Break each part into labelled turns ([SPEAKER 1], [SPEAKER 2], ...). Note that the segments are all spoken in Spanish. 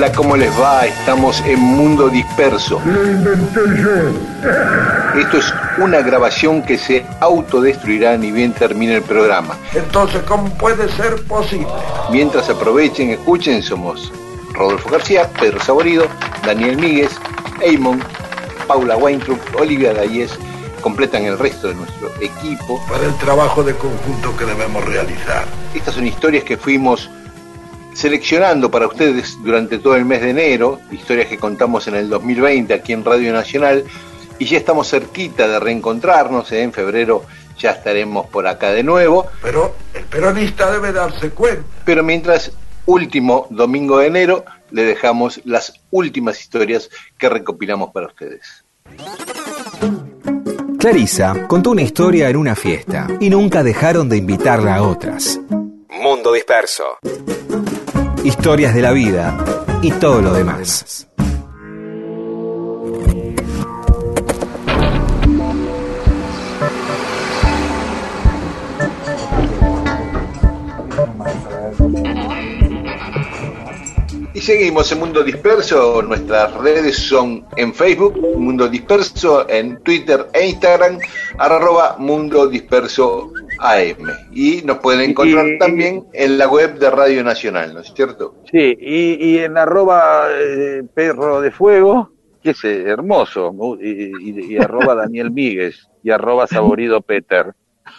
[SPEAKER 1] Hola, ¿cómo les va? Estamos en Mundo Disperso.
[SPEAKER 2] Lo inventé yo.
[SPEAKER 1] Esto es una grabación que se autodestruirá ni bien termine el programa.
[SPEAKER 2] Entonces, ¿cómo puede ser posible?
[SPEAKER 1] Mientras aprovechen, escuchen, somos Rodolfo García, Pedro Saborido, Daniel Míguez, Eamon, Paula Weintrup, Olivia Dayes, completan el resto de nuestro equipo.
[SPEAKER 2] Para el trabajo de conjunto que debemos realizar.
[SPEAKER 1] Estas son historias que fuimos seleccionando para ustedes durante todo el mes de enero, historias que contamos en el 2020 aquí en Radio Nacional, y ya estamos cerquita de reencontrarnos, ¿eh? en febrero ya estaremos por acá de nuevo.
[SPEAKER 2] Pero el peronista debe darse cuenta.
[SPEAKER 1] Pero mientras, último domingo de enero, le dejamos las últimas historias que recopilamos para ustedes.
[SPEAKER 3] Clarisa contó una historia en una fiesta y nunca dejaron de invitarla a otras. Mundo disperso. Historias de la vida y todo lo demás.
[SPEAKER 1] Y seguimos en Mundo Disperso, nuestras redes son en Facebook, Mundo Disperso, en Twitter e Instagram, arroba Mundo Disperso AM. Y nos pueden encontrar
[SPEAKER 4] Y-
[SPEAKER 1] también en la web de Radio Nacional, ¿no es cierto?
[SPEAKER 4] Sí, y, y en arroba eh, perro de fuego, que es eh, hermoso, y arroba Daniel Míguez, y arroba saborido Peter,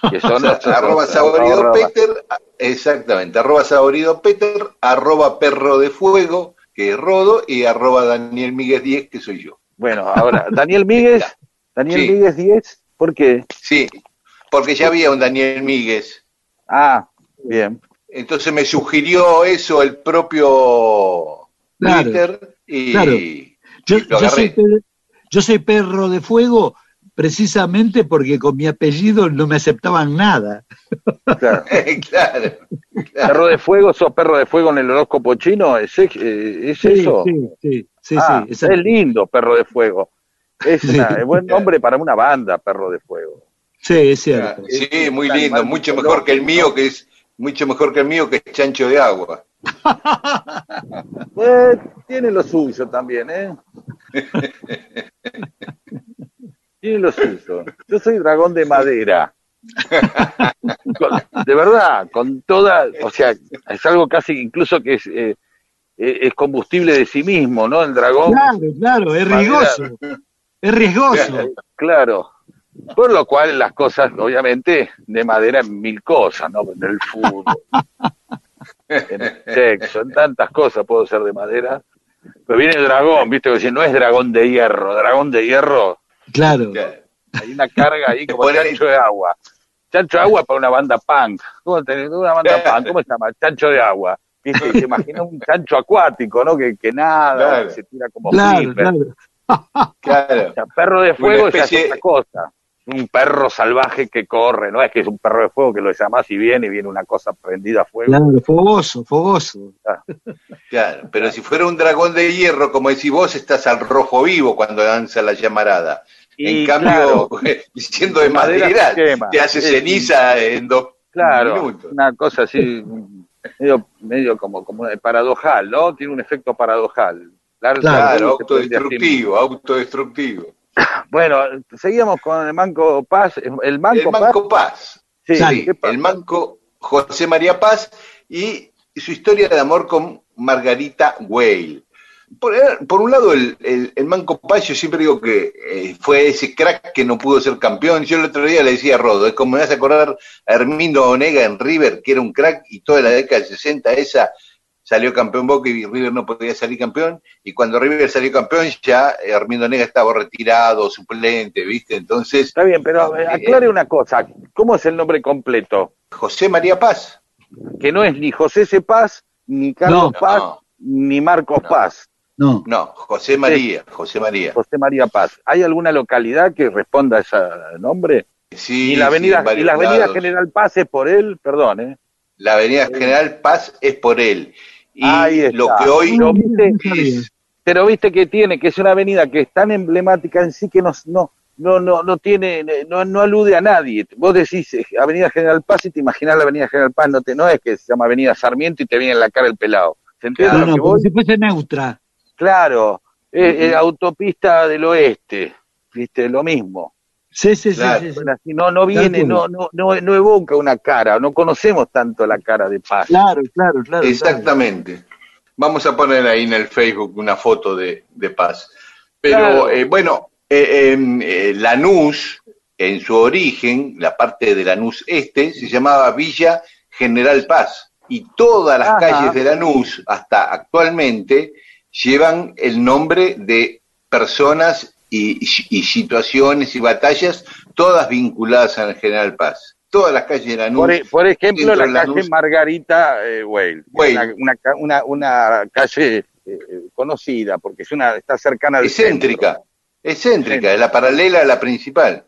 [SPEAKER 4] que son
[SPEAKER 1] arroba saborido
[SPEAKER 4] arroba-
[SPEAKER 1] Peter, exactamente, arroba saborido Peter, arroba perro de fuego, que es Rodo, y arroba Daniel Míguez 10, que soy yo.
[SPEAKER 4] Bueno, ahora, Daniel Míguez, Daniel
[SPEAKER 1] Sí.
[SPEAKER 4] Míguez 10, ¿por qué?
[SPEAKER 1] Sí, porque ya había un Daniel Míguez.
[SPEAKER 4] Ah, bien.
[SPEAKER 1] Entonces me sugirió eso el propio
[SPEAKER 5] Claro,
[SPEAKER 1] Twitter y,
[SPEAKER 5] claro.
[SPEAKER 1] y
[SPEAKER 5] Yo,
[SPEAKER 1] lo
[SPEAKER 5] yo soy
[SPEAKER 1] agarré.
[SPEAKER 5] per- yo soy perro de fuego precisamente porque con mi apellido no me aceptaban nada.
[SPEAKER 4] Claro.
[SPEAKER 1] claro,
[SPEAKER 4] Perro de fuego, sos perro de fuego en el horóscopo chino, ¿es, ex- eh, es
[SPEAKER 5] Sí,
[SPEAKER 4] eso?
[SPEAKER 5] sí, sí, sí,
[SPEAKER 4] Ah,
[SPEAKER 5] sí,
[SPEAKER 4] es lindo, perro de fuego. Es,
[SPEAKER 5] Sí.
[SPEAKER 4] una- es buen nombre para una banda, perro de fuego.
[SPEAKER 5] Sí, es cierto.
[SPEAKER 1] Sí, muy lindo, mucho mejor que el mío, que es mucho mejor que el mío, que es chancho de agua.
[SPEAKER 4] Eh, tiene lo suyo también, ¿eh? tiene lo suyo. Yo soy dragón de madera. Con- de verdad, con toda, o sea, es algo casi incluso que es, eh, eh, es combustible de sí mismo, ¿no? El dragón,
[SPEAKER 5] Claro, claro, es
[SPEAKER 4] Madera.
[SPEAKER 5] riesgoso. Es riesgoso.
[SPEAKER 4] claro. Por lo cual las cosas, obviamente, de madera en mil cosas, ¿no? En el fútbol, en el sexo, en tantas cosas puedo ser de madera. Pero viene el dragón, ¿viste? Que dice, no es dragón de hierro, dragón de hierro,
[SPEAKER 5] Claro.
[SPEAKER 4] hay una carga ahí como chancho de agua. Chancho de agua para una banda punk. ¿Cómo tenés una banda punk? ¿Cómo se llama? Chancho de agua. ¿Viste? Y Se imagina un chancho acuático, ¿no? Que, que nada,
[SPEAKER 1] Claro.
[SPEAKER 4] que se tira como
[SPEAKER 5] Claro,
[SPEAKER 4] flipper.
[SPEAKER 5] claro.
[SPEAKER 1] Claro.
[SPEAKER 4] O sea, perro de fuego ya es otra cosa. Un perro salvaje que corre, no es que es un perro de fuego que lo llamás y viene y viene una cosa prendida a fuego.
[SPEAKER 5] Claro, fogoso, fogoso.
[SPEAKER 1] Claro, pero si fuera un dragón de hierro, como decís vos, estás al rojo vivo cuando danza la llamarada.
[SPEAKER 4] Y
[SPEAKER 1] en cambio, siendo de
[SPEAKER 4] De madera
[SPEAKER 1] madera,
[SPEAKER 4] se quema.
[SPEAKER 1] te hace ceniza en dos
[SPEAKER 4] Claro,
[SPEAKER 1] minutos.
[SPEAKER 4] una cosa así, medio, medio como, como paradojal, ¿no? Tiene un efecto paradojal. Claro,
[SPEAKER 1] Claro, autodestructivo, autodestructivo.
[SPEAKER 4] Bueno, seguíamos con el Manco Paz. El Manco,
[SPEAKER 1] El Manco
[SPEAKER 4] Paz.
[SPEAKER 1] Paz.
[SPEAKER 4] Sí,
[SPEAKER 1] el Manco José María Paz y su historia de amor con Margarita Weil. Por, por un lado, el, el, el Manco Paz, yo siempre digo que eh, fue ese crack que no pudo ser campeón. Yo el otro día le decía a Rodo, es como me vas a acordar a Hermindo Onega en River, que era un crack, y toda la década del 60 esa salió campeón Boca y River no podía salir campeón, y cuando River salió campeón ya Hermindo Onega estaba retirado, suplente, ¿viste? Entonces...
[SPEAKER 4] Está bien, pero eh, aclare una cosa, ¿cómo es el nombre completo?
[SPEAKER 1] José María Paz.
[SPEAKER 4] Que no es ni José C. Paz, ni Carlos
[SPEAKER 5] No,
[SPEAKER 4] Paz,
[SPEAKER 1] no.
[SPEAKER 4] ni Marcos
[SPEAKER 1] No.
[SPEAKER 4] Paz.
[SPEAKER 5] No.
[SPEAKER 1] No, José María, José María.
[SPEAKER 4] José María Paz. ¿Hay alguna localidad que responda a ese nombre?
[SPEAKER 1] Sí,
[SPEAKER 4] y la
[SPEAKER 1] sí,
[SPEAKER 4] avenida,
[SPEAKER 1] en varios
[SPEAKER 4] y la avenida
[SPEAKER 1] lados.
[SPEAKER 4] General Paz es por él, perdón, ¿eh?
[SPEAKER 1] La avenida General Paz es por él. Y
[SPEAKER 4] Ahí está.
[SPEAKER 1] lo que hoy
[SPEAKER 4] Pero viste,
[SPEAKER 1] es...
[SPEAKER 4] pero viste que tiene, que es una avenida que es tan emblemática en sí que no, no, no, no, no tiene, no, no alude a nadie. Vos decís eh, Avenida General Paz y te imaginás la Avenida General Paz, no, te, no es que se llama Avenida Sarmiento y te viene en la cara el pelado. ¿Se entiende
[SPEAKER 5] No,
[SPEAKER 4] lo
[SPEAKER 5] no,
[SPEAKER 4] que
[SPEAKER 5] como
[SPEAKER 4] voy?
[SPEAKER 5] si fuese neutra.
[SPEAKER 4] Claro, eh, eh, autopista del oeste, viste, lo mismo.
[SPEAKER 5] Sí, sí, sí,
[SPEAKER 1] Claro.
[SPEAKER 5] sí,
[SPEAKER 4] no, no viene, no, no, no, no evoca una cara, no conocemos tanto la cara de Paz.
[SPEAKER 5] Claro, claro, claro.
[SPEAKER 1] Exactamente. Vamos a poner ahí en el Facebook una foto de, de Paz. Pero
[SPEAKER 4] Claro.
[SPEAKER 1] eh, bueno, eh, em, eh, Lanús, en su origen, la parte de Lanús Este, se llamaba Villa General Paz. Y todas las
[SPEAKER 4] Ajá.
[SPEAKER 1] calles de Lanús, hasta actualmente, llevan el nombre de personas y, y situaciones y batallas, todas vinculadas al General Paz. Todas las calles de Lanús.
[SPEAKER 4] Por, e- por ejemplo, la calle. Margarita eh, Weil, Una, una, una, calle eh, eh, conocida, porque es una está cercana al
[SPEAKER 1] excéntrica,
[SPEAKER 4] centro,
[SPEAKER 1] excéntrica, es la paralela a la principal.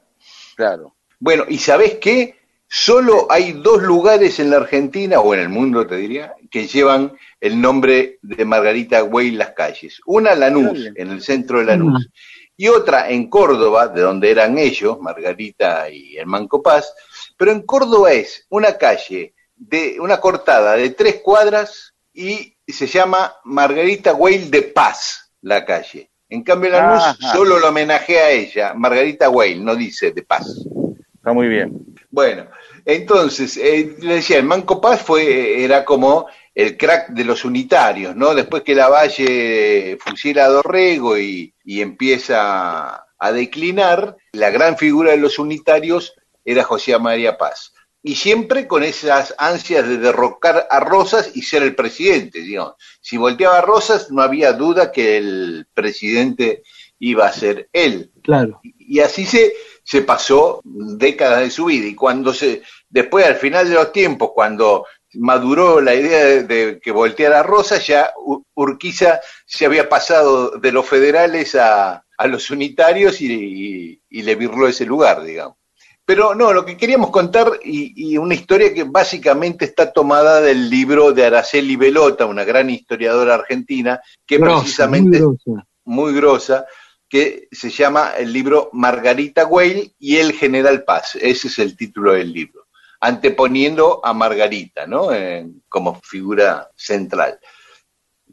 [SPEAKER 4] claro.
[SPEAKER 1] Bueno, ¿y sabés qué? Solo hay dos lugares en la Argentina, o en el mundo te diría, que llevan el nombre de Margarita Güey las calles. Una Lanús, en el centro de Lanús, y otra en Córdoba, de donde eran ellos, Margarita y el Manco Paz, pero en Córdoba es una calle de una cortada de tres cuadras y se llama Margarita Güell de Paz, la calle. En cambio, Lanús
[SPEAKER 4] Ajá.
[SPEAKER 1] solo lo homenajea a ella, Margarita Güell, no dice de Paz.
[SPEAKER 4] Está muy bien.
[SPEAKER 1] Bueno, entonces, eh, le decía, el Manco Paz fue, era como el crack de los unitarios, ¿no? Después que la Valle fusila a Dorrego y, y empieza a declinar, la gran figura de los unitarios era José María Paz. Y siempre con esas ansias de derrocar a Rosas y ser el presidente, digamos. Si volteaba a Rosas, no había duda que el presidente iba a ser él
[SPEAKER 5] Claro.
[SPEAKER 1] y así se, se pasó décadas de su vida. Y cuando se, después al final de los tiempos, cuando maduró la idea de, de que volteara Rosa, ya Urquiza se había pasado de los federales a, a los unitarios y, y- y le virló ese lugar, digamos. Pero no, lo que queríamos contar, y, y una historia que básicamente está tomada del libro de Araceli Velota, una gran historiadora argentina, que
[SPEAKER 5] Grosa,
[SPEAKER 1] precisamente
[SPEAKER 5] muy grosa.
[SPEAKER 1] muy grosa, que se llama el libro Margarita Weil y el General Paz. Ese es el título del libro, anteponiendo a Margarita, ¿no? Eh, como figura central.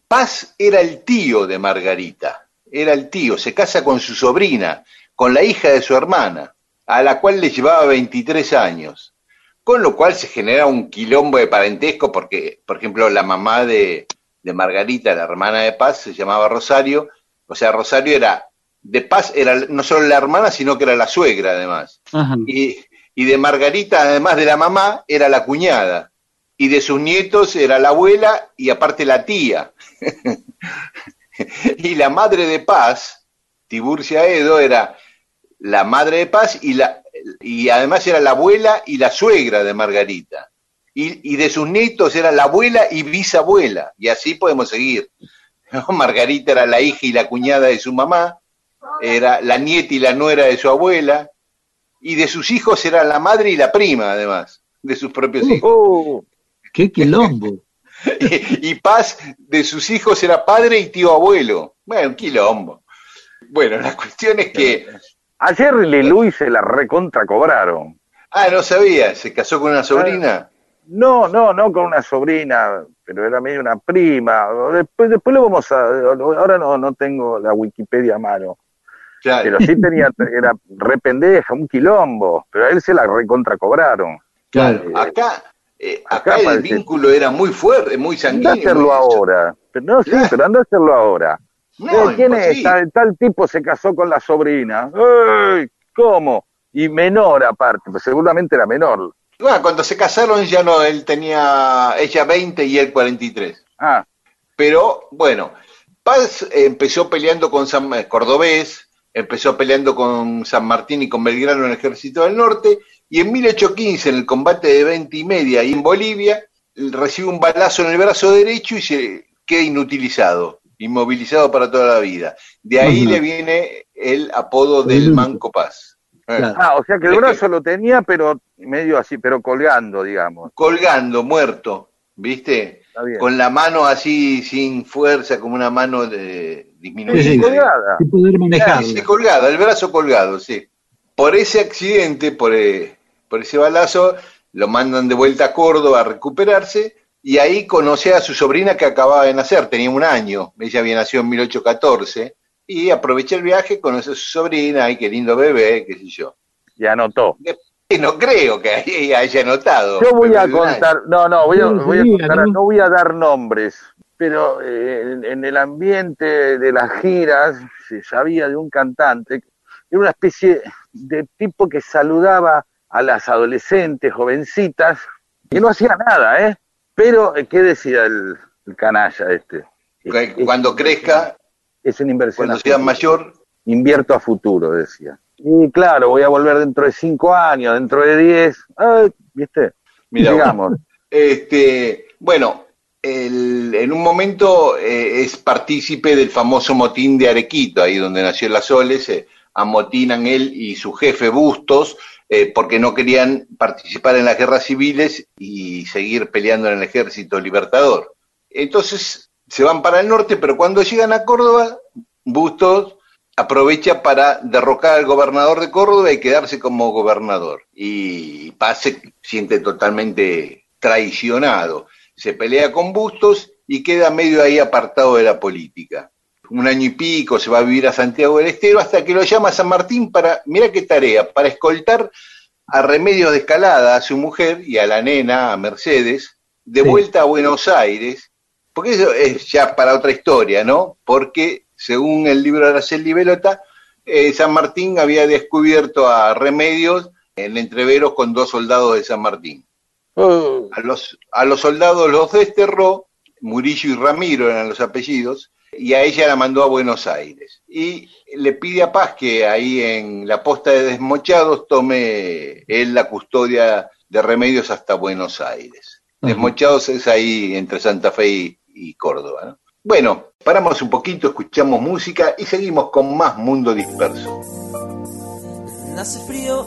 [SPEAKER 1] Paz era el tío de Margarita, era el tío, se casa con su sobrina, con la hija de su hermana, a la cual le llevaba 23 años. Con lo cual se genera un quilombo de parentesco, porque, por ejemplo, la mamá de, de Margarita, la hermana de Paz, se llamaba Rosario, o sea, Rosario era, de Paz era no solo la hermana, sino que era la suegra además.
[SPEAKER 5] Ajá.
[SPEAKER 1] Y, y de Margarita, además de la mamá, era la cuñada. Y de sus nietos era la abuela y aparte la tía. y la madre de Paz, Tiburcia Edo, era la madre de Paz y, la, y además era la abuela y la suegra de Margarita. Y, y de sus nietos era la abuela y bisabuela. Y así podemos seguir. Margarita era la hija y la cuñada de su mamá, era la nieta y la nuera de su abuela, y de sus hijos era la madre y la prima, además, de sus propios hijos.
[SPEAKER 4] Uh,
[SPEAKER 5] Qué quilombo.
[SPEAKER 1] Y, y Paz de sus hijos era padre y tío abuelo. Bueno, quilombo. Bueno, la cuestión es que.
[SPEAKER 4] ayer Leluy se la recontra cobraron.
[SPEAKER 1] Ah, no sabía, se casó con una sobrina.
[SPEAKER 4] No, no, no con una sobrina, pero era medio una prima. Después, después lo vamos a. Ahora no, no tengo la Wikipedia a mano.
[SPEAKER 1] Claro.
[SPEAKER 4] Pero sí tenía, era re pendeja, un quilombo. Pero a él se la recontra cobraron.
[SPEAKER 1] Claro,
[SPEAKER 4] Eh,
[SPEAKER 1] acá, eh,
[SPEAKER 4] acá
[SPEAKER 1] acá el
[SPEAKER 4] parece-
[SPEAKER 1] vínculo era muy fuerte, muy
[SPEAKER 4] Anda a
[SPEAKER 1] sanguíneo.
[SPEAKER 4] hacerlo ahora. Pero no, sí,
[SPEAKER 1] Claro.
[SPEAKER 4] pero anda a hacerlo ahora.
[SPEAKER 1] No,
[SPEAKER 4] Eh, ¿Quién es? Tal, tal tipo se casó con la sobrina. ¡Ey! ¿Cómo? Y menor aparte, pues seguramente era menor.
[SPEAKER 1] Bueno, cuando se casaron ya no, él tenía ella 20 y él 43.
[SPEAKER 4] Ah,
[SPEAKER 1] Pero bueno, Paz empezó peleando con San Cordobés, empezó peleando con San Martín y con Belgrano en el Ejército del Norte, y en 1815, en el combate de 20 y media ahí en Bolivia, recibe un balazo en el brazo derecho y se queda inutilizado, inmovilizado para toda la vida. De ahí le viene el apodo del. Manco Paz. Eh,
[SPEAKER 5] Claro.
[SPEAKER 4] ah, o sea que el brazo lo tenía, pero medio así, pero colgando, digamos.
[SPEAKER 1] Colgando, muerto, ¿viste?
[SPEAKER 4] Está bien.
[SPEAKER 1] Con la mano así, sin fuerza, como una mano de, disminuida.
[SPEAKER 5] Sí, sí.
[SPEAKER 4] Colgada.
[SPEAKER 5] Sin poder
[SPEAKER 1] colgado, el brazo colgado, sí. Por ese accidente, por, eh, por ese balazo, lo mandan de vuelta a Córdoba a recuperarse y ahí conoce a su sobrina que acababa de nacer, tenía un año, ella había nacido en 1814 y aprovecha el viaje, conoce a su sobrina, ay, qué lindo bebé, qué sé yo.
[SPEAKER 4] Y anotó.
[SPEAKER 1] Y no creo que haya notado.
[SPEAKER 4] Yo voy a contar, no, no, voy a,
[SPEAKER 5] Sí,
[SPEAKER 4] voy a
[SPEAKER 5] sí,
[SPEAKER 4] contar,
[SPEAKER 5] ¿no?
[SPEAKER 4] no voy a dar nombres, pero eh, en, en el ambiente de las giras se sabía de un cantante, era una especie de tipo que saludaba a las adolescentes, jovencitas, que no hacía nada, ¿eh? Pero, eh, ¿qué decía el, el canalla este? Es-
[SPEAKER 1] Cuando crezca,
[SPEAKER 4] es una inversión.
[SPEAKER 1] cuando sea mayor,
[SPEAKER 4] invierto a futuro, decía. Y claro, voy a volver dentro de cinco años, dentro de diez, ay, ¿viste?
[SPEAKER 1] Mira.
[SPEAKER 4] Digamos.
[SPEAKER 1] Este, bueno, el- en un momento eh, es partícipe del famoso motín de Arequito, ahí donde nació la Sole, se amotinan él y su jefe Bustos, eh, porque no querían participar en las guerras civiles y seguir peleando en el ejército libertador. Entonces se van para el norte, pero cuando llegan a Córdoba, Bustos aprovecha para derrocar al gobernador de Córdoba y quedarse como gobernador. Y Paz se siente totalmente traicionado. Se pelea con Bustos y queda medio ahí apartado de la política. Un año y pico se va a vivir a Santiago del Estero hasta que lo llama San Martín para, mira qué tarea, para escoltar a Remedios de Escalada, a su mujer y a la nena, a Mercedes, de
[SPEAKER 5] Sí.
[SPEAKER 1] vuelta a Buenos Aires, porque eso es ya para otra historia, ¿no? Porque según el libro de Araceli Velota, eh, San Martín había descubierto a Remedios en entreveros con dos soldados de San Martín.
[SPEAKER 4] Oh,
[SPEAKER 1] A los, a los soldados los desterró, Murillo y Ramiro eran los apellidos, y a ella la mandó a Buenos Aires. Y le pide a Paz que ahí en la posta de Desmochados tome él la custodia de Remedios hasta Buenos Aires. Desmochados es ahí entre Santa Fe y, y Córdoba. ¿no? Bueno, paramos un poquito, escuchamos música y seguimos con más Mundo Disperso.
[SPEAKER 6] Hace frío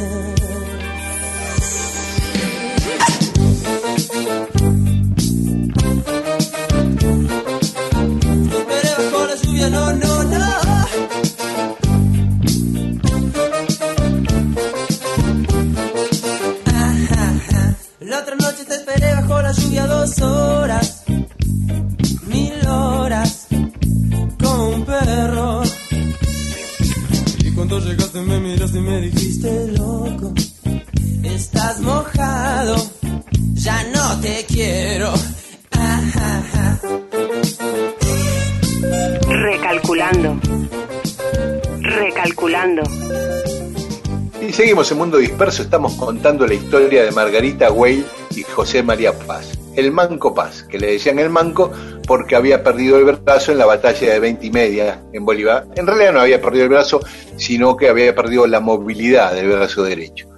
[SPEAKER 1] Estamos contando la historia de Margarita Weil y José María Paz. El Manco Paz, que le decían el Manco porque había perdido el brazo en la batalla de 20 y media en Bolívar. En realidad no había perdido el brazo, sino que había perdido la movilidad del brazo derecho.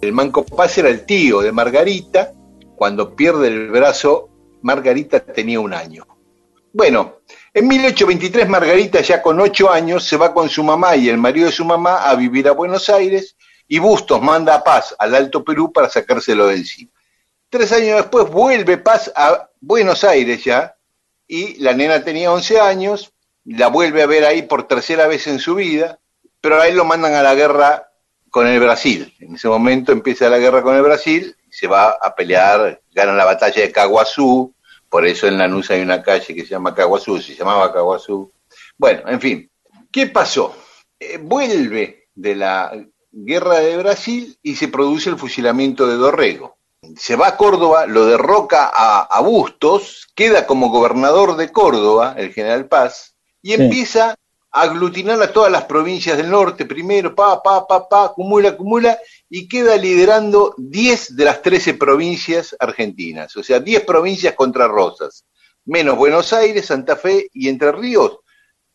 [SPEAKER 1] El Manco Paz era el tío de Margarita. Cuando pierde el brazo, Margarita tenía un año. Bueno, en 1823 Margarita ya con ocho años se va con su mamá y el marido de su mamá a vivir a Buenos Aires y Bustos manda a Paz al Alto Perú para sacárselo de encima. Tres años después vuelve Paz a Buenos Aires ya y la nena tenía 11 años, la vuelve a ver ahí por tercera vez en su vida, pero a él lo mandan a la guerra con el Brasil. En ese momento empieza la guerra con el Brasil, se va a pelear, gana la batalla de Caguazú, por eso en Lanús hay una calle que se llama Caguazú, se llamaba Caguazú. Bueno, en fin, ¿qué pasó? Eh, vuelve de la guerra de Brasil y se produce el fusilamiento de Dorrego. Se va a Córdoba, lo derroca a, a Bustos, queda como gobernador de Córdoba, el general Paz, y
[SPEAKER 5] Sí.
[SPEAKER 1] empieza a aglutinar a todas las provincias del norte primero, pa, pa, pa, pa, acumula, acumula, y queda liderando 10 de las 13 provincias argentinas, o sea, 10 provincias contra Rosas, menos Buenos Aires, Santa Fe y Entre Ríos,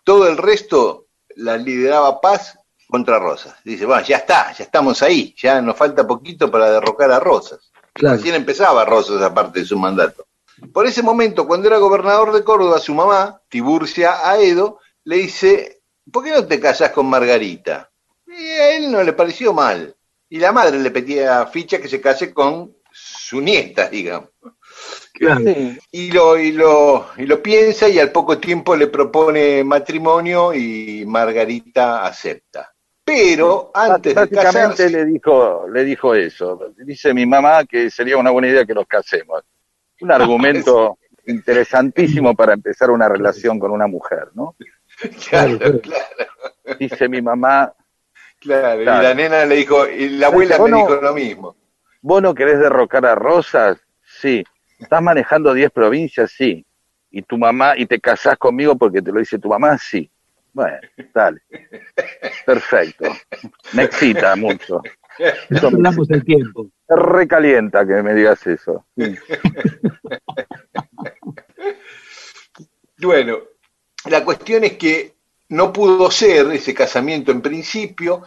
[SPEAKER 1] todo el resto la lideraba Paz contra Rosas. Dice, bueno, ya está, ya estamos ahí, ya nos falta poquito para derrocar a Rosas.
[SPEAKER 5] Claro.
[SPEAKER 1] Recién empezaba Rosas aparte de su mandato. Por ese momento, cuando era gobernador de Córdoba, su mamá, Tiburcia Aedo, le dice, ¿por qué no te casas con Margarita? Y a él no le pareció mal. Y la madre le pedía ficha que se case con su nieta, digamos.
[SPEAKER 5] Claro.
[SPEAKER 1] Y lo, y, lo, y lo piensa y al poco tiempo le propone matrimonio y Margarita acepta. Pero antes de casarse,
[SPEAKER 7] le dijo, le dijo eso. Dice mi mamá que sería una buena idea que nos casemos. Un argumento interesantísimo para empezar una relación con una mujer, ¿no?
[SPEAKER 1] claro,
[SPEAKER 5] claro.
[SPEAKER 7] Dice mi mamá,
[SPEAKER 1] claro.
[SPEAKER 7] Claro.
[SPEAKER 1] Y la nena le dijo, y la abuela me
[SPEAKER 7] no-
[SPEAKER 1] dijo lo mismo.
[SPEAKER 7] ¿vos no querés derrocar a Rosas? Sí. ¿Estás manejando 10 provincias? Sí. ¿Y tu mamá, y te casás conmigo porque te lo dice tu mamá? Sí. Bueno, dale. Perfecto. Me excita mucho. Eso me
[SPEAKER 5] Hablamos el tiempo.
[SPEAKER 7] recalienta que me digas eso. Sí.
[SPEAKER 1] Bueno, la cuestión es que no pudo ser ese casamiento en principio,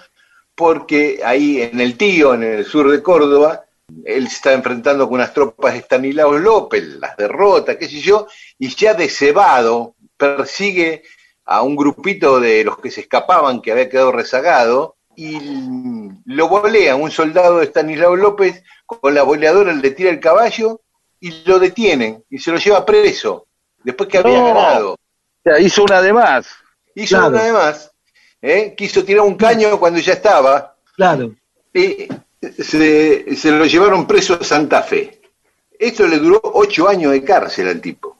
[SPEAKER 1] porque ahí en el Tío, en el sur de Córdoba, él se está enfrentando con unas tropas de Stanislao López, las derrota, qué sé yo, y ya de cebado persigue a un grupito de los que se escapaban, que había quedado rezagado, y lo volea un soldado de Stanislao López, con la boleadora le tira el caballo y lo detienen y se lo lleva preso, después que había ganado.
[SPEAKER 7] O sea, hizo una de más.
[SPEAKER 1] Hizo
[SPEAKER 5] Claro.
[SPEAKER 1] una de más, ¿eh? quiso tirar un caño cuando ya estaba,
[SPEAKER 5] Claro.
[SPEAKER 1] y se, se lo llevaron preso a Santa Fe. Esto le duró ocho años de cárcel al tipo.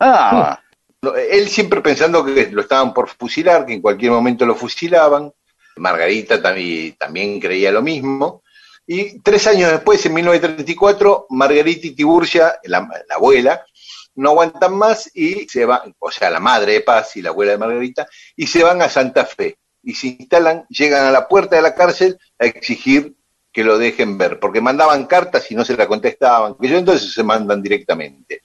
[SPEAKER 7] Ah,
[SPEAKER 1] Él siempre pensando que lo estaban por fusilar, que en cualquier momento lo fusilaban. Margarita también, también creía lo mismo. Y tres años después, en 1934, Margarita y Tiburcia, la, la abuela, no aguantan más y se van, o sea, la madre de Paz y la abuela de Margarita, y se van a Santa Fe. Y se instalan, llegan a la puerta de la cárcel a exigir que lo dejen ver, porque mandaban cartas y no se la contestaban, que yo entonces se mandan directamente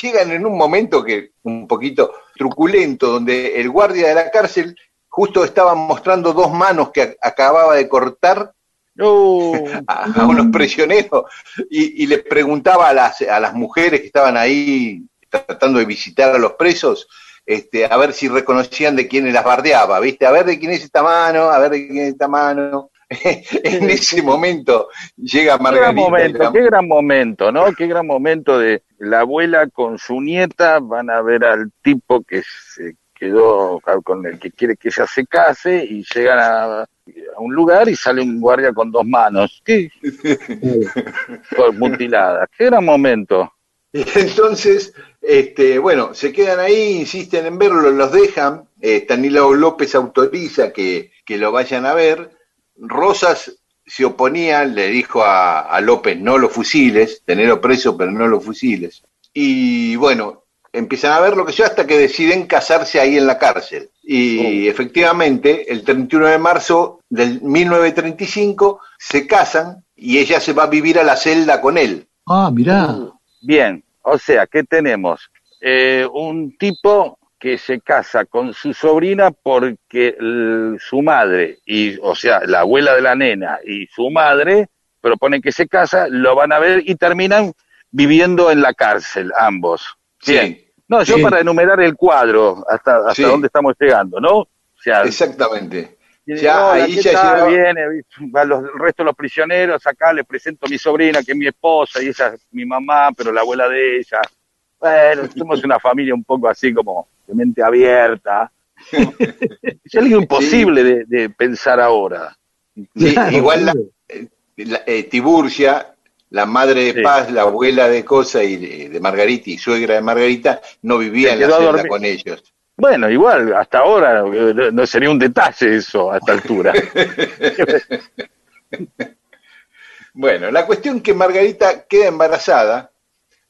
[SPEAKER 1] llegan en un momento que un poquito truculento, donde el guardia de la cárcel justo estaba mostrando dos manos que acababa de cortar
[SPEAKER 7] no.
[SPEAKER 1] a, a unos prisioneros y, y le preguntaba a las, a las mujeres que estaban ahí tratando de visitar a los presos, este, a ver si reconocían de quién las bardeaba, ¿viste? A ver de quién es esta mano, a ver de quién es esta mano. en ese momento llega
[SPEAKER 7] Qué gran
[SPEAKER 1] Margarita.
[SPEAKER 7] momento,
[SPEAKER 1] la-
[SPEAKER 7] qué gran momento, ¿no? Qué gran momento de la abuela con su nieta, van a ver al tipo que se quedó con el que quiere que ella se case y llegan a, a un lugar y sale un guardia con dos manos, ¿qué? Mutiladas. Qué gran momento.
[SPEAKER 1] Y entonces, este, bueno, se quedan ahí, insisten en verlo, los dejan. Eh, Stanislao López autoriza que, que lo vayan a ver. Rosas se oponía, le dijo a, a López, no lo fusiles, tenerlo preso, pero no lo fusiles. Y bueno, empiezan a ver lo que sea hasta que deciden casarse ahí en la cárcel. Y efectivamente, el 31 de marzo del 1935 se casan y ella se va a vivir a la celda con él.
[SPEAKER 5] Ah, mirá.
[SPEAKER 4] Bien, o sea, ¿qué tenemos? Eh, un tipo que se casa con su sobrina porque su madre, y, o sea, la abuela de la nena y su madre proponen que se casa, lo van a ver y terminan viviendo en la cárcel, ambos. Bien.
[SPEAKER 1] Sí,
[SPEAKER 4] No, yo
[SPEAKER 5] Sí.
[SPEAKER 4] para enumerar el cuadro, hasta, hasta
[SPEAKER 1] Sí.
[SPEAKER 4] dónde estamos llegando, ¿no? O sea,
[SPEAKER 1] exactamente. Ya, ahí
[SPEAKER 4] ¿qué
[SPEAKER 1] ya llegaba-
[SPEAKER 4] viene, los, el resto de los prisioneros, acá le presento a mi sobrina, que es mi esposa, y ella es mi mamá, pero la abuela de ella. Bueno, somos una familia un poco así como de mente abierta. es algo imposible de, de pensar ahora.
[SPEAKER 1] Sí,
[SPEAKER 5] Claro,
[SPEAKER 1] igual la, la- eh, Tiburcia, la madre de
[SPEAKER 4] Sí.
[SPEAKER 1] Paz, la abuela de Cosa y de, de Margarita y suegra de Margarita, no vivía en la celda
[SPEAKER 4] dormir.
[SPEAKER 1] con ellos.
[SPEAKER 4] Bueno, igual, hasta ahora eh, no- no sería un detalle eso a esta altura.
[SPEAKER 1] Bueno, la cuestión que Margarita queda embarazada.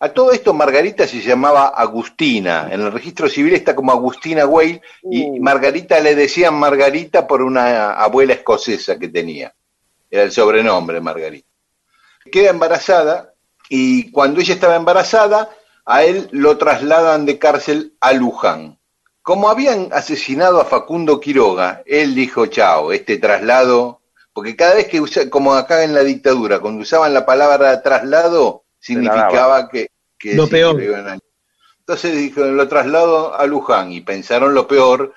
[SPEAKER 1] A todo esto Margarita se llamaba Agustina. En el registro civil está como Agustina Weil y
[SPEAKER 4] Uh.
[SPEAKER 1] Margarita le decían Margarita por una abuela escocesa que tenía. Era el sobrenombre Margarita. Queda embarazada y cuando ella estaba embarazada, a él lo trasladan de cárcel a Luján. Como habían asesinado a Facundo Quiroga, él dijo, chao, este traslado, porque cada vez que usa, como acá en la dictadura, cuando usaban la palabra traslado, significaba que, que
[SPEAKER 5] Lo peor.
[SPEAKER 1] que lo iban a- Entonces dijo, lo traslado a Luján y pensaron lo peor,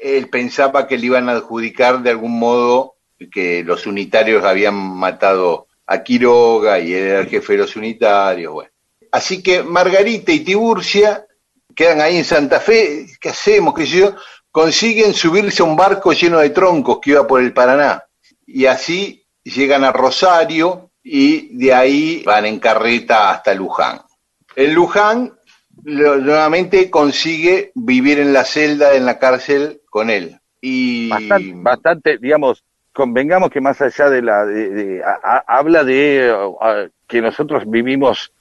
[SPEAKER 1] él pensaba que le iban a adjudicar de algún modo que los unitarios habían matado a Quiroga y él era el jefe de los unitarios, bueno. Así que Margarita y Tiburcia quedan ahí en Santa Fe, ¿qué hacemos? ¿Qué sé yo? Consiguen subirse a un barco lleno de troncos que iba por el Paraná. Y así llegan a Rosario y de ahí van en carreta hasta Luján. En Luján lo- nuevamente consigue vivir en la celda, en la cárcel con él. Y
[SPEAKER 4] bastante, bastante, digamos, convengamos que más allá de la, de, de- a- a- habla de a- que nosotros vivimos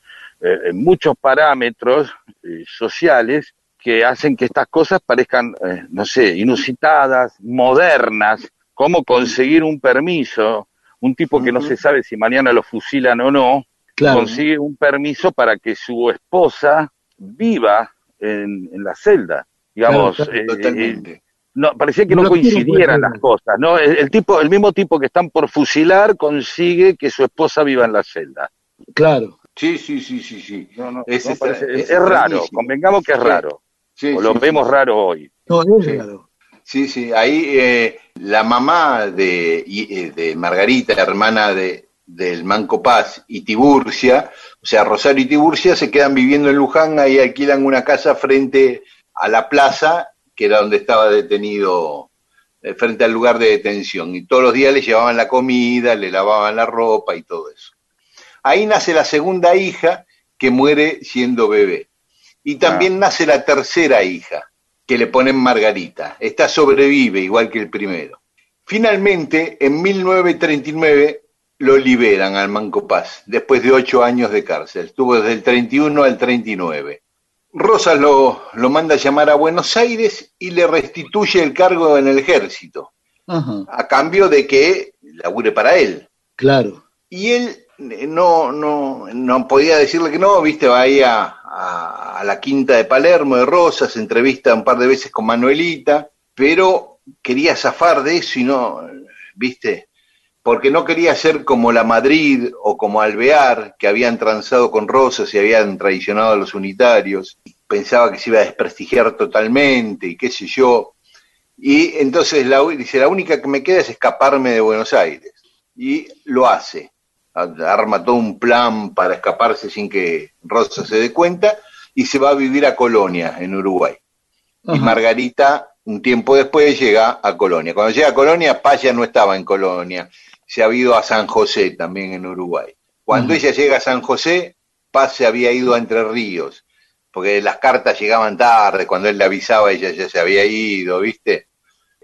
[SPEAKER 4] eh, en muchos parámetros eh, sociales que hacen que estas cosas parezcan, eh, no sé, inusitadas, modernas, cómo conseguir un permiso, un tipo que no se sabe si mañana lo fusilan o no,
[SPEAKER 5] Claro.
[SPEAKER 4] consigue un permiso para que su esposa viva en, en la celda. Digamos,
[SPEAKER 5] Claro,
[SPEAKER 4] eh, eh,
[SPEAKER 1] totalmente.
[SPEAKER 4] no, parecía que
[SPEAKER 5] No
[SPEAKER 4] no,
[SPEAKER 5] lo quiero
[SPEAKER 4] coincidieran las cosas, ¿no? El, el tipo, el mismo tipo que están por fusilar consigue que su esposa viva en la celda.
[SPEAKER 5] Claro.
[SPEAKER 1] Sí, sí, sí, sí, sí.
[SPEAKER 4] No, no,
[SPEAKER 1] Ese
[SPEAKER 4] no,
[SPEAKER 1] está-
[SPEAKER 4] parece-
[SPEAKER 1] ese
[SPEAKER 4] es, raro,
[SPEAKER 1] buenísimo.
[SPEAKER 4] convengamos que es raro,
[SPEAKER 1] Sí,
[SPEAKER 4] o lo
[SPEAKER 1] sí,
[SPEAKER 4] vemos
[SPEAKER 1] sí.
[SPEAKER 4] raro hoy.
[SPEAKER 5] No, es
[SPEAKER 1] Sí.
[SPEAKER 5] raro.
[SPEAKER 1] Sí, sí, ahí eh, la mamá de, de Margarita, la hermana de, del Manco Paz y Tiburcia, o sea, Rosario y Tiburcia se quedan viviendo en Luján, ahí alquilan una casa frente a la plaza, que era donde estaba detenido, eh, frente al lugar de detención, y todos los días le llevaban la comida, le lavaban la ropa y todo eso. Ahí nace la segunda hija que muere siendo bebé. Y también nace la tercera hija, que le ponen Margarita. Esta sobrevive igual que el primero. Finalmente, en 1939 lo liberan al Manco Paz, después de ocho años de cárcel. Estuvo desde el 31 al 39. Rosas lo, lo manda a llamar a Buenos Aires y le restituye el cargo en el ejército,
[SPEAKER 5] Ajá.
[SPEAKER 1] a cambio de que labure para él.
[SPEAKER 5] Claro.
[SPEAKER 1] Y él eh, no, no, no podía decirle que no, viste, va ahí a, a- a la quinta de Palermo de Rosas, entrevista un par de veces con Manuelita, pero quería zafar de eso y no, viste, porque no quería ser como la Madrid o como Alvear, que habían transado con Rosas y habían traicionado a los unitarios. Pensaba que se iba a desprestigiar totalmente y qué sé yo. Y entonces la, dice, la única que me queda es escaparme de Buenos Aires. Y lo hace. Arma todo un plan para escaparse sin que Rosa se dé cuenta y se va a vivir a Colonia, en Uruguay. Y. Margarita, un tiempo después, llega a Colonia. Cuando llega a Colonia, Paz ya no estaba en Colonia, se había ido a San José, también en Uruguay. Cuando ella llega a San José, Paz se había ido a Entre Ríos, porque las cartas llegaban tarde, cuando él le avisaba, ella ya se había ido, ¿viste?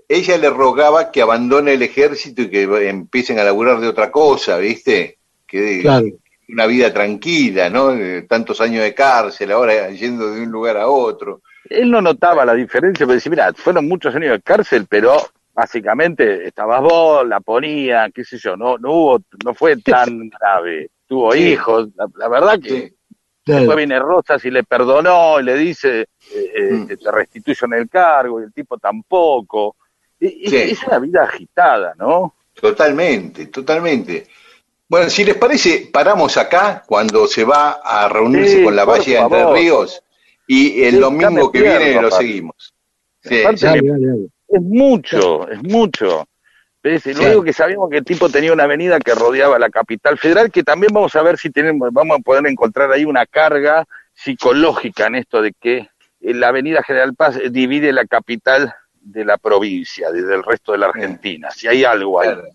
[SPEAKER 1] Ella le rogaba que abandone el ejército y que empiecen a laburar de otra cosa, ¿viste? Que,
[SPEAKER 5] Claro.
[SPEAKER 1] una vida tranquila, ¿no? De tantos años de cárcel, ahora yendo de un lugar a otro.
[SPEAKER 4] Él no notaba la diferencia, pero decía, mira, fueron muchos años de cárcel, pero básicamente estabas vos, la ponía, qué sé yo, no, no hubo, no fue tan grave. Tuvo
[SPEAKER 1] Sí.
[SPEAKER 4] hijos, la, la verdad que
[SPEAKER 1] Sí.
[SPEAKER 4] después viene Rosas y le perdonó y le dice, eh, eh,
[SPEAKER 1] Mm.
[SPEAKER 4] te restituyo en el cargo, y el tipo tampoco. Y- y-
[SPEAKER 1] Sí.
[SPEAKER 4] Es una vida agitada, ¿no?
[SPEAKER 1] Totalmente, totalmente. Bueno, si les parece, paramos acá cuando se va a reunirse
[SPEAKER 4] Sí,
[SPEAKER 1] con la Valle de Entre. Ríos y el
[SPEAKER 4] Sí,
[SPEAKER 1] domingo que viene lo seguimos. Sí,
[SPEAKER 4] Aparte,
[SPEAKER 1] sí.
[SPEAKER 5] Dale, dale, dale.
[SPEAKER 4] Es mucho, es mucho. ¿Ves? Lo
[SPEAKER 1] Sí.
[SPEAKER 4] único que sabíamos que el tipo tenía una avenida que rodeaba la capital federal, que también vamos a ver si tenemos, vamos a poder encontrar ahí una carga psicológica en esto de que eh, la avenida General Paz eh, divide la capital de la provincia, de- del resto de la Argentina. Si hay algo ahí.
[SPEAKER 1] Claro.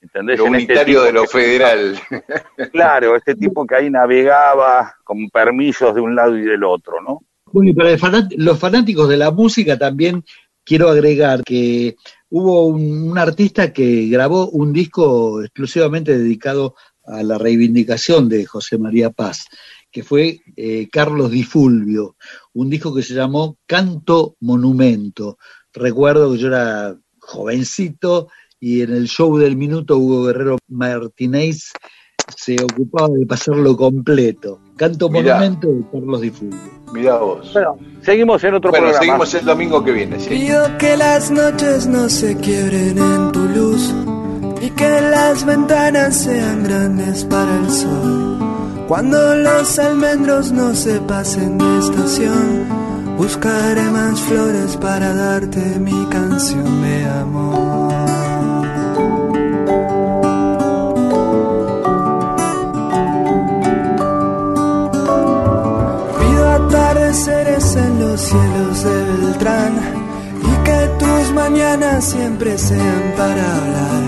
[SPEAKER 4] ¿Entendés?
[SPEAKER 1] Lo
[SPEAKER 4] En este
[SPEAKER 1] unitario de lo
[SPEAKER 4] que-
[SPEAKER 1] federal.
[SPEAKER 4] Claro, este tipo que ahí navegaba con permisos de un lado y del otro, ¿no?
[SPEAKER 5] Bueno, y para el fanat- los fanáticos de la música también quiero agregar que hubo un, artista que grabó un disco exclusivamente dedicado a la reivindicación de José María Paz, que fue eh, Carlos Di Fulvio, un disco que se llamó Canto Monumento. Recuerdo que yo era jovencito y en el show del minuto Hugo Guerrero Martínez se ocupaba de pasarlo completo. Canto
[SPEAKER 1] Mirá.
[SPEAKER 5] Monumento de Carlos Di.
[SPEAKER 1] Mirá vos.
[SPEAKER 4] Bueno, seguimos en otro
[SPEAKER 1] Bueno,
[SPEAKER 4] programa.
[SPEAKER 1] seguimos el domingo que viene. sí.
[SPEAKER 8] Pido que las noches no se quiebren en tu luz y que las ventanas sean grandes para el sol. Cuando los almendros no se pasen de estación, buscaré más flores para darte mi canción de amor. Los cielos de Beltrán y que tus mañanas siempre sean para hablar.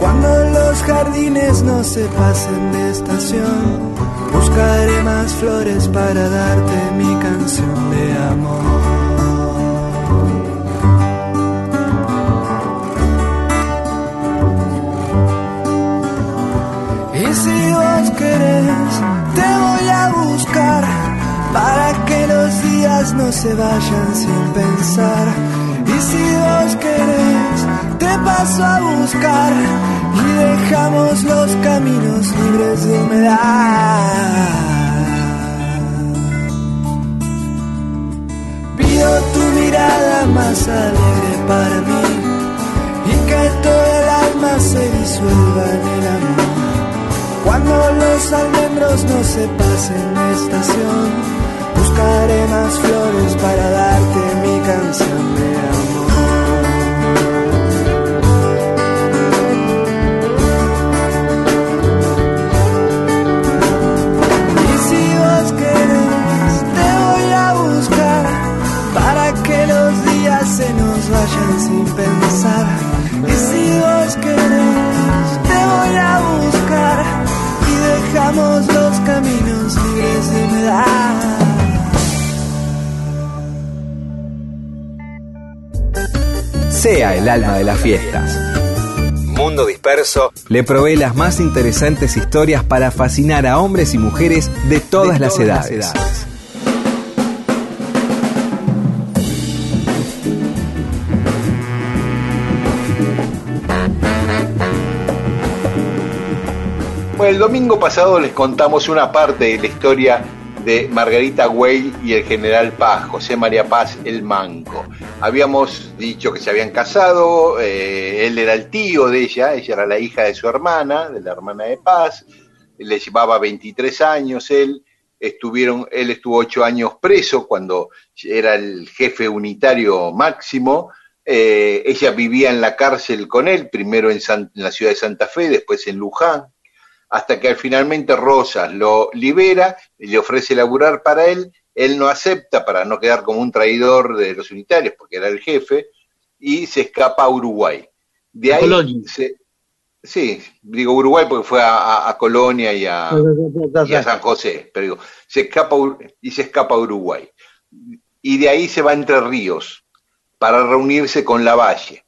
[SPEAKER 8] Cuando los jardines no se pasen de estación, buscaré más flores para darte mi canción de amor. Y si vos querés, te voy a buscar para que los días no se vayan sin pensar. Y si vos querés, te paso a buscar y dejamos los caminos libres de humedad. Pido tu mirada más alegre para mí y que todo el alma se disuelva en el amor. Cuando los almendros no se pasen de estación, buscaré más flores para darte mi canción de amor.
[SPEAKER 3] El alma de las fiestas. Mundo Disperso le provee las más interesantes historias para fascinar a hombres y mujeres de todas, las, edades.
[SPEAKER 1] Bueno, el domingo pasado les contamos una parte de la historia de Margarita Güell y el general Paz, José María Paz el Manco. Habíamos dicho que se habían casado, eh, él era el tío de ella, ella era la hija de su hermana, de la hermana de Paz, le llevaba 23 años él, estuvieron, él estuvo ocho años preso cuando era el jefe unitario máximo, eh, ella vivía en la cárcel con él, primero en, la ciudad de Santa Fe, después en Luján, hasta que finalmente Rosas lo libera, y le ofrece laburar para él, él no acepta para no quedar como un traidor de los unitarios, porque era el jefe, y se escapa a Uruguay. De ahí
[SPEAKER 5] Colonia.
[SPEAKER 1] se- sí, digo Uruguay porque fue a, a- a Colonia y a, y a San José, pero digo, se escapa y se escapa a Uruguay. Y de ahí se va a Entre Ríos para reunirse con Lavalle.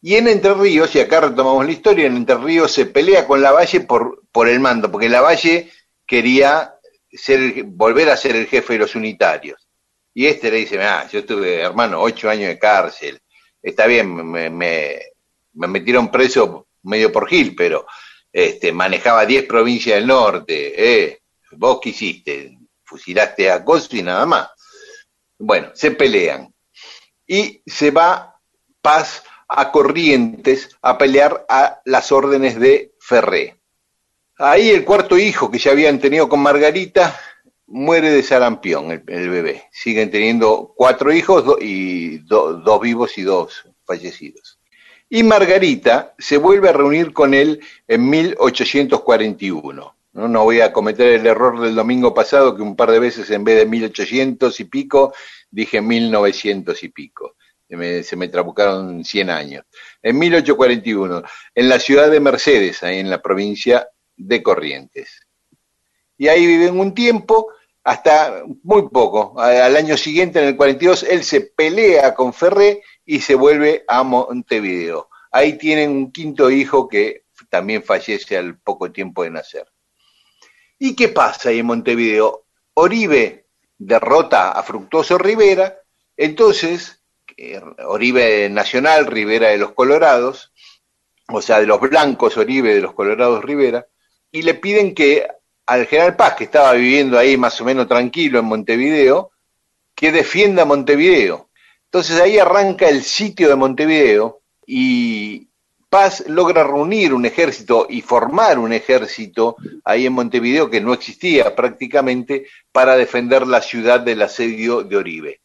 [SPEAKER 1] Y en Entre Ríos, y acá retomamos la historia, en Entre Ríos se pelea con Lavalle por, por el mando, porque Lavalle quería ser, volver a ser el jefe de los unitarios. Y este le dice, ah, yo estuve, hermano, ocho años de cárcel, está bien, me, me, me metieron preso medio por Gil, pero este, manejaba diez provincias del norte, eh, vos qué hiciste, fusilaste a Coso y nada más. Bueno, se pelean. Y se va Paz a Corrientes a pelear a las órdenes de Ferré. Ahí el cuarto hijo que ya habían tenido con Margarita muere de sarampión, el, bebé. Siguen teniendo cuatro hijos y do- dos vivos y dos fallecidos. Y Margarita se vuelve a reunir con él en 1841. No, no voy a cometer el error del domingo pasado que un par de veces en vez de 1800 y pico dije 1900 y pico. Se me, se me trabucaron 100 años. En 1841, en la ciudad de Mercedes, ahí en la provincia de Corrientes. Y ahí viven un tiempo, hasta muy poco. Al año siguiente, en el 42, él se pelea con Ferré y se vuelve a Montevideo. Ahí tienen un quinto hijo que también fallece al poco tiempo de nacer. ¿Y qué pasa ahí en Montevideo? Oribe derrota a Fructuoso Rivera, entonces eh, Oribe Nacional, Rivera de los Colorados, o sea, de los blancos Oribe de los Colorados Rivera, y le piden que al general Paz, que estaba viviendo ahí más o menos tranquilo en Montevideo, que defienda Montevideo. Entonces ahí arranca el sitio de Montevideo y Paz logra reunir un ejército y formar un ejército ahí en Montevideo que no existía prácticamente para defender la ciudad del asedio de Oribe.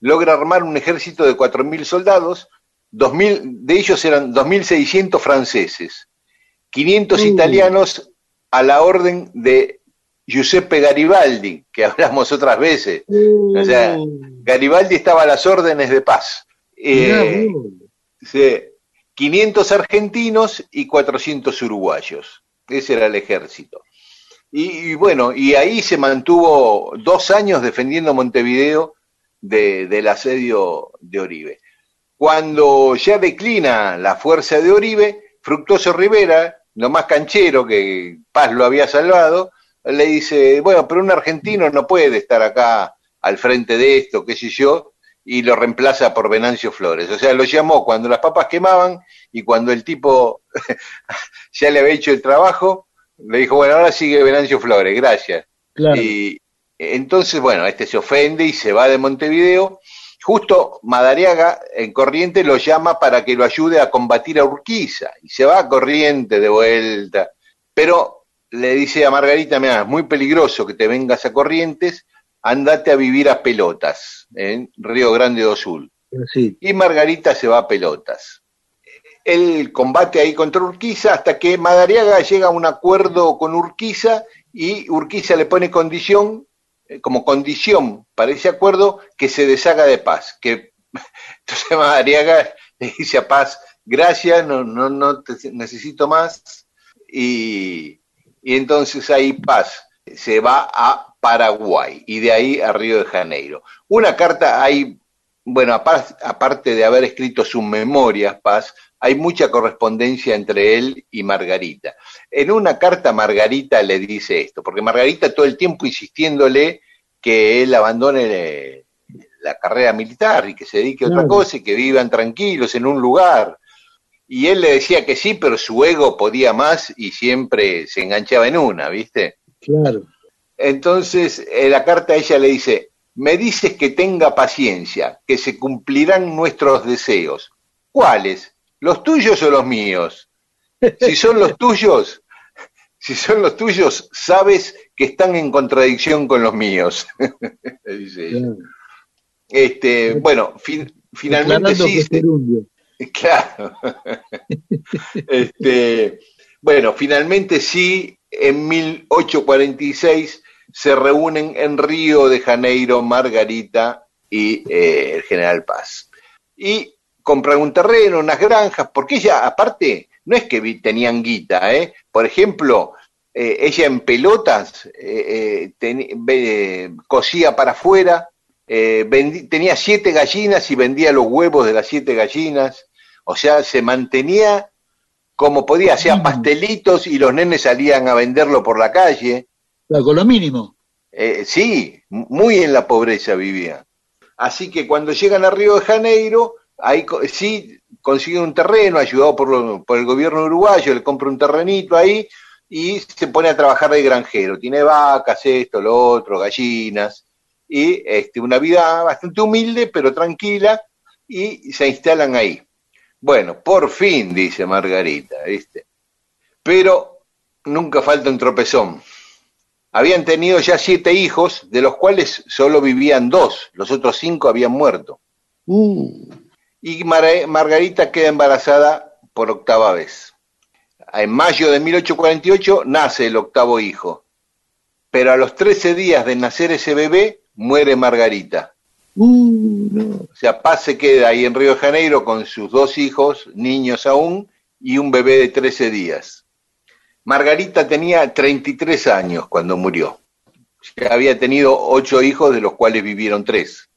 [SPEAKER 1] Logra armar un ejército de 4.000 soldados, 2.000, de ellos eran 2.600 franceses, 500
[SPEAKER 5] Uh.
[SPEAKER 1] italianos a la orden de Giuseppe Garibaldi, que hablamos otras veces. O sea, Garibaldi estaba a las órdenes de paz. Eh,
[SPEAKER 5] vos.
[SPEAKER 1] Sí, 500 argentinos y 400 uruguayos. Ese era el ejército. Y, y bueno, y ahí se mantuvo dos años defendiendo Montevideo de- del asedio de Oribe. Cuando ya declina la fuerza de Oribe, Fructuoso Rivera, lo más canchero que Paz lo había salvado, le dice, bueno, pero un argentino no puede estar acá al frente de esto, qué sé yo, y lo reemplaza por Venancio Flores. O sea, lo llamó cuando las papas quemaban y cuando el tipo ya le había hecho el trabajo, le dijo, bueno, ahora sigue Venancio Flores, gracias.
[SPEAKER 5] Claro.
[SPEAKER 1] Y entonces, bueno, este se ofende y se va de Montevideo. Justo Madariaga en Corriente lo llama para que lo ayude a combatir a Urquiza y se va a Corriente de vuelta. Pero le dice a Margarita, mira, es muy peligroso que te vengas a Corrientes, andate a vivir a Pelotas, en Río Grande do Sul.
[SPEAKER 5] Sí.
[SPEAKER 1] Y Margarita se va a Pelotas. Él combate ahí contra Urquiza hasta que Madariaga llega a un acuerdo con Urquiza y Urquiza le pone condición, como condición para ese acuerdo, que se deshaga de paz. Que, entonces Madariaga le dice a Paz, gracias, no, no, no te necesito más. Y, y entonces ahí Paz se va a Paraguay y de ahí a Río de Janeiro. Una carta hay, bueno, apar- aparte de haber escrito sus memorias, Paz, hay mucha correspondencia entre él y Margarita. En una carta Margarita le dice esto, porque Margarita todo el tiempo insistiéndole que él abandone eh, la carrera militar y que se dedique a otra cosa y que vivan tranquilos en un lugar. Y él le decía que sí, pero su ego podía más y siempre se enganchaba en una, ¿viste?
[SPEAKER 5] Claro.
[SPEAKER 1] Entonces, en la carta ella le dice, me dices que tenga paciencia, que se cumplirán nuestros deseos. ¿Cuáles? ¿Los tuyos o los míos? Si son los tuyos, si son los tuyos, sabes que están en contradicción con los míos. Dice. Este, bueno, fin- finalmente sí. Claro. este, bueno, finalmente sí, en 1846 se reúnen en Río de Janeiro Margarita y eh, el general Paz. Y compran un terreno, unas granjas, porque ella, aparte, no es que tenían guita, ¿eh? Por ejemplo, eh, ella en pelotas eh, eh, cosía para afuera, eh, tenía siete gallinas y vendía los huevos de las siete gallinas. O sea, se mantenía como podía, hacía pastelitos y los nenes salían a venderlo por la calle.
[SPEAKER 5] Con lo mínimo.
[SPEAKER 1] Sí, muy en la pobreza vivía. Así que cuando llegan a Río de Janeiro, ahí sí consiguen un terreno, ayudado por el gobierno uruguayo, le compra un terrenito ahí y se pone a trabajar de granjero. Tiene vacas, esto, lo otro, gallinas, y este, una vida bastante humilde, pero tranquila, y se instalan ahí. Bueno, por fin, dice Margarita, ¿viste? Pero nunca falta un tropezón. Habían tenido ya siete hijos, de los cuales solo vivían dos, los otros cinco habían muerto.
[SPEAKER 5] Uh,
[SPEAKER 1] Y Mar- Margarita queda embarazada por octava vez. En mayo de 1848 nace el octavo hijo, pero a los 13 días de nacer ese bebé muere Margarita.
[SPEAKER 5] uh, no.
[SPEAKER 1] O sea, Paz se queda ahí en Río de Janeiro con sus dos hijos, niños aún, y un bebé de 13 días. Margarita tenía 33 años cuando murió. Ya había tenido ocho hijos, de los cuales vivieron tres.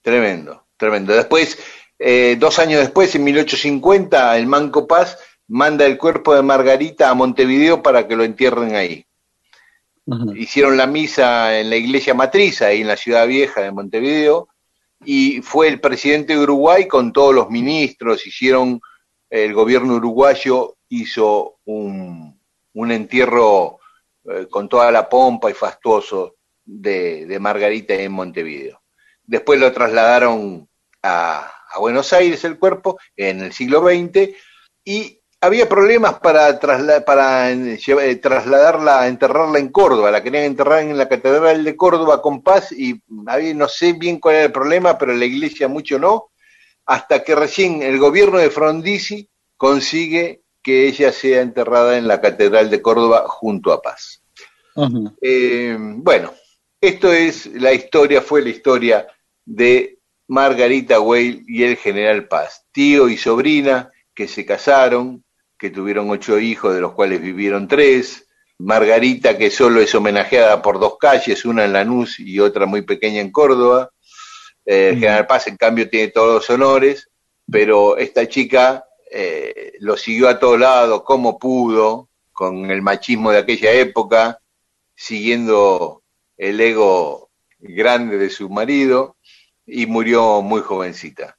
[SPEAKER 1] Tremendo, tremendo. Después, eh, dos años después, en 1850, el Manco Paz manda el cuerpo de Margarita a Montevideo para que lo entierren ahí hicieron la misa en la iglesia matriz, ahí en la ciudad vieja de Montevideo, y fue el presidente de Uruguay con todos los ministros, hicieron, el gobierno uruguayo hizo un, un entierro eh, con toda la pompa y fastuoso de, de Margarita en Montevideo. Después lo trasladaron a, a Buenos Aires el cuerpo en el siglo XX y había problemas para, trasla- para eh, eh, trasladarla, enterrarla en Córdoba. La querían enterrar en la Catedral de Córdoba con paz y había, no sé bien cuál era el problema, pero la iglesia mucho no, hasta que recién el gobierno de Frondizi consigue que ella sea enterrada en la Catedral de Córdoba junto a Paz. Eh, bueno, esto es la historia, fue la historia de Margarita Weil y el general Paz, tío y sobrina que se casaron, que tuvieron ocho hijos, de los cuales vivieron tres. Margarita, que solo es homenajeada por dos calles, una en Lanús y otra muy pequeña en Córdoba. Eh, el general Paz, en cambio, tiene todos los honores, pero esta chica eh, lo siguió a todo lado como pudo, con el machismo de aquella época, siguiendo el ego grande de su marido y murió muy jovencita.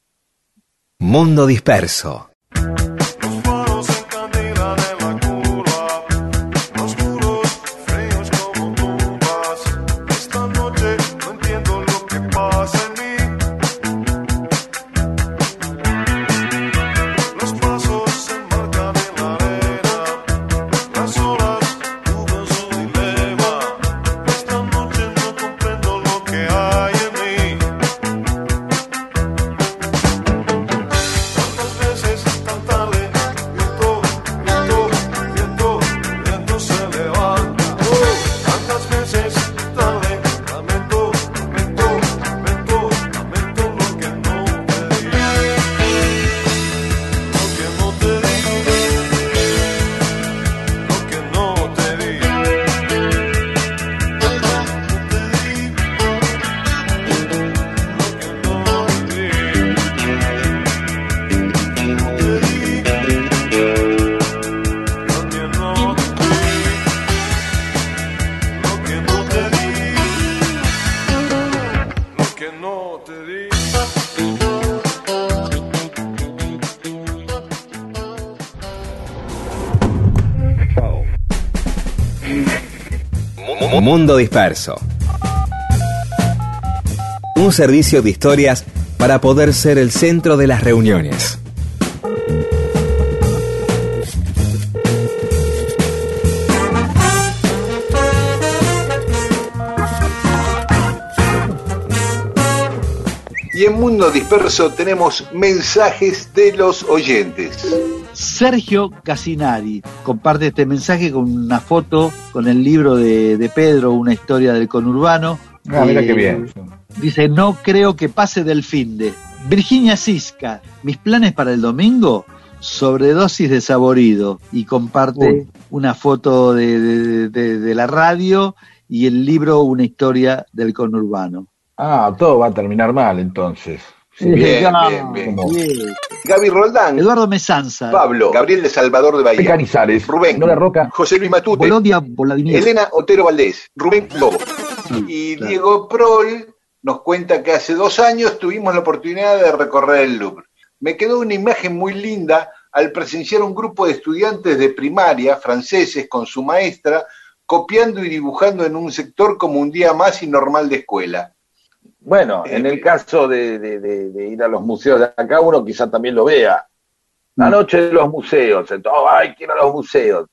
[SPEAKER 9] Mundo Disperso. Mundo Disperso. Un servicio de historias para poder ser el centro de las reuniones.
[SPEAKER 1] Y en Mundo Disperso tenemos mensajes de los oyentes.
[SPEAKER 5] Sergio Casinari comparte este mensaje con una foto con el libro de, de Pedro, una historia del conurbano.
[SPEAKER 4] Ah, mira
[SPEAKER 5] Eh,
[SPEAKER 4] qué bien.
[SPEAKER 5] Dice, no creo que pase del fin de. Virginia Cisca, mis planes para el domingo, sobredosis de saborido. Y comparte
[SPEAKER 4] Uy.
[SPEAKER 5] una foto de, de- de- de la radio y el libro Una historia del conurbano.
[SPEAKER 4] Ah, todo va a terminar mal entonces. Sí,
[SPEAKER 1] Bien,
[SPEAKER 5] Ah,
[SPEAKER 1] bien, bien.
[SPEAKER 5] bien.
[SPEAKER 1] Gaby Roldán,
[SPEAKER 5] Eduardo Mesanza,
[SPEAKER 1] Pablo, Gabriel de Salvador de Bahía,
[SPEAKER 10] Canizares,
[SPEAKER 1] Rubén,
[SPEAKER 10] Nora Roca,
[SPEAKER 1] José Luis Matute,
[SPEAKER 5] Bolodia Voladinier.
[SPEAKER 1] Elena Otero Valdés, Rubén Lobo. Y
[SPEAKER 5] claro.
[SPEAKER 1] Diego Prol nos cuenta que hace dos años tuvimos la oportunidad de recorrer el Louvre. Me quedó una imagen muy linda al presenciar un grupo de estudiantes de primaria franceses con su maestra copiando y dibujando en un sector como un día más y normal de escuela.
[SPEAKER 4] Bueno, en el caso de, de- de- de ir a los museos de acá, uno quizá también lo vea. La noche de los museos, entonces, oh, ay, quiero a los museos.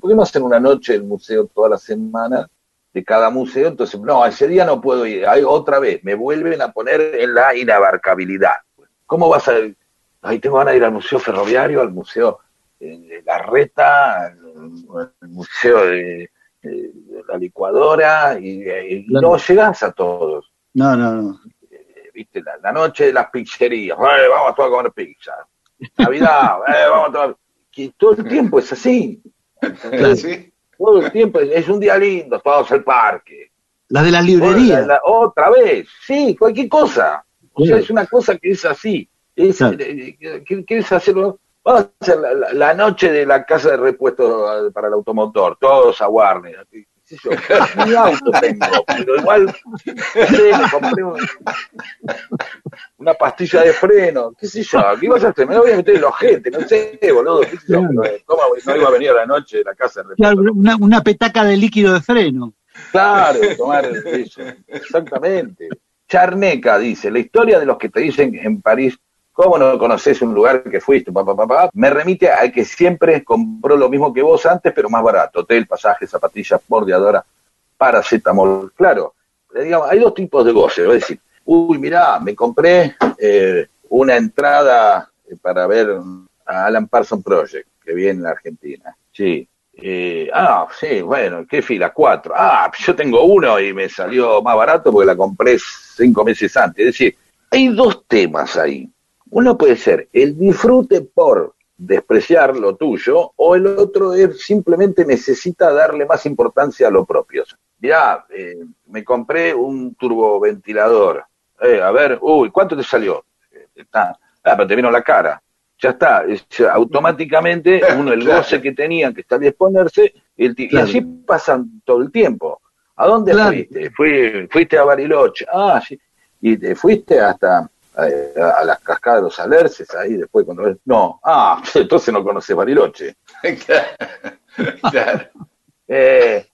[SPEAKER 4] ¿Por qué no hacen una noche del museo toda la semana de cada museo? Entonces, no, ese día no puedo ir. Ay, otra vez, me vuelven a poner en la inabarcabilidad. ¿Cómo vas a ir? Ay, tengo ganas de ir al museo ferroviario, al museo eh, de la reta, al, museo de, la licuadora, y, y no llegas a todos
[SPEAKER 5] No, no, no.
[SPEAKER 4] eh, viste, la, la noche de las pizzerías, "Eh, vamos todos a comer pizza. Navidad, eh, vamos a tomar. Que todo el tiempo es así.
[SPEAKER 1] ¿Sí?
[SPEAKER 4] Todo el tiempo es, es un día lindo, todos al parque.
[SPEAKER 5] Las de las
[SPEAKER 4] La-
[SPEAKER 5] librerías.
[SPEAKER 4] la- otra vez, sí, cualquier cosa. O sea, es una cosa que es así. Es,
[SPEAKER 5] Claro.
[SPEAKER 4] eh, eh, ¿qué- ¿Quieres hacerlo? Vamos a hacer la, la- la noche de la casa de repuestos eh, para el automotor, todos a Warner. Sé yo. Ni auto tengo, pero igual me compré un- una pastilla de freno, qué sé yo, ¿qué ibas a hacer? Me lo voy a meter en los ojete, no sé, boludo, qué sé yo, pero, ¿cómo no iba a venir a la noche de la casa de?
[SPEAKER 5] Claro, una, una petaca de líquido de freno.
[SPEAKER 4] Claro, tomar eso. Exactamente. Charneca dice, la historia de los que te dicen en París, ¿cómo no conoces un lugar que fuiste? Pa, pa? Me remite a que siempre compró lo mismo que vos antes, pero más barato. Hotel, pasaje, zapatillas, bordeadora, paracetamol. Claro, eh, digamos, hay dos tipos de goce. Decir, uy, mirá, me compré eh, una entrada eh, para ver a Alan Parsons Project, que viene en la Argentina. Sí. Ah, sí, bueno, ¿qué fila? Cuatro. Ah, yo tengo uno y me salió más barato porque la compré cinco meses antes. Es decir, hay dos temas ahí. Uno puede ser el disfrute por despreciar lo tuyo o el otro es simplemente necesita darle más importancia a lo propio. Mirá, eh, me compré un turboventilador. Eh, a ver, uy, ¿cuánto te salió? Eh, Está, ah, pero te vino la cara. Ya está, es- automáticamente uno el
[SPEAKER 1] Claro.
[SPEAKER 4] goce que tenía que el ti-
[SPEAKER 5] Claro.
[SPEAKER 4] y así pasan todo el tiempo. ¿A dónde
[SPEAKER 5] Claro.
[SPEAKER 4] fuiste? Fui, fuiste a Bariloche, ah, sí, y te fuiste hasta eh, a, las cascadas de los alerces, ahí después cuando ves, no, ah, entonces no conoces Bariloche.
[SPEAKER 1] Claro.
[SPEAKER 4] Eh,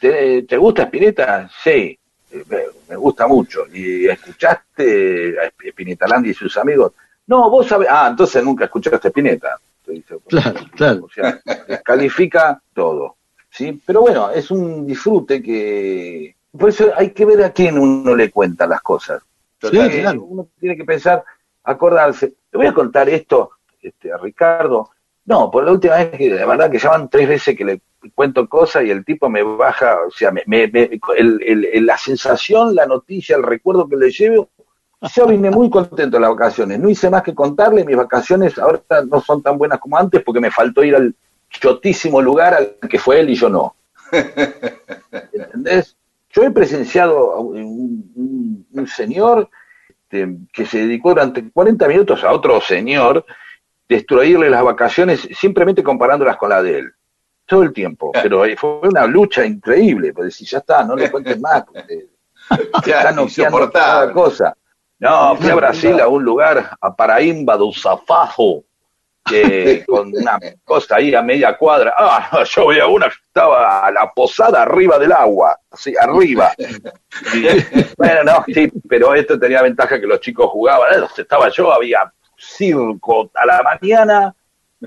[SPEAKER 4] ¿te, te gusta Spinetta? Sí, me, me gusta mucho. ¿Y escuchaste a Sp- Spinetta y sus amigos? No, vos sabés, ah, entonces nunca escuchaste Spinetta.
[SPEAKER 5] Claro, claro.
[SPEAKER 4] O sea, descalifica todo. ¿sí? Pero bueno, es un disfrute que... Por eso hay que ver a quién uno le cuenta las cosas.
[SPEAKER 5] Sí, claro.
[SPEAKER 4] Uno tiene que pensar, acordarse. Te voy a contar esto este, a Ricardo. No, por la última vez que de verdad que llaman tres veces que le cuento cosas y el tipo me baja, o sea, me, me- me- el- el- el- la sensación, la noticia, el recuerdo que le llevo. Yo vine muy contento de las vacaciones. No hice más que contarle. Mis vacaciones ahora no son tan buenas como antes porque me faltó ir al chotísimo lugar al que fue él y yo no. ¿Entendés? Yo he presenciado a un, un- un señor este, que se dedicó durante 40 minutos a otro señor destruirle las vacaciones simplemente comparándolas con la de él. Todo el tiempo. Pero eh, fue una lucha increíble. Pues decir, ya está, no le cuentes más. porque está
[SPEAKER 1] Claro,
[SPEAKER 4] noqueando
[SPEAKER 1] insoportable.
[SPEAKER 4] cada cosa. No, fui a Brasil a un lugar, a Paraímba do Zafajo, que con una cosa ahí a media cuadra. Ah, no, yo veía una que estaba a la posada arriba del agua, así, arriba. Y, bueno, no, sí, pero esto tenía ventaja que los chicos jugaban. Eh, estaba yo, había circo a la mañana,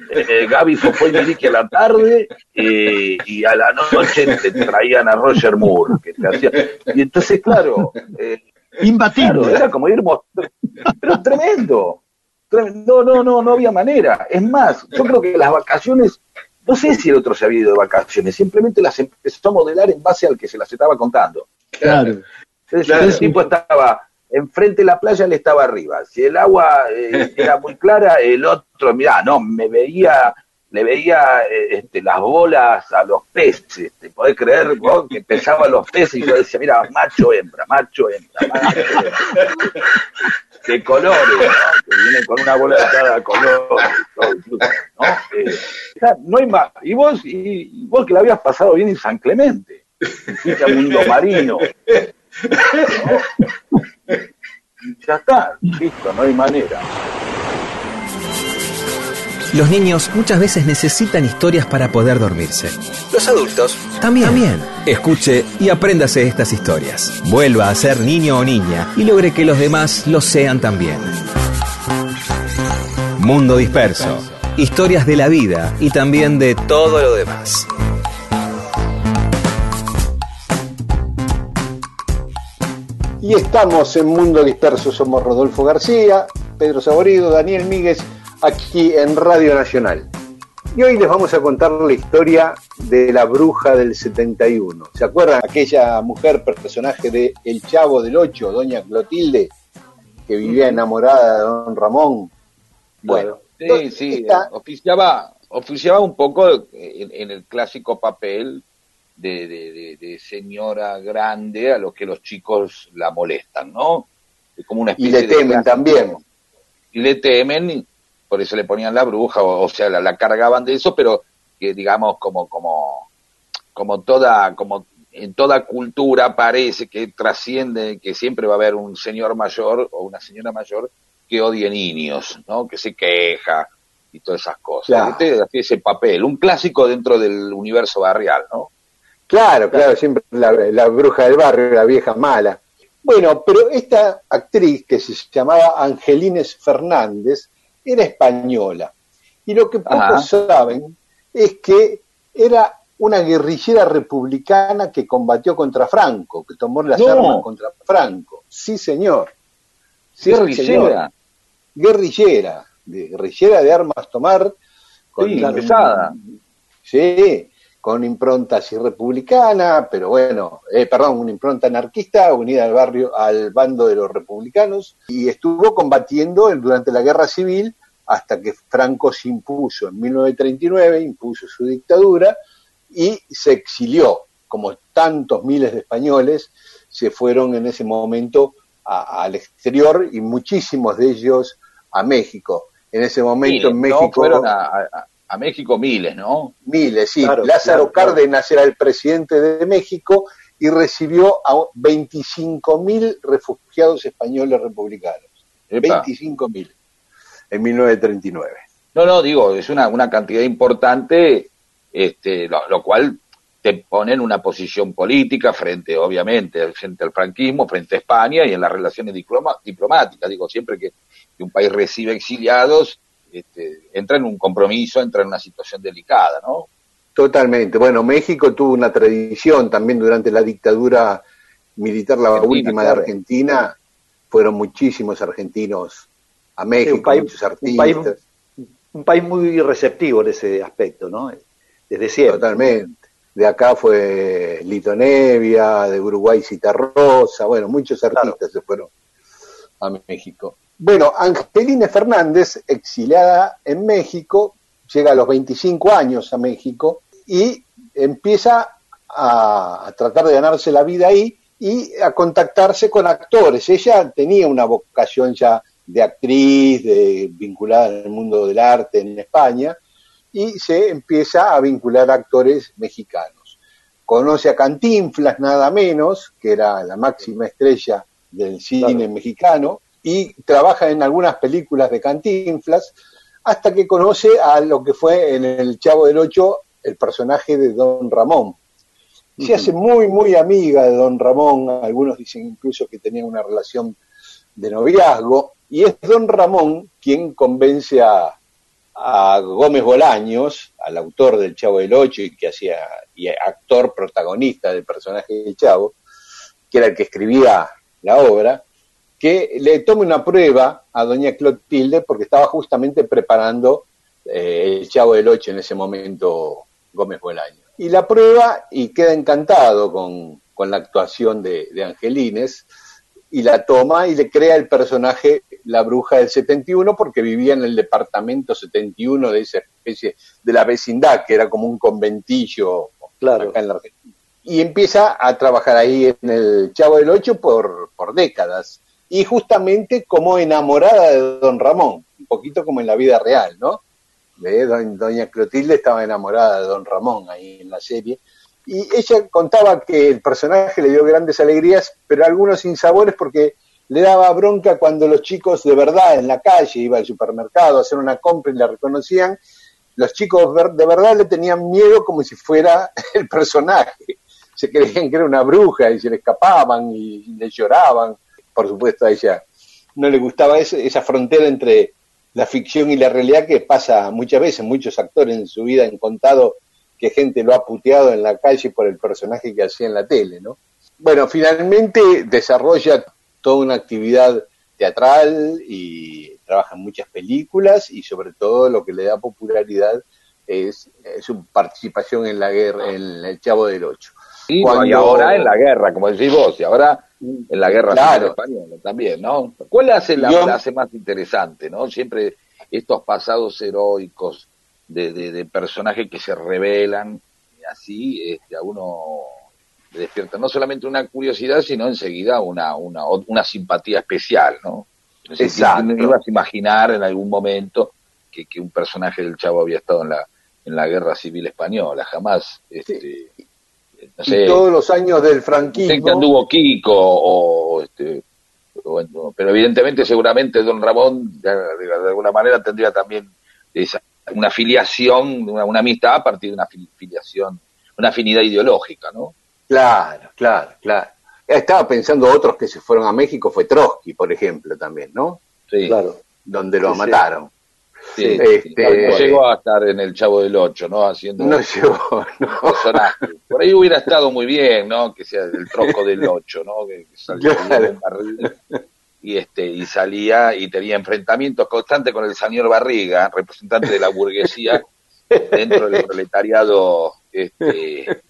[SPEAKER 4] eh, Gaby fue y Mirique a la tarde, eh, y a la noche te traían a Roger Moore, que te hacía. Y entonces, claro, eh,
[SPEAKER 5] Imbatible.
[SPEAKER 4] Claro, era como ir mostrando. Pero tremendo. No, no, no, no había manera. Es más, yo creo que las vacaciones, no sé si el otro se había ido de vacaciones, simplemente las empezó a modelar en base al que se las estaba contando.
[SPEAKER 5] Claro.
[SPEAKER 4] Es decir,
[SPEAKER 1] Claro.
[SPEAKER 4] el tipo estaba enfrente de la playa, él estaba arriba. Si el agua eh, era muy clara, el otro, mirá, no, me veía, le veía eh, este, las bolas a los peces. ¿Te podés creer vos que pesaban los peces? Y yo decía, mira, macho, hembra, macho, hembra, macho, hembra. De colores, ¿no? Que vienen con una bola de cada color, ¿no? Eh, no hay más. Y vos, y, y vos que la habías pasado bien en San Clemente, fuiste mundo marino. ¿no? Ya está, listo, no hay manera.
[SPEAKER 3] Los niños muchas veces necesitan historias para poder dormirse. Los adultos también. También. Escuche y apréndase estas historias. Vuelva a ser niño o niña y logre que los demás lo sean también. Mundo Disperso. Historias de la vida y también de todo lo demás.
[SPEAKER 1] Y estamos en Mundo Disperso, somos Rodolfo García, Pedro Saborido, Daniel Míguez, aquí en Radio Nacional. Y hoy les vamos a contar la historia de la bruja del 71. ¿Se acuerdan? Aquella mujer, personaje de El Chavo del Ocho, doña Clotilde, que vivía enamorada de don Ramón. Bueno,
[SPEAKER 4] Sí, sí,
[SPEAKER 1] esta-
[SPEAKER 4] oficiaba, oficiaba un poco en, en el clásico papel de, de- de- de señora grande a los que los chicos la molestan, ¿no? Es como una
[SPEAKER 1] y
[SPEAKER 4] especie
[SPEAKER 1] le
[SPEAKER 4] de
[SPEAKER 1] temen también.
[SPEAKER 4] Y le temen, y por eso le ponían la bruja, o, o sea, la, la cargaban de eso, pero que digamos como, como, como toda, como en toda cultura parece que trasciende, que siempre va a haber un señor mayor o una señora mayor que odie niños, ¿no? Que se queja y todas esas cosas.
[SPEAKER 1] Claro.
[SPEAKER 4] Hacía ese papel, un clásico dentro del universo barrial, ¿no?
[SPEAKER 1] Claro, claro, siempre la, la bruja del barrio, la vieja mala. Bueno, pero esta actriz que se llamaba Angelines Fernández era española. Y lo que pocos
[SPEAKER 4] Ajá.
[SPEAKER 1] saben es que era una guerrillera republicana que combatió contra Franco, que tomó las
[SPEAKER 4] No.
[SPEAKER 1] armas contra Franco. Sí, señor. Sí,
[SPEAKER 4] Guerrillera.
[SPEAKER 1] señor. Guerrillera, de, guerrillera de armas tomar.
[SPEAKER 4] Sí, pesada.
[SPEAKER 1] Sí, con impronta así republicana, pero bueno, eh, perdón, una impronta anarquista unida al barrio, al bando de los republicanos, y estuvo combatiendo en- durante la guerra civil hasta que Franco se impuso en 1939, impuso su dictadura y se exilió, como tantos miles de españoles se fueron en ese momento a- al exterior y muchísimos de ellos a México. En ese momento en
[SPEAKER 4] ¿no?
[SPEAKER 1] México
[SPEAKER 4] Fueron a, a- a México miles, ¿no?
[SPEAKER 1] Miles, sí.
[SPEAKER 7] Claro,
[SPEAKER 1] Lázaro
[SPEAKER 7] claro, claro.
[SPEAKER 1] Cárdenas era el presidente de México y recibió a 25.000 refugiados españoles republicanos.
[SPEAKER 4] Epa.
[SPEAKER 1] 25.000 en 1939.
[SPEAKER 4] No, no, digo, es una, una cantidad importante, este, lo, lo cual te pone en una posición política frente, obviamente, frente al franquismo, frente a España y en las relaciones diploma- diplomáticas. Digo, siempre que, que un país recibe exiliados, este, entra en un compromiso, entra en una situación delicada, ¿no?
[SPEAKER 1] Totalmente. Bueno, México tuvo una tradición también durante la dictadura militar, la
[SPEAKER 4] Argentina,
[SPEAKER 1] última de
[SPEAKER 4] claro.
[SPEAKER 1] Argentina. Fueron muchísimos argentinos a México,
[SPEAKER 7] un país-
[SPEAKER 1] muchos
[SPEAKER 7] un
[SPEAKER 1] artistas.
[SPEAKER 7] país- Un país muy receptivo en ese aspecto, ¿no? Desde siempre.
[SPEAKER 1] Totalmente. De acá fue Lito Nevia, de Uruguay Citarrosa, bueno, muchos artistas se fueron a México. Bueno, Angelina Fernández, exiliada en México, llega a los 25 años a México y empieza a, a tratar de ganarse la vida ahí y a contactarse con actores. Ella tenía una vocación ya de actriz, de, vinculada al mundo del arte en España, y se empieza a vincular a actores mexicanos. Conoce a Cantinflas nada menos, que era la máxima estrella del cine
[SPEAKER 7] Claro.
[SPEAKER 1] mexicano, y trabaja en algunas películas de Cantinflas, hasta que conoce a lo que fue en El Chavo del Ocho el personaje de Don Ramón. Se hace muy, muy amiga de Don Ramón, algunos dicen incluso que tenían una relación de noviazgo, y es Don Ramón quien convence a, a Gómez Bolaños, al autor del Chavo del Ocho y que hacía y actor protagonista del personaje del Chavo, que era el que escribía la obra, que le tome una prueba a doña Clotilde porque estaba justamente preparando eh, el Chavo del Ocho en ese momento Gómez Bolaños. Y la prueba y queda encantado con, con la actuación de, de Angelines y la toma y le crea el personaje la bruja del 71 porque vivía en el departamento 71 de esa especie de la vecindad que era como un conventillo
[SPEAKER 7] Claro.
[SPEAKER 1] acá en la Argentina. Y empieza a trabajar ahí en el Chavo del Ocho por, por décadas. Y justamente como enamorada de don Ramón, un poquito como en la vida real, ¿no? Doña Clotilde estaba enamorada de don Ramón ahí en la serie. Y ella contaba que el personaje le dio grandes alegrías, pero algunos sinsabores porque le daba bronca cuando los chicos de verdad en la calle, iba al supermercado a hacer una compra y la reconocían, los chicos de verdad le tenían miedo como si fuera el personaje. Se creían que era una bruja y se le escapaban y le lloraban. Por supuesto, a ella no le gustaba esa frontera entre la ficción y la realidad que pasa muchas veces. Muchos actores en su vida han contado que gente lo ha puteado en la calle por el personaje que hacía en la tele, ¿no? Bueno, finalmente desarrolla toda una actividad teatral y trabaja en muchas películas y sobre todo lo que le da popularidad es, es su participación en la guerra, en el Chavo del Ocho. Cuando-
[SPEAKER 4] y ahora en la guerra, como decís vos, y ahora en la guerra
[SPEAKER 1] Claro.
[SPEAKER 4] civil española también, ¿no? ¿Cuál hace la,
[SPEAKER 1] Yo-
[SPEAKER 4] hace más interesante, no? Siempre estos pasados heroicos de, de, de personajes que se revelan así este, a uno le despierta no solamente una curiosidad, sino enseguida una, una, una simpatía especial, ¿no?
[SPEAKER 1] Exacto.
[SPEAKER 4] No ibas a imaginar en algún momento que, que un personaje del Chavo había estado en la, en la guerra civil española, jamás. Este, no sé,
[SPEAKER 1] y todos los años del
[SPEAKER 4] sé que
[SPEAKER 1] franquismo,
[SPEAKER 4] anduvo Kiko o este o- pero evidentemente seguramente don Ramón de, alguna manera tendría también esa, una filiación una, una amistad a partir de una fili- filiación una afinidad ideológica no
[SPEAKER 1] claro, claro, claro. Estaba pensando otros que se fueron a México, fue Trotsky, por ejemplo, también, ¿no?
[SPEAKER 4] sí,
[SPEAKER 7] Claro.
[SPEAKER 1] Donde lo
[SPEAKER 7] sí.
[SPEAKER 1] mataron.
[SPEAKER 4] sí,
[SPEAKER 1] sí. Este-
[SPEAKER 4] No llegó a estar en el Chavo del Ocho no haciendo
[SPEAKER 1] No llegó, no.
[SPEAKER 4] personaje por ahí hubiera estado muy bien no que sea el troco del Ocho no que, que salía
[SPEAKER 1] Claro.
[SPEAKER 4] de un barril y este y salía y tenía enfrentamientos constantes con el señor Barriga, representante de la burguesía dentro del proletariado este,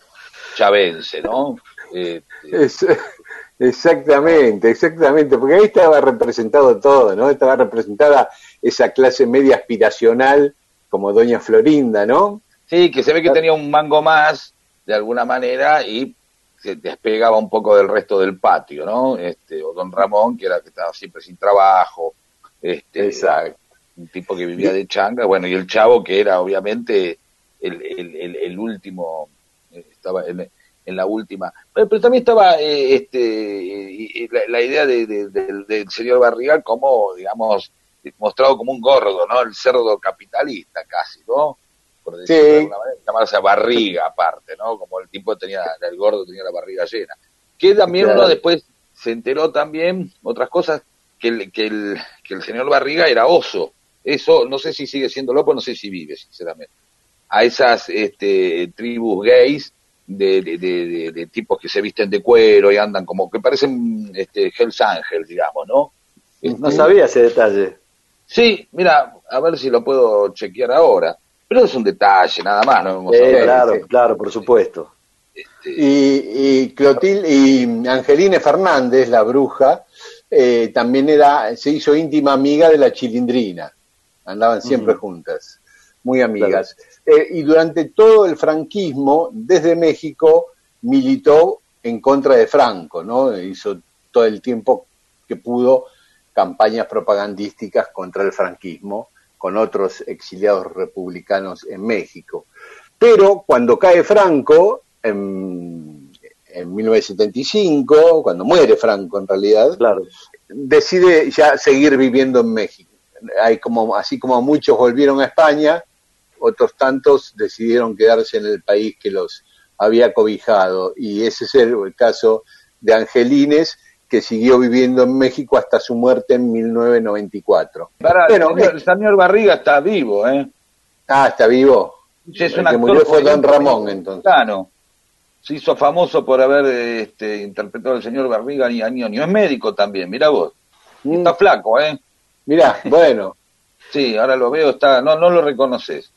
[SPEAKER 4] chavense, ¿no? Este,
[SPEAKER 1] Es- exactamente, exactamente, porque ahí estaba representado todo, ¿no? Estaba representada esa clase media aspiracional como Doña Florinda, ¿no?
[SPEAKER 4] sí, que se ve que tenía un mango más de alguna manera y se despegaba un poco del resto del patio, ¿no? Este, o don Ramón, que era que estaba siempre sin trabajo, este,
[SPEAKER 1] Exacto.
[SPEAKER 4] un tipo que vivía de changa, bueno, y el chavo que era obviamente el, el, el, el último, estaba en, en la última, pero, pero también estaba eh, este y- y la, la idea de, de- del- del señor Barriga como, digamos, mostrado como un gordo, ¿no? El cerdo capitalista casi, ¿no? Por decirlo
[SPEAKER 1] Sí.
[SPEAKER 4] de alguna manera, llamarse barriga aparte, ¿no? Como el tipo tenía, el gordo tenía la barriga llena. Que también
[SPEAKER 1] Claro.
[SPEAKER 4] uno después se enteró también, otras cosas, que el, que el, que el señor Barriga era oso. Eso, no sé si sigue siendo loco, no sé si vive, sinceramente. A esas este, tribus gays de, de, de, de- de tipos que se visten de cuero y andan como que parecen este, Hells Angels, digamos, ¿no?
[SPEAKER 7] No sabía ese detalle.
[SPEAKER 4] Sí, mira, a ver si lo puedo chequear ahora. Pero es un detalle, nada más, no vamos a
[SPEAKER 7] claro,
[SPEAKER 1] sí.
[SPEAKER 7] claro, por supuesto.
[SPEAKER 1] Y, y Clotilde y Angeline Fernández, la bruja, eh, también era, se hizo íntima amiga de la chilindrina. Andaban siempre juntas, muy amigas. Eh, y durante todo el franquismo, desde México, militó en contra de Franco, ¿no? Hizo todo el tiempo que pudo campañas propagandísticas contra el franquismo con otros exiliados republicanos en México. Pero cuando cae Franco, en, en 1975, cuando muere Franco en realidad,
[SPEAKER 7] Claro.
[SPEAKER 1] decide ya seguir viviendo en México. Hay como, así como muchos volvieron a España, otros tantos decidieron quedarse en el país que los había cobijado. Y ese es el, el caso de Angelines, que siguió viviendo en México hasta su muerte en 1994.
[SPEAKER 4] Para,
[SPEAKER 1] Bueno,
[SPEAKER 4] el, señor, el señor Barriga está vivo, ¿eh?
[SPEAKER 1] Ah, está vivo.
[SPEAKER 4] Sí, es
[SPEAKER 1] El que murió fue Don Ramón, entonces.
[SPEAKER 4] Se hizo famoso por haber este, interpretado al señor Barriga y Añonio. Es médico también, mira vos.
[SPEAKER 1] Mm,
[SPEAKER 4] Está flaco, ¿eh?
[SPEAKER 1] Mirá, bueno,
[SPEAKER 4] Sí, ahora lo veo, está, no, no lo reconoces.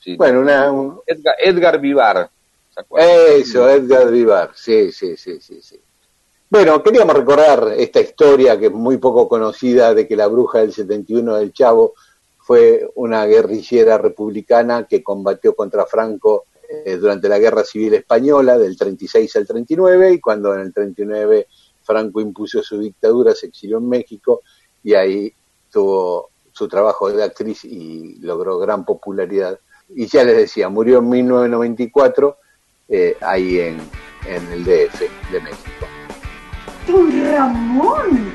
[SPEAKER 4] Sí.
[SPEAKER 1] bueno, una, un-
[SPEAKER 4] Edgar, Edgar Vivar. ¿se?
[SPEAKER 1] Eso, Edgar Vivar, sí, sí, sí, sí, sí. Bueno, queríamos recordar esta historia que es muy poco conocida de que la bruja del 71 del Chavo fue una guerrillera republicana que combatió contra Franco eh, durante la Guerra Civil Española del 36 al 39 y cuando en el 39 Franco impuso su dictadura, se exilió en México y ahí tuvo su trabajo de actriz y logró gran popularidad. Y ya les decía, murió en 1994 eh, ahí en, en el DF de México.
[SPEAKER 11] Don Ramón,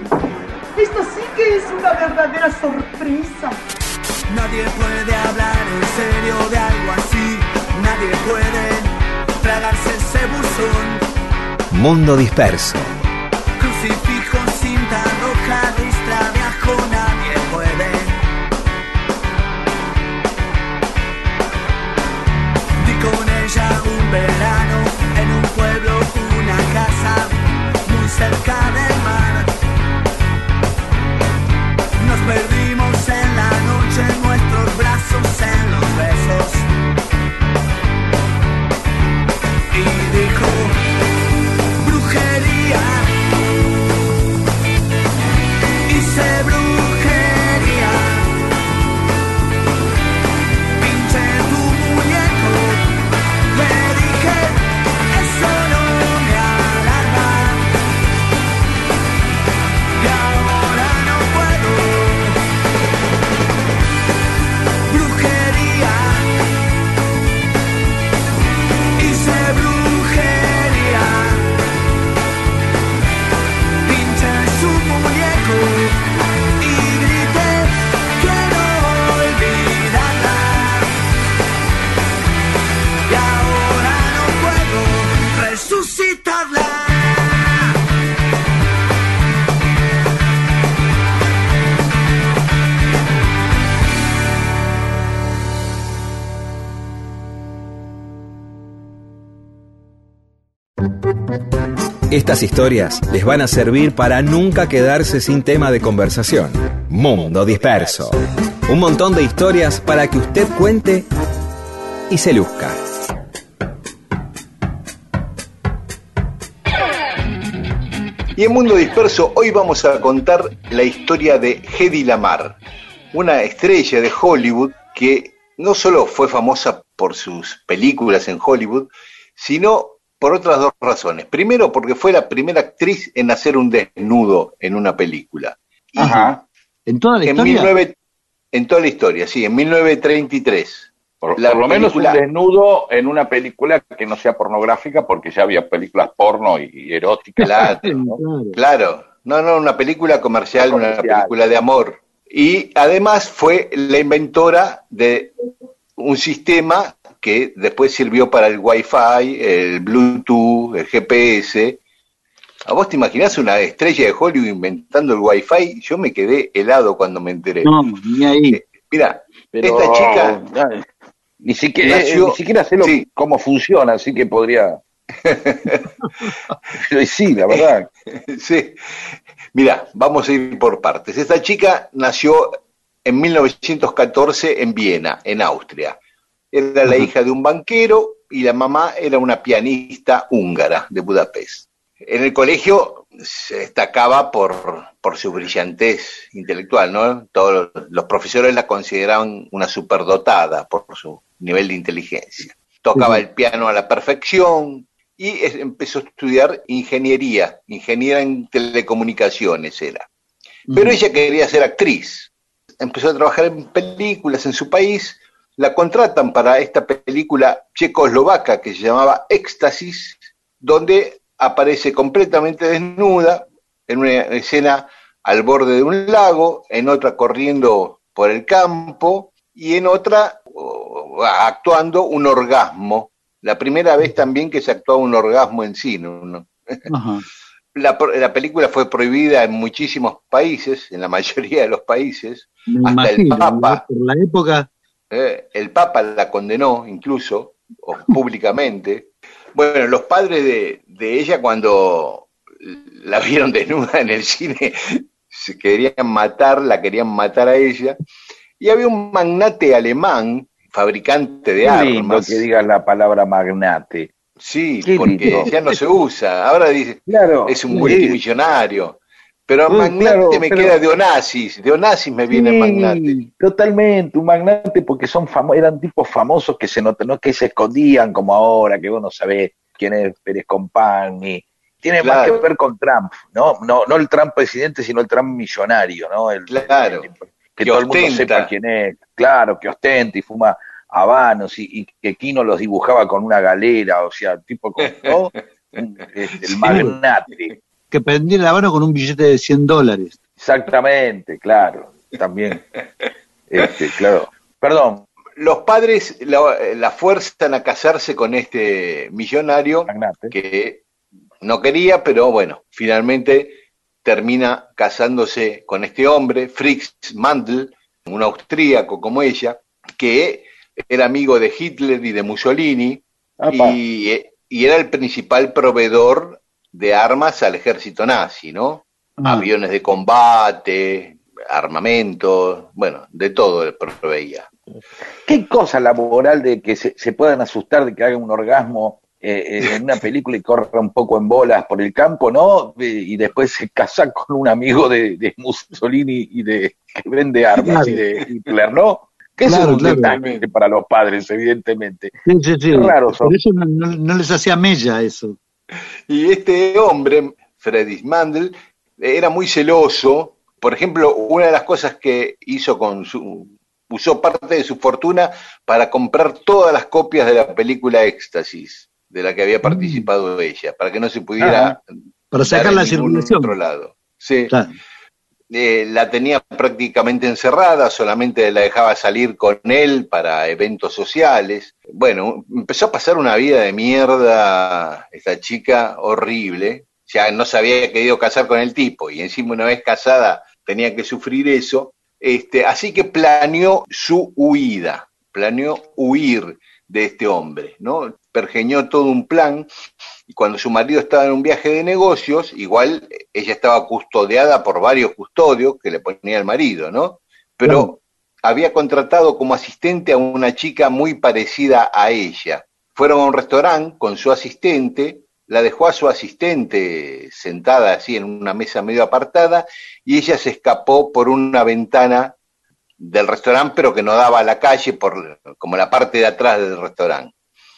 [SPEAKER 11] esto sí que es una verdadera sorpresa.
[SPEAKER 8] Nadie puede hablar en serio de algo así. Nadie puede tragarse ese buzón.
[SPEAKER 3] Mundo disperso.
[SPEAKER 8] Cerca del
[SPEAKER 3] Estas historias les van a servir para nunca quedarse sin tema de conversación. Mundo disperso. Un montón de historias para que usted cuente y se luzca.
[SPEAKER 1] Y en Mundo Disperso hoy vamos a contar la historia de Hedy Lamar, una estrella de Hollywood que no solo fue famosa por sus películas en Hollywood, sino por otras dos razones. Primero, porque fue la primera actriz en hacer un desnudo en una película. Y
[SPEAKER 7] Ajá.
[SPEAKER 5] En toda la
[SPEAKER 1] en,
[SPEAKER 5] historia.
[SPEAKER 1] 19 en toda la historia, sí, en 1933.
[SPEAKER 7] Por,
[SPEAKER 1] La
[SPEAKER 7] por lo menos un desnudo en una película que no sea pornográfica, porque ya había películas porno y, y eróticas.
[SPEAKER 1] Claro,
[SPEAKER 7] ¿no?
[SPEAKER 5] Claro.
[SPEAKER 1] No, no, una película comercial, una película de amor. Y además fue la inventora de un sistema que después sirvió para el Wi-Fi, el Bluetooth, el GPS. ¿A vos te imaginás una estrella de Hollywood inventando el Wi-Fi? Yo me quedé helado cuando me enteré.
[SPEAKER 5] No, ni ahí.
[SPEAKER 1] Mira,
[SPEAKER 7] Pero,
[SPEAKER 1] esta chica
[SPEAKER 7] ay, ni siquiera,
[SPEAKER 1] nació-
[SPEAKER 7] ni siquiera sé lo-
[SPEAKER 1] sí.
[SPEAKER 7] cómo funciona, así que podría. Sí, la verdad.
[SPEAKER 1] Sí. Mira, vamos a ir por partes. Esta chica nació en 1914 en Viena, en Austria. Era la hija de un banquero y la mamá era una pianista húngara de Budapest. En el colegio se destacaba por, por su brillantez intelectual, ¿no? Todos los, profesores la consideraban una superdotada por su nivel de inteligencia. Tocaba el piano a la perfección y empezó a estudiar ingeniería, ingeniera en telecomunicaciones era. Pero ella quería ser actriz. Empezó a trabajar en películas en su país. La contratan para esta película checoslovaca que se llamaba Éxtasis, donde aparece completamente desnuda en una escena al borde de un lago, en otra corriendo por el campo y en otra oh, actuando un orgasmo. La primera vez también que se actuaba un orgasmo en cine. ¿no?
[SPEAKER 5] Ajá.
[SPEAKER 1] La, película fue prohibida en muchísimos países, en la mayoría de los países.
[SPEAKER 5] Me
[SPEAKER 1] Hasta el Papa.
[SPEAKER 5] por la época.
[SPEAKER 1] Eh, el Papa la condenó incluso, o públicamente. Bueno, los padres de, de ella cuando la vieron desnuda en el cine se querían matar, la querían matar a ella. Y había un magnate alemán, fabricante de
[SPEAKER 7] Qué lindo
[SPEAKER 1] armas.
[SPEAKER 7] que digas la palabra magnate.
[SPEAKER 1] Sí,
[SPEAKER 7] Qué
[SPEAKER 1] porque
[SPEAKER 7] lindo.
[SPEAKER 1] ya no se usa. Ahora dice,
[SPEAKER 7] Claro.
[SPEAKER 1] es un multimillonario. Pero
[SPEAKER 7] Sí,
[SPEAKER 1] magnate
[SPEAKER 7] claro,
[SPEAKER 1] me
[SPEAKER 7] pero-
[SPEAKER 1] queda de Onassis. De Onassis me viene
[SPEAKER 7] Sí,
[SPEAKER 1] magnate.
[SPEAKER 7] Totalmente, un magnate porque son famo- eran tipos famosos que se notan, no que se escondían como ahora, que vos no sabés quién es Pérez Compán, ni
[SPEAKER 4] tiene más que ver con Trump, ¿no? No, no el Trump presidente, sino el Trump millonario, ¿no? El,
[SPEAKER 1] Claro.
[SPEAKER 4] el- que,
[SPEAKER 1] Que
[SPEAKER 4] todo el mundo
[SPEAKER 1] ostenta.
[SPEAKER 4] sepa quién es, claro, que ostenta y fuma habanos y, y que Kino los dibujaba con una galera, o sea, tipo con ¿no? Este, el magnate.
[SPEAKER 5] Que prendía la mano con un billete de 100 dólares.
[SPEAKER 4] Exactamente, claro, también. Este, claro. Perdón,
[SPEAKER 1] Los padres la, la fuerzan a casarse con este millonario
[SPEAKER 4] magnate.
[SPEAKER 1] que no quería, pero bueno, finalmente termina casándose con este hombre, Fritz Mandl, un austríaco como ella, que era amigo de Hitler y de Mussolini
[SPEAKER 4] Apa.
[SPEAKER 1] y, y era el principal proveedor de armas al ejército nazi, ¿no?
[SPEAKER 5] Ah.
[SPEAKER 1] Aviones de combate, armamento, bueno, de todo proveía.
[SPEAKER 4] ¿Qué cosa la moral de que se, se puedan asustar de que haga un orgasmo eh, eh, en una película y corra un poco en bolas por el campo, ¿no? Y después se casa con un amigo de, de Mussolini y de que vende armas
[SPEAKER 5] Claro.
[SPEAKER 4] y de Hitler, ¿no? Que eso
[SPEAKER 5] Claro,
[SPEAKER 4] es un
[SPEAKER 5] claro.
[SPEAKER 4] detalle para los padres, evidentemente.
[SPEAKER 5] Sí, sí, sí.
[SPEAKER 4] Qué raro son.
[SPEAKER 5] Por eso no, no- no les hacía mella eso.
[SPEAKER 1] Y este hombre, Freddy Mandel, era muy celoso. Por ejemplo, una de las cosas que hizo con su. usó parte de su fortuna para comprar todas las copias de la película Éxtasis, de la que había participado ella, para que no se pudiera.
[SPEAKER 5] Para
[SPEAKER 1] dar
[SPEAKER 5] sacar la circulación.
[SPEAKER 1] otro lado. Sí.
[SPEAKER 5] Claro.
[SPEAKER 1] Eh, la tenía prácticamente encerrada, solamente la dejaba salir con él para eventos sociales. Bueno, empezó a pasar una vida de mierda esta chica horrible. Ya no se había querido casar con el tipo y encima una vez casada tenía que sufrir eso. Este, así que planeó su huida, planeó huir de este hombre, ¿no? Pergeñó todo un plan y cuando su marido estaba en un viaje de negocios, igual ella estaba custodiada por varios custodios que le ponía el marido, ¿no? Pero había contratado como asistente a una chica muy parecida a ella. Fueron a un restaurante con su asistente, la dejó a su asistente sentada así en una mesa medio apartada y ella se escapó por una ventana del restaurante, pero que no daba a la calle, por como la parte de atrás del restaurante.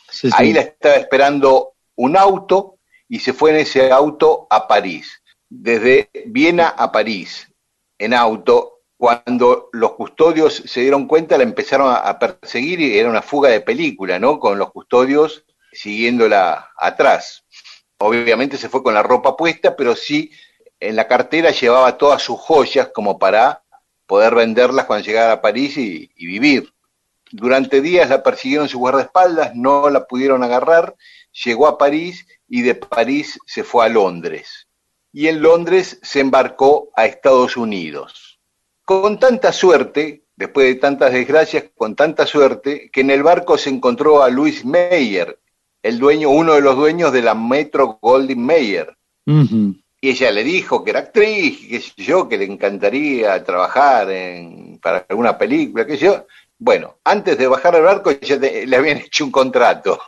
[SPEAKER 5] Sí, sí.
[SPEAKER 1] Ahí la estaba esperando un auto y se fue en ese auto a París, desde Viena a París, en auto. Cuando los custodios se dieron cuenta, la empezaron a, perseguir y era una fuga de película, ¿no? Con los custodios siguiéndola atrás. Obviamente se fue con la ropa puesta, pero sí en la cartera llevaba todas sus joyas como para poder venderlas cuando llegara a París y, y vivir. Durante días la persiguieron sus guardaespaldas, no la pudieron agarrar, llegó a París y de París se fue a Londres. Y en Londres se embarcó a Estados Unidos. Con tanta suerte, después de tantas desgracias, con tanta suerte, que en el barco se encontró a Louis Meyer, el dueño, uno de los dueños de la Metro Goldwyn Mayer. Y ella le dijo que era actriz, que yo, que le encantaría trabajar en, para alguna película, que yo. Bueno, antes de bajar al barco ya te- le habían hecho un contrato.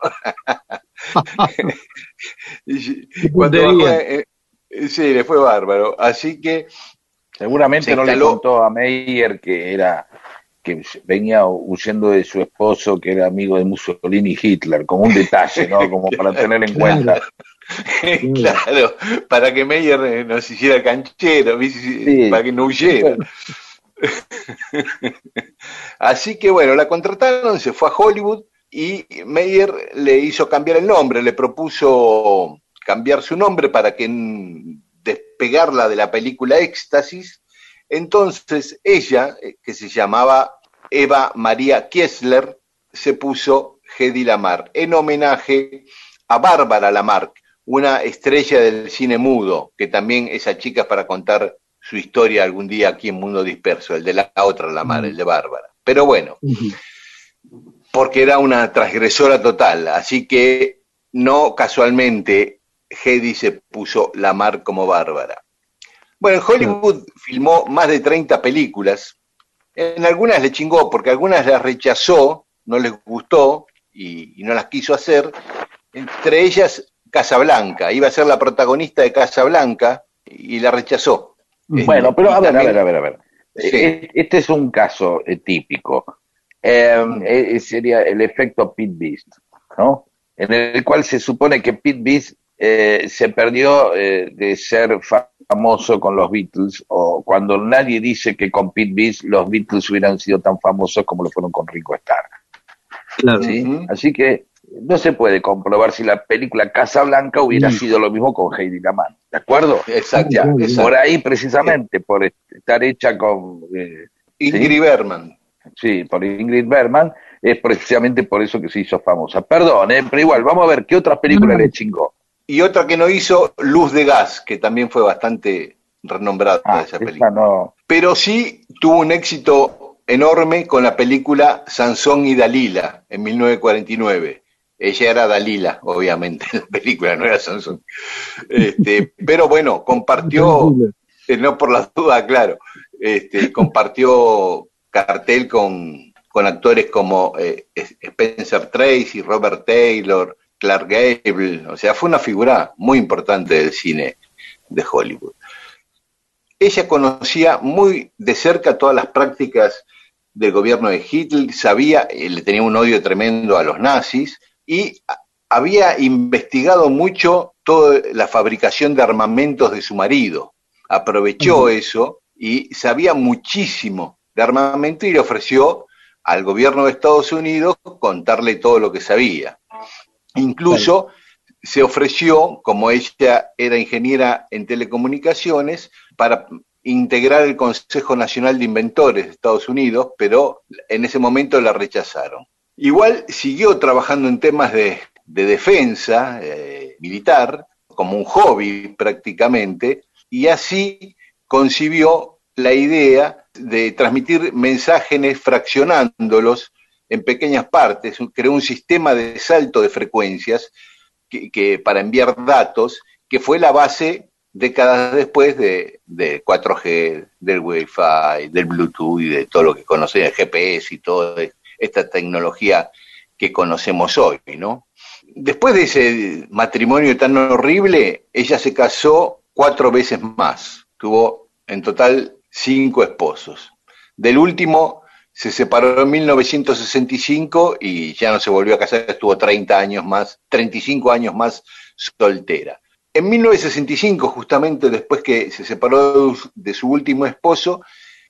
[SPEAKER 1] Cuando bajó, eh, eh, sí, le fue bárbaro. Así que
[SPEAKER 4] Seguramente
[SPEAKER 1] Se
[SPEAKER 4] no le contó a Meyer que era que venía huyendo de su esposo que era amigo de Mussolini y Hitler, como un detalle, ¿no? Como para tener en cuenta.
[SPEAKER 1] claro, para que Meyer eh, nos hiciera canchero, para que no huyera. Así que bueno, la contrataron, se fue a Hollywood y Meyer le hizo cambiar el nombre, le propuso cambiar su nombre para que mm, despegarla de la película Éxtasis. Entonces ella, eh, que se llamaba Eva María Kiesler, se puso Hedy Lamar en homenaje a Bárbara Lamarck, una estrella del cine mudo, que también esa chica es para contar su historia algún día aquí en Mundo Disperso, el de la otra Lamar, el de Bárbara. Pero bueno. Porque era una transgresora total, así que no casualmente Hedy se puso Lamar como Bárbara. Bueno, en Hollywood filmó más de 30 películas, en algunas le chingó porque algunas las rechazó, no les gustó y, y no las quiso hacer, entre ellas Casablanca, iba a ser la protagonista de Casablanca y la rechazó.
[SPEAKER 4] Bueno, pero a ver, a ver, a ver, a ver.
[SPEAKER 1] Sí.
[SPEAKER 4] Eh, Este es un caso eh, típico. Eh, eh, sería el efecto Pit Beast, ¿no? En el cual se supone que Pit Beast eh, se perdió eh, de ser famoso con los Beatles, o cuando nadie dice que con Pete Beast los Beatles hubieran sido tan famosos como lo fueron con Ringo Starr.
[SPEAKER 5] Claro.
[SPEAKER 4] ¿sí? Así que no se puede comprobar si la película Casablanca hubiera
[SPEAKER 5] Mm.
[SPEAKER 4] sido lo mismo con Heidi Laman, ¿de acuerdo?
[SPEAKER 1] Exacto.
[SPEAKER 4] Por ahí precisamente, por estar hecha con... eh,
[SPEAKER 1] Ingrid Bergman.
[SPEAKER 4] Sí, por Ingrid Bergman, es precisamente por eso que se hizo famosa. Perdón, eh, pero igual, vamos a ver qué otras películas
[SPEAKER 5] No.
[SPEAKER 4] le chingó.
[SPEAKER 1] Y otra que no hizo, Luz de Gas, que también fue bastante renombrada
[SPEAKER 4] Ah,
[SPEAKER 1] esa
[SPEAKER 4] esa
[SPEAKER 1] película.
[SPEAKER 4] no.
[SPEAKER 1] Pero sí tuvo un éxito enorme con la película Sansón y Dalila en 1949. Ella era Dalila, obviamente, en la película, no era Sansón. Este, pero bueno, compartió, eh, no por las dudas, claro, este, compartió cartel con, con actores como eh, Spencer Tracy, Robert Taylor, Clark Gable, o sea, fue una figura muy importante del cine de Hollywood. Ella conocía muy de cerca todas las prácticas del gobierno de Hitler, sabía, eh, le tenía un odio tremendo a los nazis y había investigado mucho toda la fabricación de armamentos de su marido. Aprovechó eso y sabía muchísimo de armamento y le ofreció al gobierno de Estados Unidos contarle todo lo que sabía. Incluso se ofreció, como ella era ingeniera en telecomunicaciones, para integrar el Consejo Nacional de Inventores de Estados Unidos, pero en ese momento la rechazaron. Igual siguió trabajando en temas de, de defensa eh, militar, como un hobby prácticamente, y así concibió la idea de transmitir mensajes fraccionándolos en pequeñas partes, creó un sistema de salto de frecuencias que, para enviar datos, que fue la base décadas después de, de 4G, del Wi-Fi, del Bluetooth y de todo lo que conocen, el GPS y toda esta tecnología que conocemos hoy, ¿no? Después de ese matrimonio tan horrible, ella se casó cuatro veces más. Tuvo en total cinco esposos. Del último se separó en 1965 y ya no se volvió a casar, estuvo 30 años más, 35 años más soltera. En 1965, justamente después que se separó de su último esposo,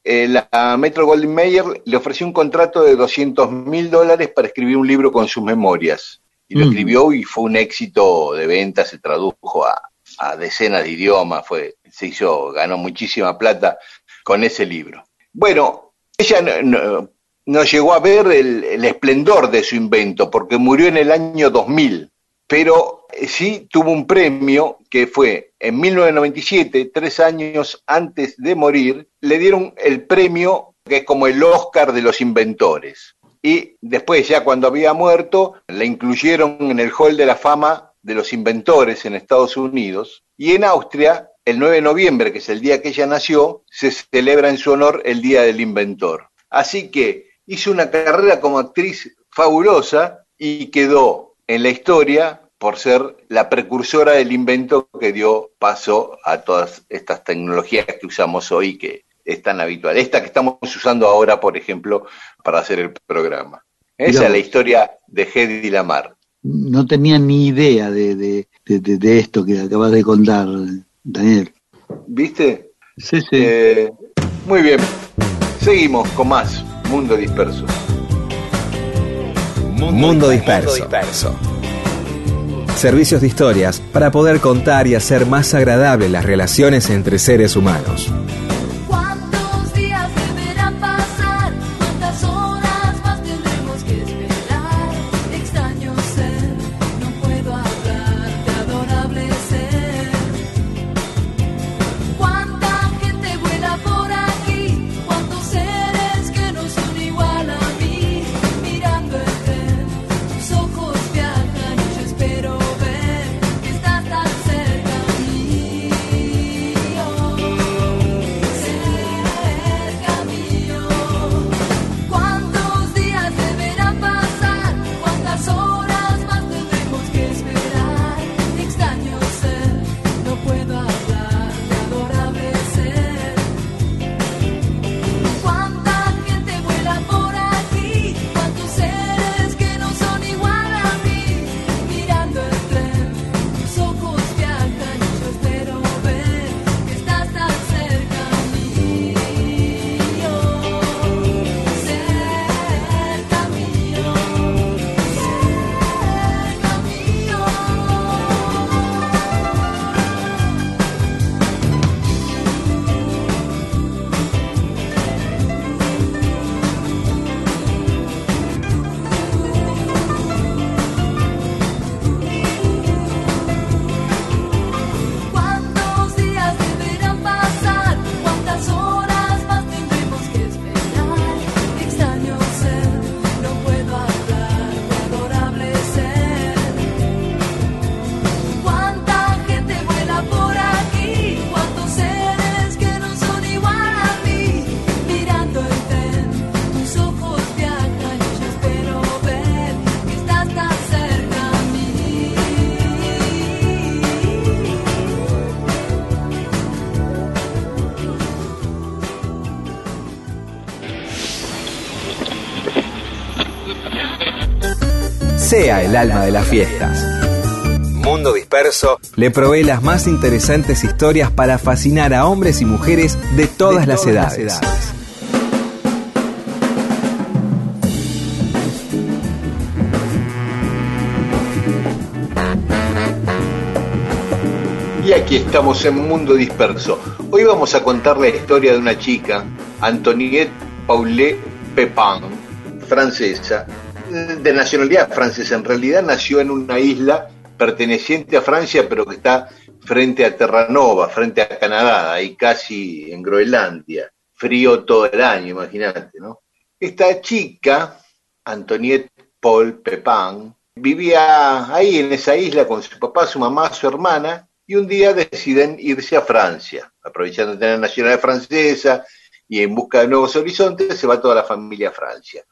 [SPEAKER 1] eh, la Metro Goldwyn Mayer le ofreció un contrato de 200 mil dólares para escribir un libro con sus memorias. Y lo
[SPEAKER 5] Mm.
[SPEAKER 1] escribió y fue un éxito de venta, se tradujo a, a decenas de idiomas, fue, se hizo, ganó muchísima plata con ese libro. Bueno, ella no, llegó a ver el, el esplendor de su invento porque murió en el año 2000, pero eh, sí tuvo un premio que fue en 1997, tres años antes de morir, le dieron el premio que es como el Oscar de los inventores. Y después, ya cuando había muerto, la incluyeron en el Hall de la Fama de los Inventores en Estados Unidos. Y en Austria, el 9 de noviembre, que es el día que ella nació, se celebra en su honor el Día del Inventor. Así que hizo una carrera como actriz fabulosa y quedó en la historia por ser la precursora del invento que dio paso a todas estas tecnologías que usamos hoy que es tan habitual. Esta que estamos usando ahora, por ejemplo, para hacer el programa. Esa es la historia de Hedy Lamar.
[SPEAKER 5] No tenía ni idea de, de, de- de- de esto que acabas de contar, Daniel.
[SPEAKER 1] ¿Viste?
[SPEAKER 5] Sí, sí.
[SPEAKER 1] Eh, muy bien. Seguimos con más Mundo Disperso.
[SPEAKER 12] Mundo disperso. Servicios de historias para poder contar y hacer más agradables las relaciones entre seres humanos.
[SPEAKER 3] Sea el alma de las fiestas. Mundo Disperso le provee las más interesantes historias para fascinar a hombres y mujeres de todas, las, edades.
[SPEAKER 1] Y aquí estamos en Mundo Disperso. Hoy vamos a contar la historia de una chica, Antoniette Paulet Pepin, francesa, de nacionalidad francesa. En realidad nació en una isla perteneciente a Francia, pero que está frente a Terranova, frente a Canadá, ahí casi en Groenlandia. Frío todo el año, imagínate, ¿no? Esta chica, Antoniette Paul Pepin, vivía ahí en esa isla con su papá, su mamá, su hermana, y un día deciden irse a Francia, aprovechando de tener nacionalidad francesa y en busca de nuevos horizontes, se va toda la familia a Francia.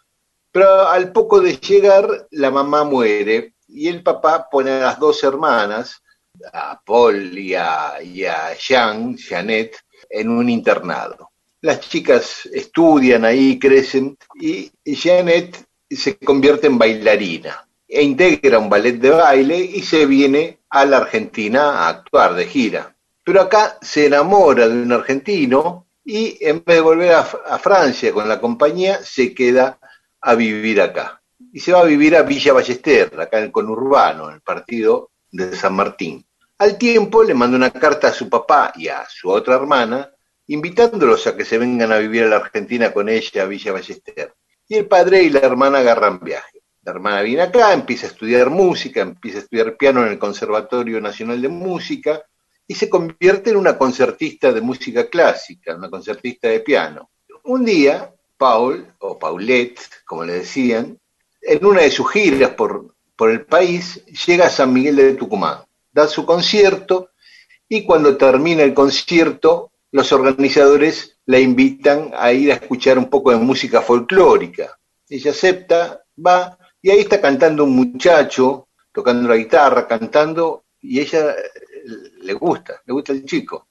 [SPEAKER 1] Pero al poco de llegar, la mamá muere y el papá pone a las dos hermanas, a Paul y a, Jean, Jeanette, en un internado. Las chicas estudian ahí, crecen y Jeanette se convierte en bailarina e integra un ballet de baile y se viene a la Argentina a actuar de gira. Pero acá se enamora de un argentino y en vez de volver a, a Francia con la compañía, se queda a vivir acá. Y se va a vivir a Villa Ballester, acá en el conurbano, en el partido de San Martín. Al tiempo le manda una carta a su papá y a su otra hermana, invitándolos a que se vengan a vivir a la Argentina con ella a Villa Ballester. Y el padre y la hermana agarran viaje. La hermana viene acá, empieza a estudiar música, empieza a estudiar piano en el Conservatorio Nacional de Música y se convierte en una concertista de música clásica, una concertista de piano. Un día, Paul, o Paulette, como le decían, en una de sus giras por, por el país, llega a San Miguel de Tucumán, da su concierto y cuando termina el concierto, los organizadores la invitan a ir a escuchar un poco de música folclórica. Ella acepta, va, y ahí está cantando un muchacho, tocando la guitarra, cantando, y ella eh, le gusta, le gusta el chico.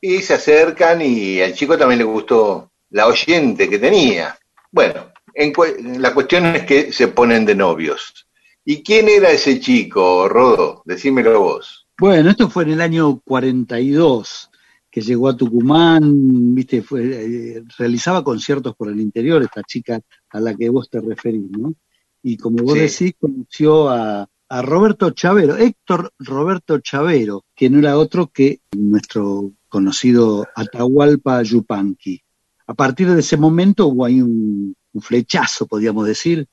[SPEAKER 1] Y se acercan y al chico también le gustó la oyente que tenía. Bueno, en cu- la cuestión es que se ponen de novios. ¿Y quién era ese chico, Rodo? Decímelo vos.
[SPEAKER 5] Bueno, esto fue en el año 42 que llegó a Tucumán, viste, fue, eh, realizaba conciertos por el interior, esta chica a la que vos te referís, ¿no? Y como vos
[SPEAKER 1] Sí.
[SPEAKER 5] decís, conoció a, a Roberto Chavero, Héctor Roberto Chavero, que no era otro que nuestro conocido Atahualpa Yupanqui. A partir de ese momento hubo ahí un, un flechazo, podríamos decir,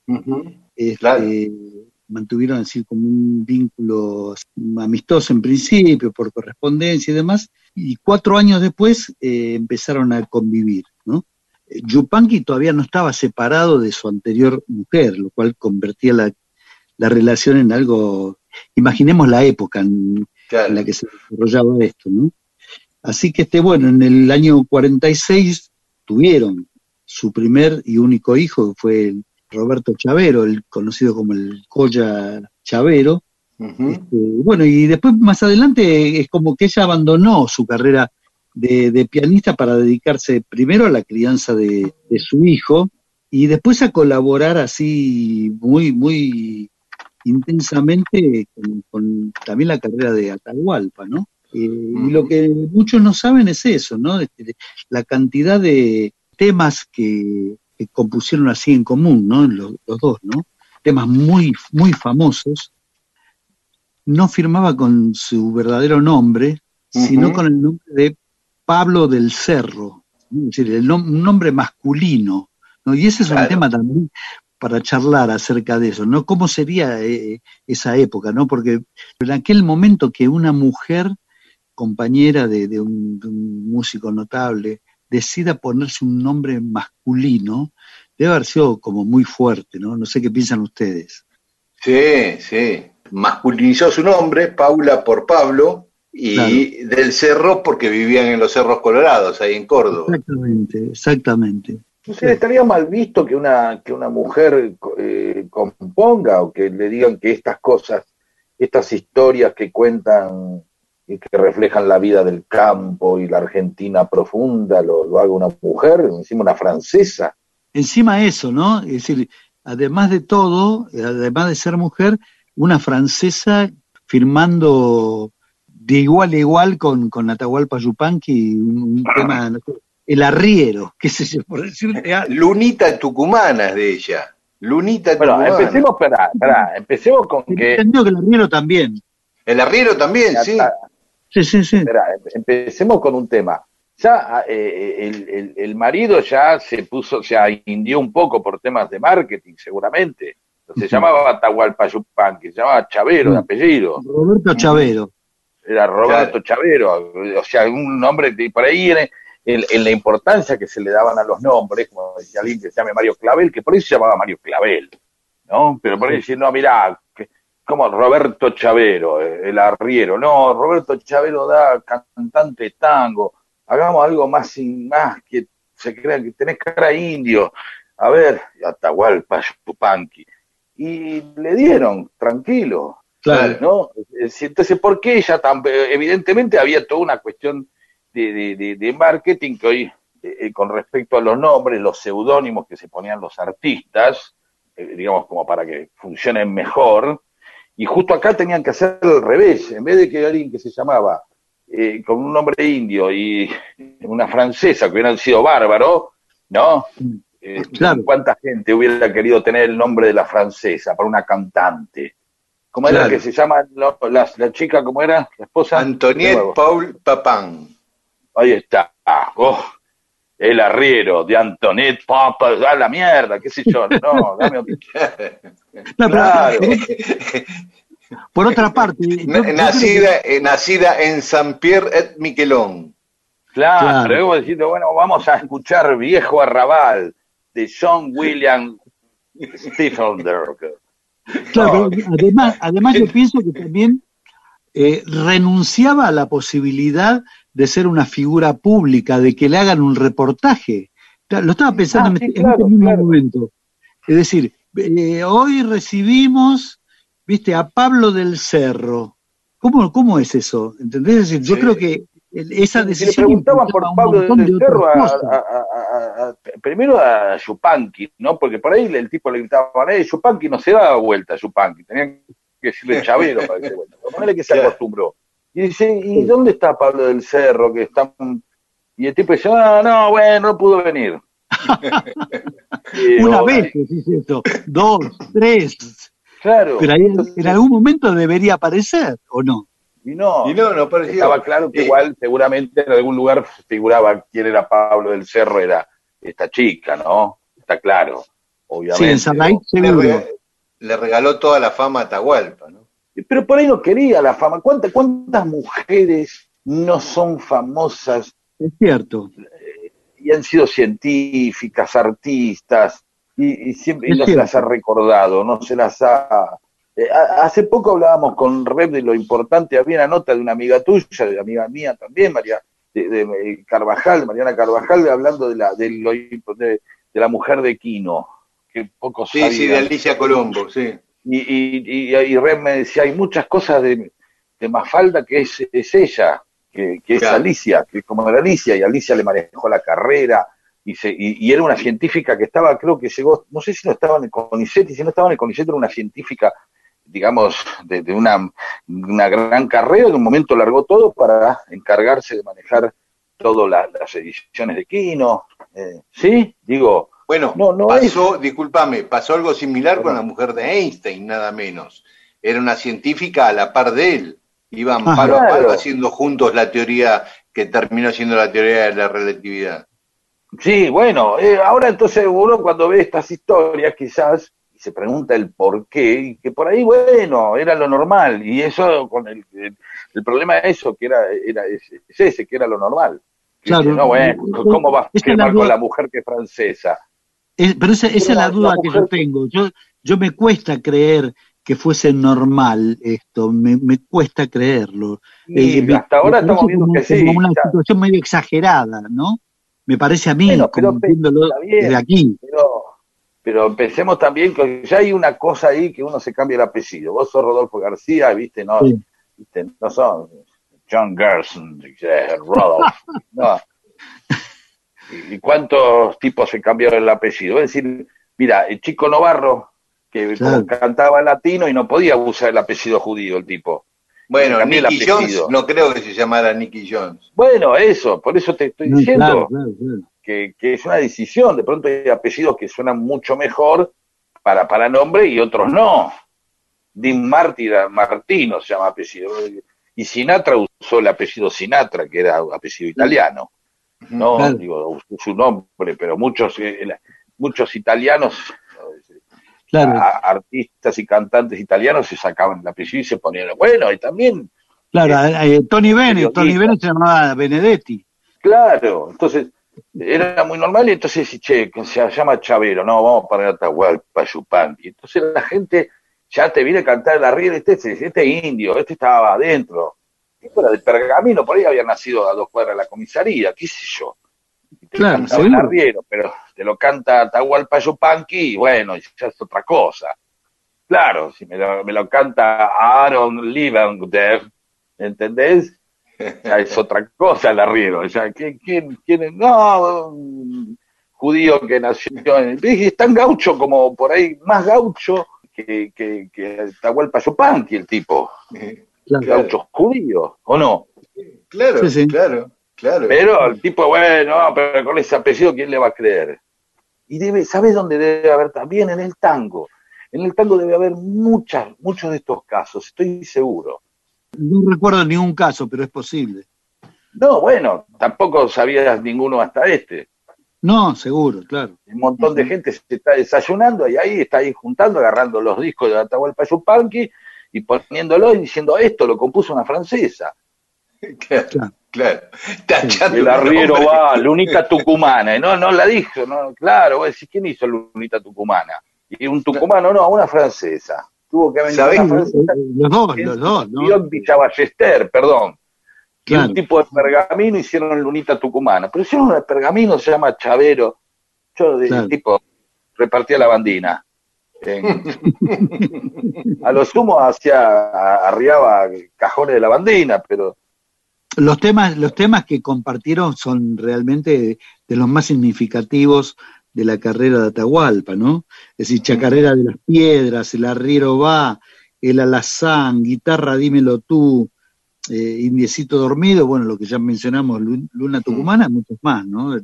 [SPEAKER 5] este,
[SPEAKER 1] Claro.
[SPEAKER 5] mantuvieron así como un vínculo amistoso en principio, por correspondencia y demás, y cuatro años después eh, empezaron a convivir, ¿no? Eh, Yupanqui todavía no estaba separado de su anterior mujer, lo cual convertía la, la relación en algo, imaginemos la época en,
[SPEAKER 1] Claro.
[SPEAKER 5] en la que se desarrollaba esto, ¿no? Así que este, bueno, en el año 46 tuvieron su primer y único hijo, que fue Roberto Chavero, el conocido como el Colla Chavero. Este, bueno, y después más adelante es como que ella abandonó su carrera de, de pianista para dedicarse primero a la crianza de, de su hijo y después a colaborar así muy, muy intensamente con, con también la carrera de Atahualpa, ¿no? Eh, Y lo que muchos no saben es eso, ¿no? Este, la cantidad de temas que, que compusieron así en común, ¿no? Los, los dos, ¿no? Temas muy, muy famosos. No firmaba con su verdadero nombre, sino con el nombre de Pablo del Cerro, es decir, el nom- un nombre masculino, ¿no? Y ese es un tema también para charlar acerca de eso, ¿no? ¿Cómo sería eh, esa época, ¿no? Porque en aquel momento que una mujer, compañera de, de un, de un músico notable, decida ponerse un nombre masculino, debe haber sido como muy fuerte, ¿no? No sé qué piensan ustedes.
[SPEAKER 1] Sí, sí. Masculinizó su nombre, Paula por Pablo, y
[SPEAKER 5] Claro.
[SPEAKER 1] del cerro porque vivían en los cerros colorados, ahí en Córdoba.
[SPEAKER 5] Exactamente, exactamente.
[SPEAKER 4] Entonces, ¿estaría mal visto que una, que una mujer eh, componga o que le digan que estas cosas, estas historias que cuentan y que reflejan la vida del campo y la Argentina profunda, lo, lo haga una mujer, encima una francesa?
[SPEAKER 5] Encima eso, ¿no? Es decir, además de todo, eh, además de ser mujer, una francesa firmando de igual a igual con, con Atahualpa Yupanqui un, un tema, el arriero, qué sé yo, por decirte algo.
[SPEAKER 1] Lunita tucumana es de ella. Lunita
[SPEAKER 4] Bueno,
[SPEAKER 1] tucumana.
[SPEAKER 4] empecemos, pará, pará, empecemos con que...
[SPEAKER 5] Entendido que el arriero también.
[SPEAKER 1] El arriero también, sí.
[SPEAKER 5] Sí, sí, sí.
[SPEAKER 4] Empecemos con un tema. Ya eh, el, el- el marido ya se puso, se indió un poco por temas de marketing, seguramente. Se llamaba Atahualpa Yupanqui, se llamaba Chavero de apellido.
[SPEAKER 5] Roberto Chavero.
[SPEAKER 4] Era Roberto Chavero, o sea, un nombre de por ahí en, en- en la importancia que se le daban a los nombres, como decía alguien que se llame Mario Clavel, que por ahí se llamaba Mario Clavel, ¿no? Pero por ahí decir, no, mirá, que- como Roberto Chavero, eh, el arriero, no, Roberto Chavero da cantante de tango, hagamos algo más sin más, que se crean que tenés cara indio, a ver, Atahualpa Yupanqui. Y le dieron, tranquilo,
[SPEAKER 5] Claro.
[SPEAKER 4] ¿no? Es- Entonces, ¿por qué ella tan, evidentemente había toda una cuestión de, de- de- de marketing que hoy, eh, eh, con respecto a los nombres, los seudónimos que se ponían los artistas, eh, digamos, como para que funcionen mejor, y justo acá tenían que hacer al revés, en vez de que alguien que se llamaba eh, con un nombre indio y una francesa que hubieran sido bárbaro, ¿no? Eh, ¿Cuánta gente hubiera querido tener el nombre de la francesa para una cantante? ¿Cómo era
[SPEAKER 1] Claro.
[SPEAKER 4] que se llama la, la chica? ¿Cómo era? ¿La esposa?
[SPEAKER 1] Antoniette. Paul Papin.
[SPEAKER 4] Ahí está. Ah, oh, el arriero de Antoinette Papa. A la mierda, qué sé yo. No, dame otro.
[SPEAKER 5] No,
[SPEAKER 4] Claro.
[SPEAKER 5] Por otra parte, yo- yo creo
[SPEAKER 1] nacida, eh, nacida en Saint-Pierre et Miquelon.
[SPEAKER 4] Claro,
[SPEAKER 5] Claro.
[SPEAKER 4] diciendo, bueno, vamos a escuchar Viejo Arrabal de John William Steffenberg.
[SPEAKER 5] que- claro, pero además, además yo pienso que también eh, renunciaba a la posibilidad de ser una figura pública, de que le hagan un reportaje. Lo estaba pensando
[SPEAKER 4] Ah,
[SPEAKER 5] en,
[SPEAKER 4] sí,
[SPEAKER 5] este- en
[SPEAKER 4] claro,
[SPEAKER 5] este mismo
[SPEAKER 4] claro.
[SPEAKER 5] momento. Es decir, eh, hoy recibimos, viste, a Pablo del Cerro. ¿Cómo, cómo es eso? ¿Entendés? Es decir, yo
[SPEAKER 1] Sí.
[SPEAKER 5] creo que esa
[SPEAKER 4] Si le
[SPEAKER 5] decisión
[SPEAKER 4] preguntaban por Pablo del
[SPEAKER 5] de
[SPEAKER 4] Cerro a, primero a Yupanqui, ¿no? Porque por ahí el tipo le gritaba, eh, Yupanqui no se daba vuelta, Yupanqui, tenían que decirle Chavero para que se vuelta. Ponele que se acostumbró. Y dice, ¿y dónde está Pablo del Cerro? Que está... Y el tipo dice, ah, no, bueno, no pudo venir.
[SPEAKER 5] Una vez se esto, dos, tres.
[SPEAKER 4] Claro.
[SPEAKER 5] Pero ahí
[SPEAKER 4] Entonces,
[SPEAKER 5] en algún momento debería aparecer, ¿o no?
[SPEAKER 4] Y no,
[SPEAKER 1] Y no, no pareció.
[SPEAKER 4] estaba claro que
[SPEAKER 1] Eh,
[SPEAKER 4] igual seguramente en algún lugar figuraba quién era Pablo del Cerro, era esta chica, ¿no? Está claro, obviamente.
[SPEAKER 5] Sí, en Sarraí
[SPEAKER 1] le,
[SPEAKER 5] seguro.
[SPEAKER 1] rega- le regaló toda la fama a Atahualpa, ¿no?
[SPEAKER 4] Pero por ahí no quería la fama. ¿Cuántas, cuántas mujeres no son famosas
[SPEAKER 5] Es cierto.
[SPEAKER 4] y han sido científicas, artistas, y, y siempre y no se las ha recordado, no se las ha... Eh, a- hace poco hablábamos con Rep de lo importante, había una nota de una amiga tuya, de amiga mía también, María de, de, eh, Carvajal, Mariana Carvajal, hablando de la, de, lo de, de la mujer de Quino, que poco
[SPEAKER 1] Sí, sí, de. Alicia Colombo, sí.
[SPEAKER 4] Y, y, y, y me decía, hay muchas cosas de, de Mafalda que es, es ella, que, que es
[SPEAKER 1] Claro.
[SPEAKER 4] Alicia, que es como era Alicia, y Alicia le manejó la carrera, y, se, y, y era una científica que estaba, creo que llegó, no sé si no estaba en el CONICET, y si no estaba en el CONICET era una científica, digamos, de, de una, una gran carrera, en un momento largó todo para encargarse de manejar todas la- las ediciones de Kino, eh, ¿sí? Digo,
[SPEAKER 1] Bueno,
[SPEAKER 4] No, no
[SPEAKER 1] pasó, discúlpame, pasó algo similar con la mujer de Einstein, nada menos. Era una científica a la par de él. Iban
[SPEAKER 5] Ajá.
[SPEAKER 1] palo a palo haciendo juntos la teoría que terminó siendo la teoría de la relatividad.
[SPEAKER 4] Sí, bueno, eh, ahora entonces uno cuando ve estas historias quizás y se pregunta el por qué, y que por ahí, bueno, era lo normal, y eso, con el, el, el problema es eso, que era, era es, es ese, que era lo normal.
[SPEAKER 5] Claro.
[SPEAKER 4] no, bueno, ¿cómo va a
[SPEAKER 5] es
[SPEAKER 4] firmar con la mujer que es francesa?
[SPEAKER 5] Es- pero esa, esa es la duda
[SPEAKER 4] la
[SPEAKER 5] que yo tengo. Yo, yo me cuesta creer que fuese normal esto, me, me cuesta creerlo.
[SPEAKER 4] Y
[SPEAKER 5] Eh, me-
[SPEAKER 4] hasta ahora
[SPEAKER 5] me
[SPEAKER 4] estamos viendo
[SPEAKER 5] como-
[SPEAKER 4] que sí.
[SPEAKER 5] como una situación medio exagerada, ¿no? Me parece a mí,
[SPEAKER 4] Bueno, pero bien.
[SPEAKER 5] desde aquí.
[SPEAKER 4] Pero, pero pensemos también que ya hay una cosa ahí que uno se cambia el apellido. Vos sos Rodolfo García, viste, no,
[SPEAKER 5] Sí.
[SPEAKER 4] viste, no son John Gerson, Rodolfo. no. ¿Y cuántos tipos se cambiaron el apellido? Es decir, Mira, el chico Novarro, que
[SPEAKER 5] Claro.
[SPEAKER 4] cantaba latino y no podía usar el apellido judío, el tipo.
[SPEAKER 1] Bueno, Nicky Jones, no creo que se llamara Nicky Jones.
[SPEAKER 4] Bueno, eso, por eso te estoy
[SPEAKER 5] No,
[SPEAKER 4] diciendo
[SPEAKER 5] claro, claro, claro.
[SPEAKER 4] que, que es una decisión. De pronto hay apellidos que suenan mucho mejor para, para nombre y otros no. Dean Martin, Martino se llama apellido. Y Sinatra usó el apellido Sinatra, que era apellido italiano. No,
[SPEAKER 5] Claro.
[SPEAKER 4] digo, usó su nombre, pero muchos, eh, la- muchos italianos,
[SPEAKER 5] Claro,
[SPEAKER 4] a- artistas y cantantes italianos se sacaban el apellido y se ponían, bueno, y también
[SPEAKER 5] claro. eh, Tony Bennett, Tony. Bennett se llamaba Benedetti.
[SPEAKER 4] Claro, entonces era muy normal y entonces, che, que se llama Chavero, no, vamos a poner Atahualpa Yupanqui. Entonces la gente ya te viene a cantar arriero, este, este, este indio, este estaba adentro. Tipo era de pergamino, por ahí había nacido a dos cuadras de la comisaría, qué sé yo. Y te
[SPEAKER 5] Claro,
[SPEAKER 4] el arriero, pero te lo canta Atahualpa Yupanqui y bueno, ya es otra cosa. Claro, si me lo, me lo canta Aaron Levanger, ¿entendés? ya es otra cosa el arriero. Ya, ¿quién, quién, quién es? No, un judío que nació en. Es tan gaucho como por ahí, más gaucho que, que, que Yupanqui, el tipo.
[SPEAKER 5] Claro.
[SPEAKER 4] Gaucho judío, ¿o no?
[SPEAKER 1] Claro,
[SPEAKER 5] Sí, sí.
[SPEAKER 1] claro, claro.
[SPEAKER 4] Pero el tipo, bueno, pero con ese apellido, ¿quién le va a creer? Y debe, ¿sabes dónde debe haber también? En el tango. En el tango debe haber muchas, muchos de estos casos, estoy seguro.
[SPEAKER 5] No recuerdo ningún caso, pero es posible.
[SPEAKER 4] No, bueno, tampoco sabías ninguno hasta este.
[SPEAKER 5] No, seguro, claro.
[SPEAKER 4] Un montón de gente se está desayunando y ahí está ahí juntando, agarrando los discos de Atahualpa Yupanqui y poniéndolo y diciendo esto lo compuso una francesa.
[SPEAKER 1] Claro,
[SPEAKER 5] Claro.
[SPEAKER 1] Tachando
[SPEAKER 4] El
[SPEAKER 1] el
[SPEAKER 4] arriero va, Lunita Tucumana. Y no, no la dijo, no, claro, vos decís, ¿quién hizo Lunita Tucumana? Y un tucumano, no, una francesa. Tuvo que venir
[SPEAKER 1] ¿Sabés?
[SPEAKER 4] una francesa que
[SPEAKER 5] los dos, ¿no?
[SPEAKER 4] vivió en Villa Ballester, perdón. Que
[SPEAKER 5] Claro.
[SPEAKER 4] un tipo de pergamino hicieron Lunita Tucumana. Pero hicieron un pergamino, se llama Chavero. Yo, de,
[SPEAKER 5] Claro.
[SPEAKER 4] tipo, repartía la bandina. En- a lo sumo hacía, arriaba cajones de la bandina, pero
[SPEAKER 5] Los temas, los temas que compartieron son realmente de los más significativos de la carrera de Atahualpa, ¿no? Es decir, Chacarera de las Piedras, El Arriero Va, El Alazán, Guitarra Dímelo Tú, eh, Indiecito Dormido, bueno, lo que ya mencionamos, Lu- Luna Tucumana, muchos más, ¿no?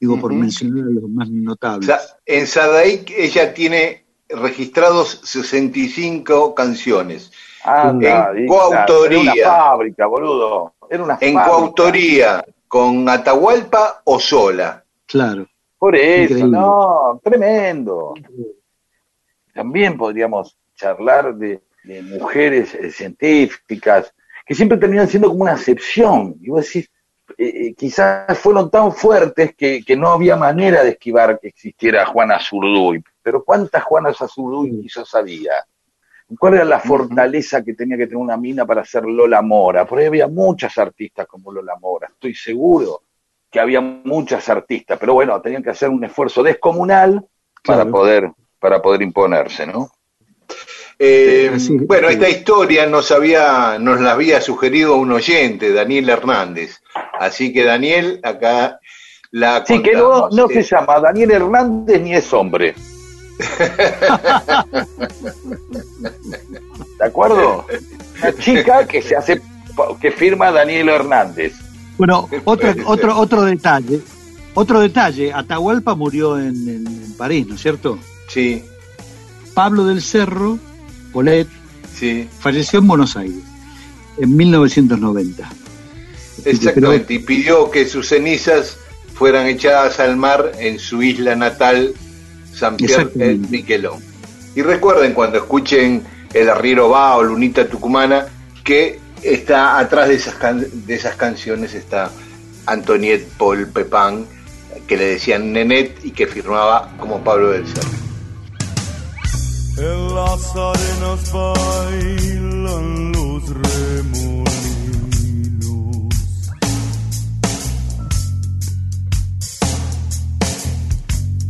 [SPEAKER 5] Digo, por
[SPEAKER 1] Ujú.
[SPEAKER 5] mencionar a los más notables.
[SPEAKER 1] en Sadaic ella tiene registrados 65 canciones.
[SPEAKER 4] anda,
[SPEAKER 1] En
[SPEAKER 4] y-
[SPEAKER 1] coautoría.
[SPEAKER 4] Era una fábrica, boludo. Era una
[SPEAKER 1] En
[SPEAKER 4] fábrica.
[SPEAKER 1] coautoría con Atahualpa o sola.
[SPEAKER 5] Claro.
[SPEAKER 4] Por eso,
[SPEAKER 5] Increíble.
[SPEAKER 4] no, tremendo. También podríamos charlar de, de mujeres eh, científicas que siempre terminan siendo como una excepción. Y vos decís, eh, eh, quizás fueron tan fuertes que, que no había manera de esquivar que existiera Juana Zurduy. Pero ¿cuántas Juanas Zurduy quizás había? ¿Cuál era la fortaleza que tenía que tener una mina para ser Lola Mora? Por ahí había muchas artistas como Lola Mora, estoy seguro que había muchas artistas, pero bueno, tenían que hacer un esfuerzo descomunal para
[SPEAKER 5] Claro.
[SPEAKER 4] poder para poder imponerse, ¿no?
[SPEAKER 1] Eh, bueno, esta historia nos había, nos la había sugerido un oyente, Daniel Hernández. Así que Daniel, acá la
[SPEAKER 4] Sí, que no,
[SPEAKER 1] contamos.
[SPEAKER 4] no se llama Daniel Hernández ni es hombre. ¿De acuerdo? Una chica que se hace que firma Daniel Hernández.
[SPEAKER 5] Bueno, otro, otro, otro detalle. Otro detalle, Atahualpa murió en, en- en París, ¿no es cierto?
[SPEAKER 1] Sí,
[SPEAKER 5] Pablo del Cerro, Polet,
[SPEAKER 1] sí,
[SPEAKER 5] falleció en Buenos Aires en 1990.
[SPEAKER 1] exactamente. Y pidió que sus cenizas fueran echadas al mar en su isla natal, San Pierre
[SPEAKER 5] Exactamente.
[SPEAKER 1] el Miquelón. Y recuerden cuando escuchen El Arriero Va o Lunita Tucumana, que está atrás de esas, can- de esas canciones está Antoniette Paul Pepin, que le decían Nenet y que firmaba como Pablo del Cerro.
[SPEAKER 13] En las arenas bailan los remolinos.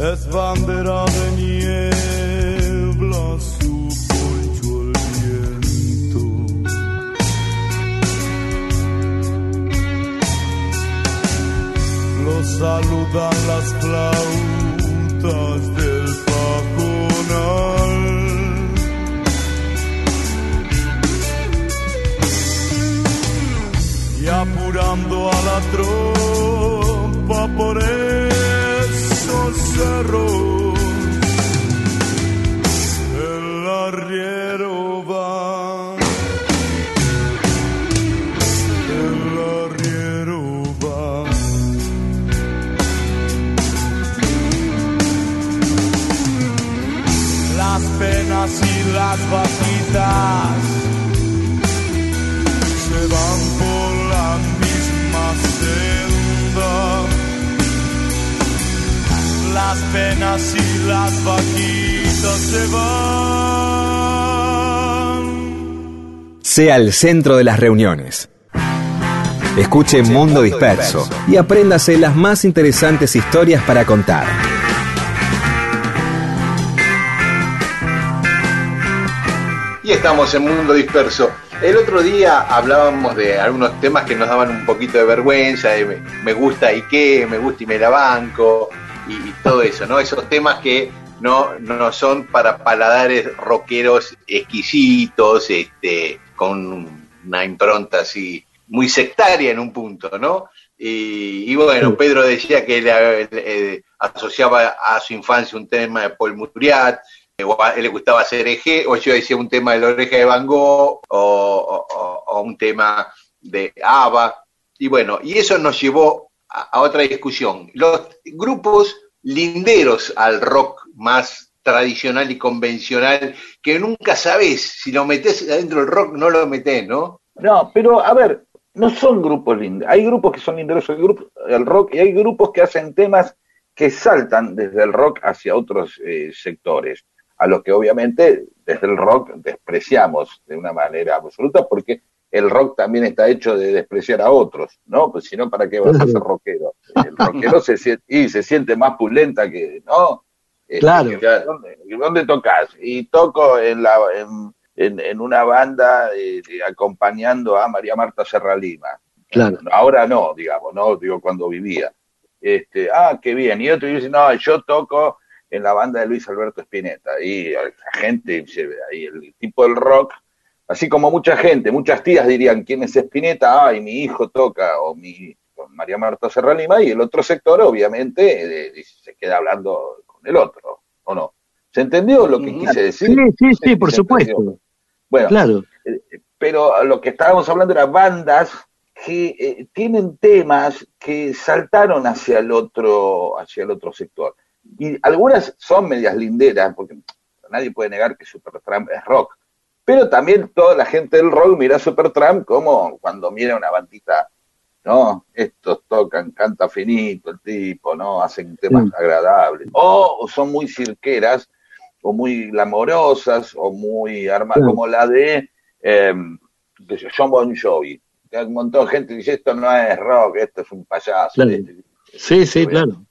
[SPEAKER 13] Es bandera de niebla su poncho el viento. Lo saludan las flautas del pajonal. Y apurando a la tropa por cerros, el arriero va. El arriero va. Las penas y las vaquitas Las penas y las vaquitas se van.
[SPEAKER 3] Sea el centro de las reuniones. Escuche Mundo Disperso y apréndase las más interesantes historias para contar.
[SPEAKER 1] Y estamos en Mundo Disperso. El otro día hablábamos de algunos temas que nos daban un poquito de vergüenza, de me, gusta y qué, me gusta y me la banco, todo eso, ¿no? Esos temas que no, no son para paladares rockeros exquisitos, este, con una impronta así muy sectaria en un punto, ¿no? Y, y bueno, Pedro decía que él eh, asociaba a su infancia un tema de Paul Muriat, eh, o a él le gustaba hacer eje, o yo decía un tema de la oreja de Van Gogh, o, o- o- o un tema de ABBA, y bueno, y eso nos llevó a, a otra discusión. Los grupos linderos al rock más tradicional y convencional, que nunca sabes si lo metes adentro del rock, no lo metes, ¿no?
[SPEAKER 4] No, pero a ver, no son grupos lindos. Hay grupos que son linderos el rock y hay grupos que hacen temas que saltan desde el rock hacia otros eh, sectores, a los que obviamente desde el rock despreciamos de una manera absoluta porque el rock también está hecho de despreciar a otros, ¿no? Pues si no, ¿para qué vas a ser rockero? El rockero se siente, y se siente más pulenta que, ¿no? Este,
[SPEAKER 5] Claro.
[SPEAKER 4] ¿dónde, ¿Dónde tocas? Y toco en la en, en, en una banda eh, acompañando a María Marta Serra Lima.
[SPEAKER 5] Claro.
[SPEAKER 4] Ahora no, digamos, no, digo cuando vivía. Este, ah, qué bien. Y otro dice, no, yo toco en la banda de Luis Alberto Spinetta. Y la gente, ahí el tipo del rock, así como mucha gente, muchas tías dirían, ¿quién es Spinetta? Ay, mi hijo toca, o mi con María Marta Serra Lima, y el otro sector, obviamente, eh, se queda hablando con el otro, ¿o no? ¿Se entendió lo que quise decir?
[SPEAKER 5] Sí, sí, sí, por
[SPEAKER 4] entendió.
[SPEAKER 5] supuesto.
[SPEAKER 4] Bueno,
[SPEAKER 5] Claro.
[SPEAKER 4] pero lo que estábamos hablando era bandas que eh, tienen temas que saltaron hacia el otro hacia el otro sector y algunas son medias linderas porque nadie puede negar que Supertramp es rock pero también toda la gente del rock mira a Supertramp como cuando mira una bandita no estos tocan canta finito el tipo no hacen temas
[SPEAKER 5] Sí.
[SPEAKER 4] agradables o son muy cirqueras o muy glamorosas o muy armadas
[SPEAKER 5] Sí.
[SPEAKER 4] como la de eh, yo, John Bon Jovi. Hay Un montón de gente que dice esto no es rock, esto es un payaso.
[SPEAKER 5] Claro.
[SPEAKER 4] Este-
[SPEAKER 5] Sí, sí, claro.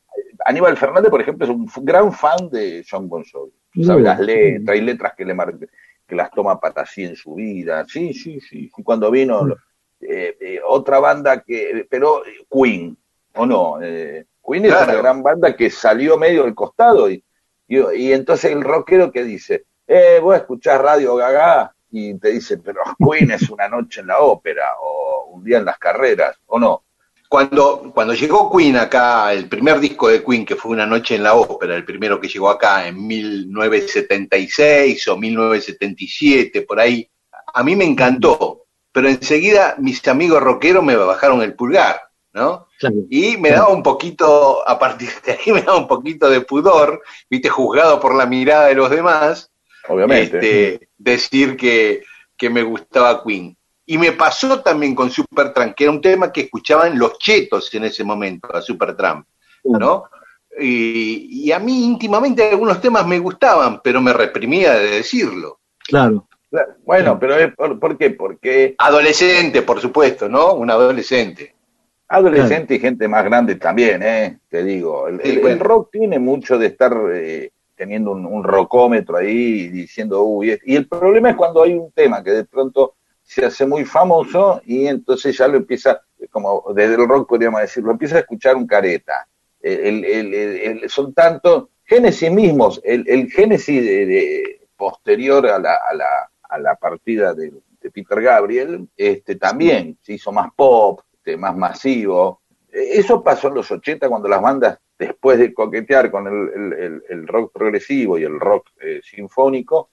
[SPEAKER 4] Aníbal Fernández, por ejemplo, es un gran fan de John Bon Jovi. Sabe las letras, hay letras que le mar- que las toma para así en su vida. Sí, sí, sí. Y cuando vino
[SPEAKER 5] Mm.
[SPEAKER 4] eh, eh, otra banda que, pero eh, Queen, ¿o no? Eh, Queen es una gran banda que salió medio del costado y, y, y entonces el rockero que dice, eh, vos escuchás Radio Gaga y te dice, pero Queen es una noche en la ópera o un día en las carreras, ¿o no?
[SPEAKER 1] Cuando, cuando llegó Queen acá, el primer disco de Queen, que fue Una Noche en la Ópera, el primero que llegó acá en 1976 o 1977, por ahí, a mí me encantó, pero enseguida mis amigos rockeros me bajaron el pulgar, ¿no?
[SPEAKER 5] claro.
[SPEAKER 1] Y me daba un poquito, a partir de ahí me daba un poquito de pudor, viste, juzgado por la mirada de los demás,
[SPEAKER 4] Obviamente.
[SPEAKER 1] este, decir que, que me gustaba Queen. Y me pasó también con Supertramp, que era un tema que escuchaban los chetos en ese momento, a Supertramp, ¿no? Y, y a mí íntimamente algunos temas me gustaban, pero me reprimía de decirlo.
[SPEAKER 5] Claro.
[SPEAKER 4] Bueno, pero es por, ¿por qué? Porque
[SPEAKER 1] Adolescente, por supuesto, ¿no? Un adolescente.
[SPEAKER 4] adolescente y gente más grande también, ¿eh? Te digo, el,
[SPEAKER 1] Sí,
[SPEAKER 4] el-
[SPEAKER 1] bueno.
[SPEAKER 4] el rock tiene mucho de estar eh, teniendo un, un rockómetro ahí y diciendo, uy, es-". y el problema es cuando hay un tema que de pronto se hace muy famoso y entonces ya lo empieza, como desde el rock podríamos decirlo, empieza a escuchar un careta. El, el- son tantos, Génesis mismos, el, el Génesis de, de- posterior a la, a la, a la partida de, de Peter Gabriel, este, también se hizo más pop, este, más masivo. Eh, Eso pasó en los 80 cuando las bandas, después de coquetear con el, el- el- el rock progresivo y el rock eh, sinfónico,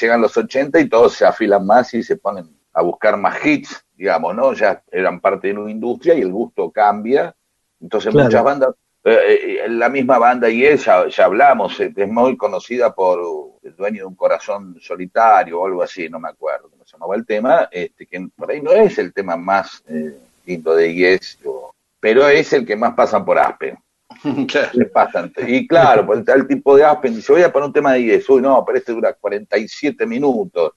[SPEAKER 4] llegan los 80 y todos se afilan más y se ponen a buscar más hits, digamos, ¿no? Ya eran parte de una industria y el gusto cambia. Entonces
[SPEAKER 5] Claro.
[SPEAKER 4] muchas bandas, eh, eh, la misma banda y ella, ya hablamos, eh, es muy conocida por el dueño de un corazón solitario o algo así, no me acuerdo cómo se llamaba el tema, este, que por ahí no es el tema más eh, lindo de Yes, o- pero es el que más pasan por Aspen. Pasan. Y claro, pues está el tipo de Aspen dice, voy a poner un tema de Yes, uy, no, pero este dura 47 minutos.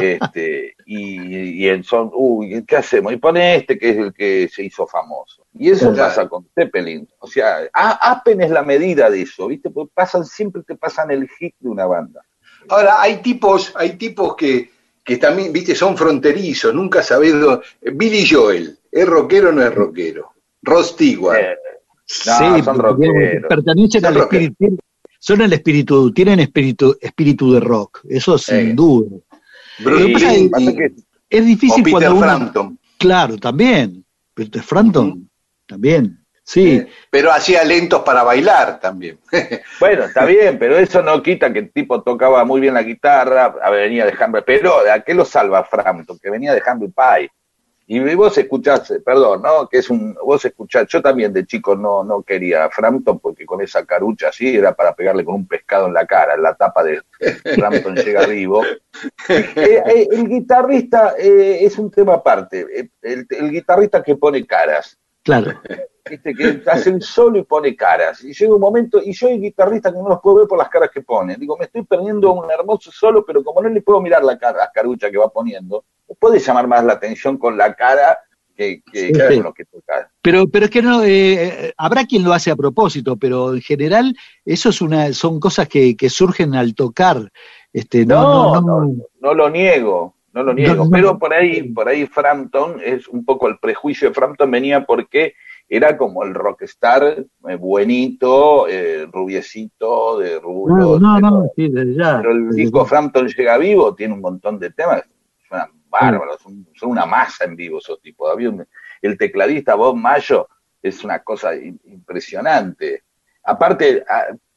[SPEAKER 4] Este y, y el son, uy, ¿qué hacemos? Y pone este que es el que se hizo famoso. Y eso
[SPEAKER 1] Claro.
[SPEAKER 4] pasa con Zeppelin. O sea, a- Aspen es la medida de eso, ¿viste? Porque pasan, siempre te pasan el hit de una banda.
[SPEAKER 1] Ahora, hay tipos, hay tipos que, que también, viste, son fronterizos, nunca sabés dónde- Billy Joel, ¿es rockero o no es rockero? Rod Stewart.
[SPEAKER 4] Eh,
[SPEAKER 5] sí,
[SPEAKER 4] son rockeros.
[SPEAKER 5] pertenecen
[SPEAKER 1] Son
[SPEAKER 5] al
[SPEAKER 1] rockeros.
[SPEAKER 5] espíritu, son el espíritu, tienen espíritu, espíritu de rock, eso sin
[SPEAKER 4] Sí.
[SPEAKER 5] duda.
[SPEAKER 1] Bruce
[SPEAKER 5] Lo que pasa es-
[SPEAKER 1] Springsteen,
[SPEAKER 4] pasa que-
[SPEAKER 5] Es
[SPEAKER 1] o
[SPEAKER 5] difícil
[SPEAKER 1] Peter
[SPEAKER 5] cuando uno,
[SPEAKER 1] Frampton.
[SPEAKER 5] claro, también, Peter Frampton, también, sí,
[SPEAKER 1] Eh, Pero hacía lentos para bailar también.
[SPEAKER 4] Bueno, está bien, pero eso no quita que el tipo tocaba muy bien la guitarra, venía de Humble, pero ¿a qué lo salva Frampton? Que venía de Humble Pie. Y vos escuchás, perdón, ¿no? Que es un, vos escuchás, yo también de chico no, no quería a Frampton porque con esa carucha así era para pegarle con un pescado en la cara, en la tapa de Frampton llega vivo. Eh, eh, el guitarrista eh, es un tema aparte, Eh, el, el guitarrista que pone caras.
[SPEAKER 5] Claro.
[SPEAKER 4] Viste, que hace el solo y pone caras. Y llega un momento, y yo soy guitarrista que no los puedo ver por las caras que pone. Digo, me estoy perdiendo un hermoso solo, pero como no le puedo mirar la cara, la carucha que va poniendo, puede llamar más la atención con la cara que, que,
[SPEAKER 5] Sí, sí.
[SPEAKER 4] lo que toca.
[SPEAKER 5] Pero, pero es que no, eh, eh, habrá quien lo hace a propósito, pero en general eso es una, son cosas que, que surgen al tocar. Este, no, no, no,
[SPEAKER 4] no lo niego, no lo niego. Pero por ahí, por ahí Frampton, es un poco el prejuicio de Frampton venía porque era como el rockstar eh, buenito, eh, rubiecito, de rubio.
[SPEAKER 5] no, no, sí, desde ya.
[SPEAKER 4] Pero el disco. Frampton llega vivo, tiene un montón de temas, suenan bárbaros, son, son una masa en vivo esos tipos. Había un- el tecladista Bob Mayo es una cosa im- impresionante. Aparte,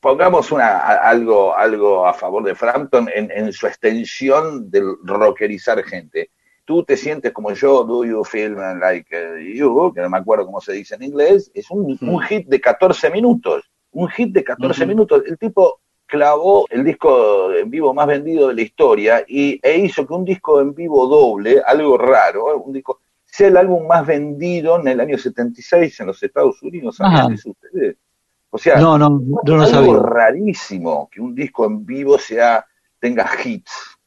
[SPEAKER 4] pongamos una, algo, algo a favor de Frampton en, en su extensión del rockerizar gente. Tú te sientes como yo, do you feel like uh, you, que no me acuerdo cómo se dice en inglés, es un, un hit de 14 minutos, un hit de 14
[SPEAKER 1] Ujú.
[SPEAKER 4] minutos. El tipo clavó el disco en vivo más vendido de la historia y, e hizo que un disco en vivo doble, algo raro, un disco, sea el álbum más vendido en el año 76 en los Estados Unidos. ¿Sabían
[SPEAKER 5] Ajá.
[SPEAKER 4] eso ustedes? O sea,
[SPEAKER 5] No, no, no lo
[SPEAKER 4] algo
[SPEAKER 5] sabía.
[SPEAKER 4] rarísimo que un disco en vivo sea tenga hits.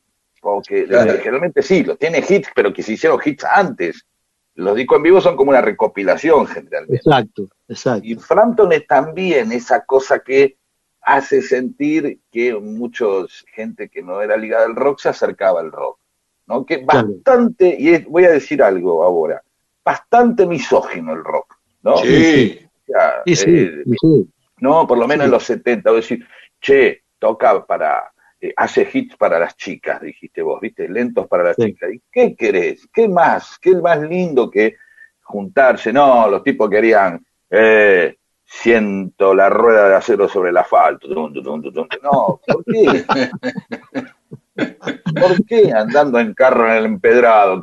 [SPEAKER 4] Porque
[SPEAKER 1] Claro.
[SPEAKER 4] eh, generalmente sí, los tiene hits, pero que se hicieron hits antes. Los discos en vivo son como una recopilación generalmente.
[SPEAKER 5] Exacto, exacto.
[SPEAKER 4] Y Frampton es también esa cosa que hace sentir que muchos gente que no era ligada al rock se acercaba al rock. ¿no? Que
[SPEAKER 5] Claro.
[SPEAKER 4] bastante, y es- voy a decir algo ahora, bastante misógino el rock. ¿no?
[SPEAKER 1] Sí.
[SPEAKER 4] O sea,
[SPEAKER 5] Sí, sí,
[SPEAKER 4] eh,
[SPEAKER 5] sí, sí.
[SPEAKER 4] No, por lo menos
[SPEAKER 5] Sí.
[SPEAKER 4] en los 70, vos decir, che, toca para, eh, hace hits para las chicas, dijiste vos, viste, lentos para las
[SPEAKER 5] Sí.
[SPEAKER 4] chicas. ¿Y qué querés? ¿Qué más? ¿Qué es más lindo que juntarse? No, los tipos querían, eh, siento la rueda de acero sobre el asfalto. No, ¿por qué? ¿Por qué andando en carro en el empedrado?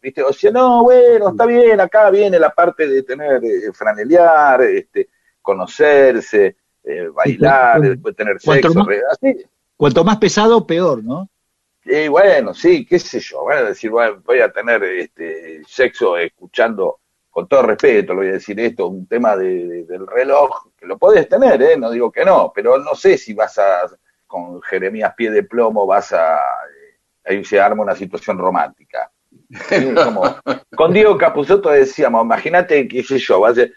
[SPEAKER 4] ¿Viste? O sea, no, bueno, está bien, acá viene la parte de tener, eh, franelear, este, conocerse, eh, bailar, después tener
[SPEAKER 5] cuanto
[SPEAKER 4] sexo,
[SPEAKER 5] más-
[SPEAKER 4] re- así.
[SPEAKER 5] Cuanto más pesado, peor, ¿no?
[SPEAKER 4] Y bueno, sí, qué sé yo, van a decir, bueno, voy a tener este sexo escuchando, con todo respeto, lo voy a decir esto, un tema de- de- del reloj, que lo podés tener, ¿eh? no digo que no, pero no sé si vas a, con Jeremías Pie de Plomo, vas a, eh, ahí se arma una situación romántica. Como- con Diego Capuzotto decíamos, imagínate, qué sé yo, vas a, eh,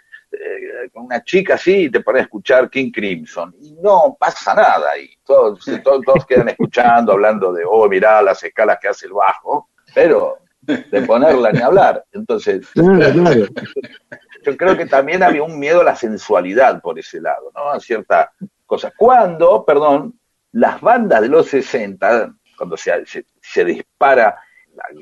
[SPEAKER 4] con una chica así y te pones a escuchar King Crimson y no pasa nada ahí. Todos, todos, todos quedan escuchando, hablando de, oh, mirá las escalas que hace el bajo, pero de ponerla ni hablar. Entonces, yo creo que también había un miedo a la sensualidad por ese lado, ¿no? A cierta cosa. Cuando, perdón, las bandas de los 60, cuando se, se, se dispara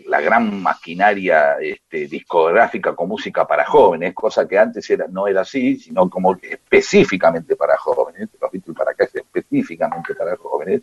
[SPEAKER 4] la, gran maquinaria este, discográfica con música para jóvenes, cosa que antes era, no era así, sino como específicamente para jóvenes, los Beatles para acá es específicamente para jóvenes,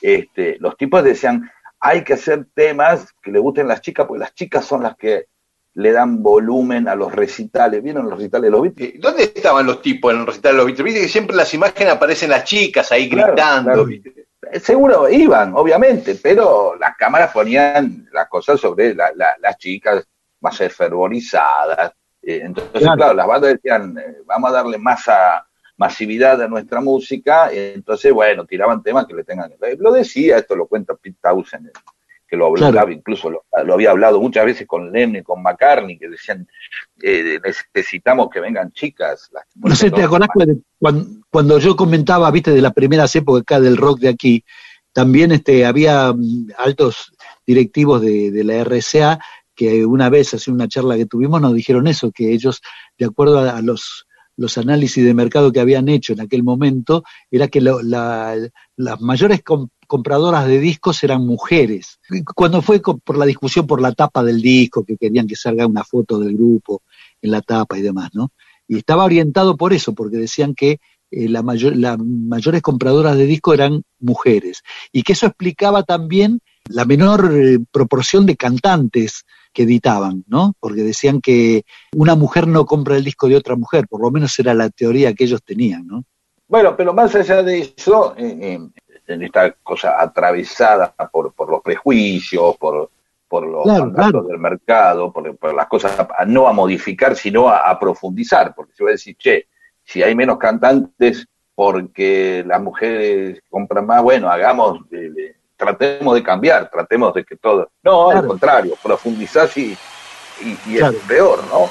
[SPEAKER 4] este, los tipos decían, hay que hacer temas que le gusten las chicas, porque las chicas son las que le dan volumen a los recitales. ¿Vieron los recitales de los Beatles?
[SPEAKER 11] ¿Dónde estaban los tipos en el recital de los Beatles? Viste que siempre en las imágenes aparecen las chicas ahí
[SPEAKER 4] Claro,
[SPEAKER 11] gritando.
[SPEAKER 4] Eh, Seguro iban, obviamente, pero las cámaras ponían las cosas sobre la- la- las chicas más fervorizadas. Eh, entonces,
[SPEAKER 5] Claro.
[SPEAKER 4] claro. las bandas decían, eh, vamos a darle masa, masividad a nuestra música. eh, Entonces, bueno, tiraban temas que le tengan. eh, Lo decía, esto lo cuenta Pete Townsend, eh, que lo hablaba,
[SPEAKER 5] Claro.
[SPEAKER 4] incluso lo, lo había hablado muchas veces con Lennon y con McCartney, que decían, eh, necesitamos que vengan chicas. Las-
[SPEAKER 5] No sé, ¿te acordás cuando, cuando, cuando yo comentaba, viste, de las primeras épocas acá del rock de aquí, también este, había mm, altos directivos de, de la RCA que una vez, hace una charla que tuvimos, nos dijeron eso, que ellos, de acuerdo a, a los, los análisis de mercado que habían hecho en aquel momento, era que lo- la- las mayores com- compradoras de discos eran mujeres. Cuando fue por la discusión por la tapa del disco, que querían que salga una foto del grupo en la tapa y demás, ¿no? Y estaba orientado por eso, porque decían que eh, la mayor, las mayores compradoras de disco eran mujeres. Y que eso explicaba también la menor eh, proporción de cantantes que editaban, ¿no? Porque decían que una mujer no compra el disco de otra mujer, por lo menos era la teoría que ellos tenían, ¿no?
[SPEAKER 4] Bueno, pero más allá de eso, eh, en esta cosa atravesada por, por los prejuicios, por, por los
[SPEAKER 5] Claro,
[SPEAKER 4] del mercado, por, por las cosas a- no a modificar, sino a, a profundizar, porque se va a decir, che, si hay menos cantantes porque las mujeres compran más, bueno, hagamos, eh, tratemos de cambiar, tratemos de que todo... No, al contrario, profundizás y, y, y es peor, ¿no?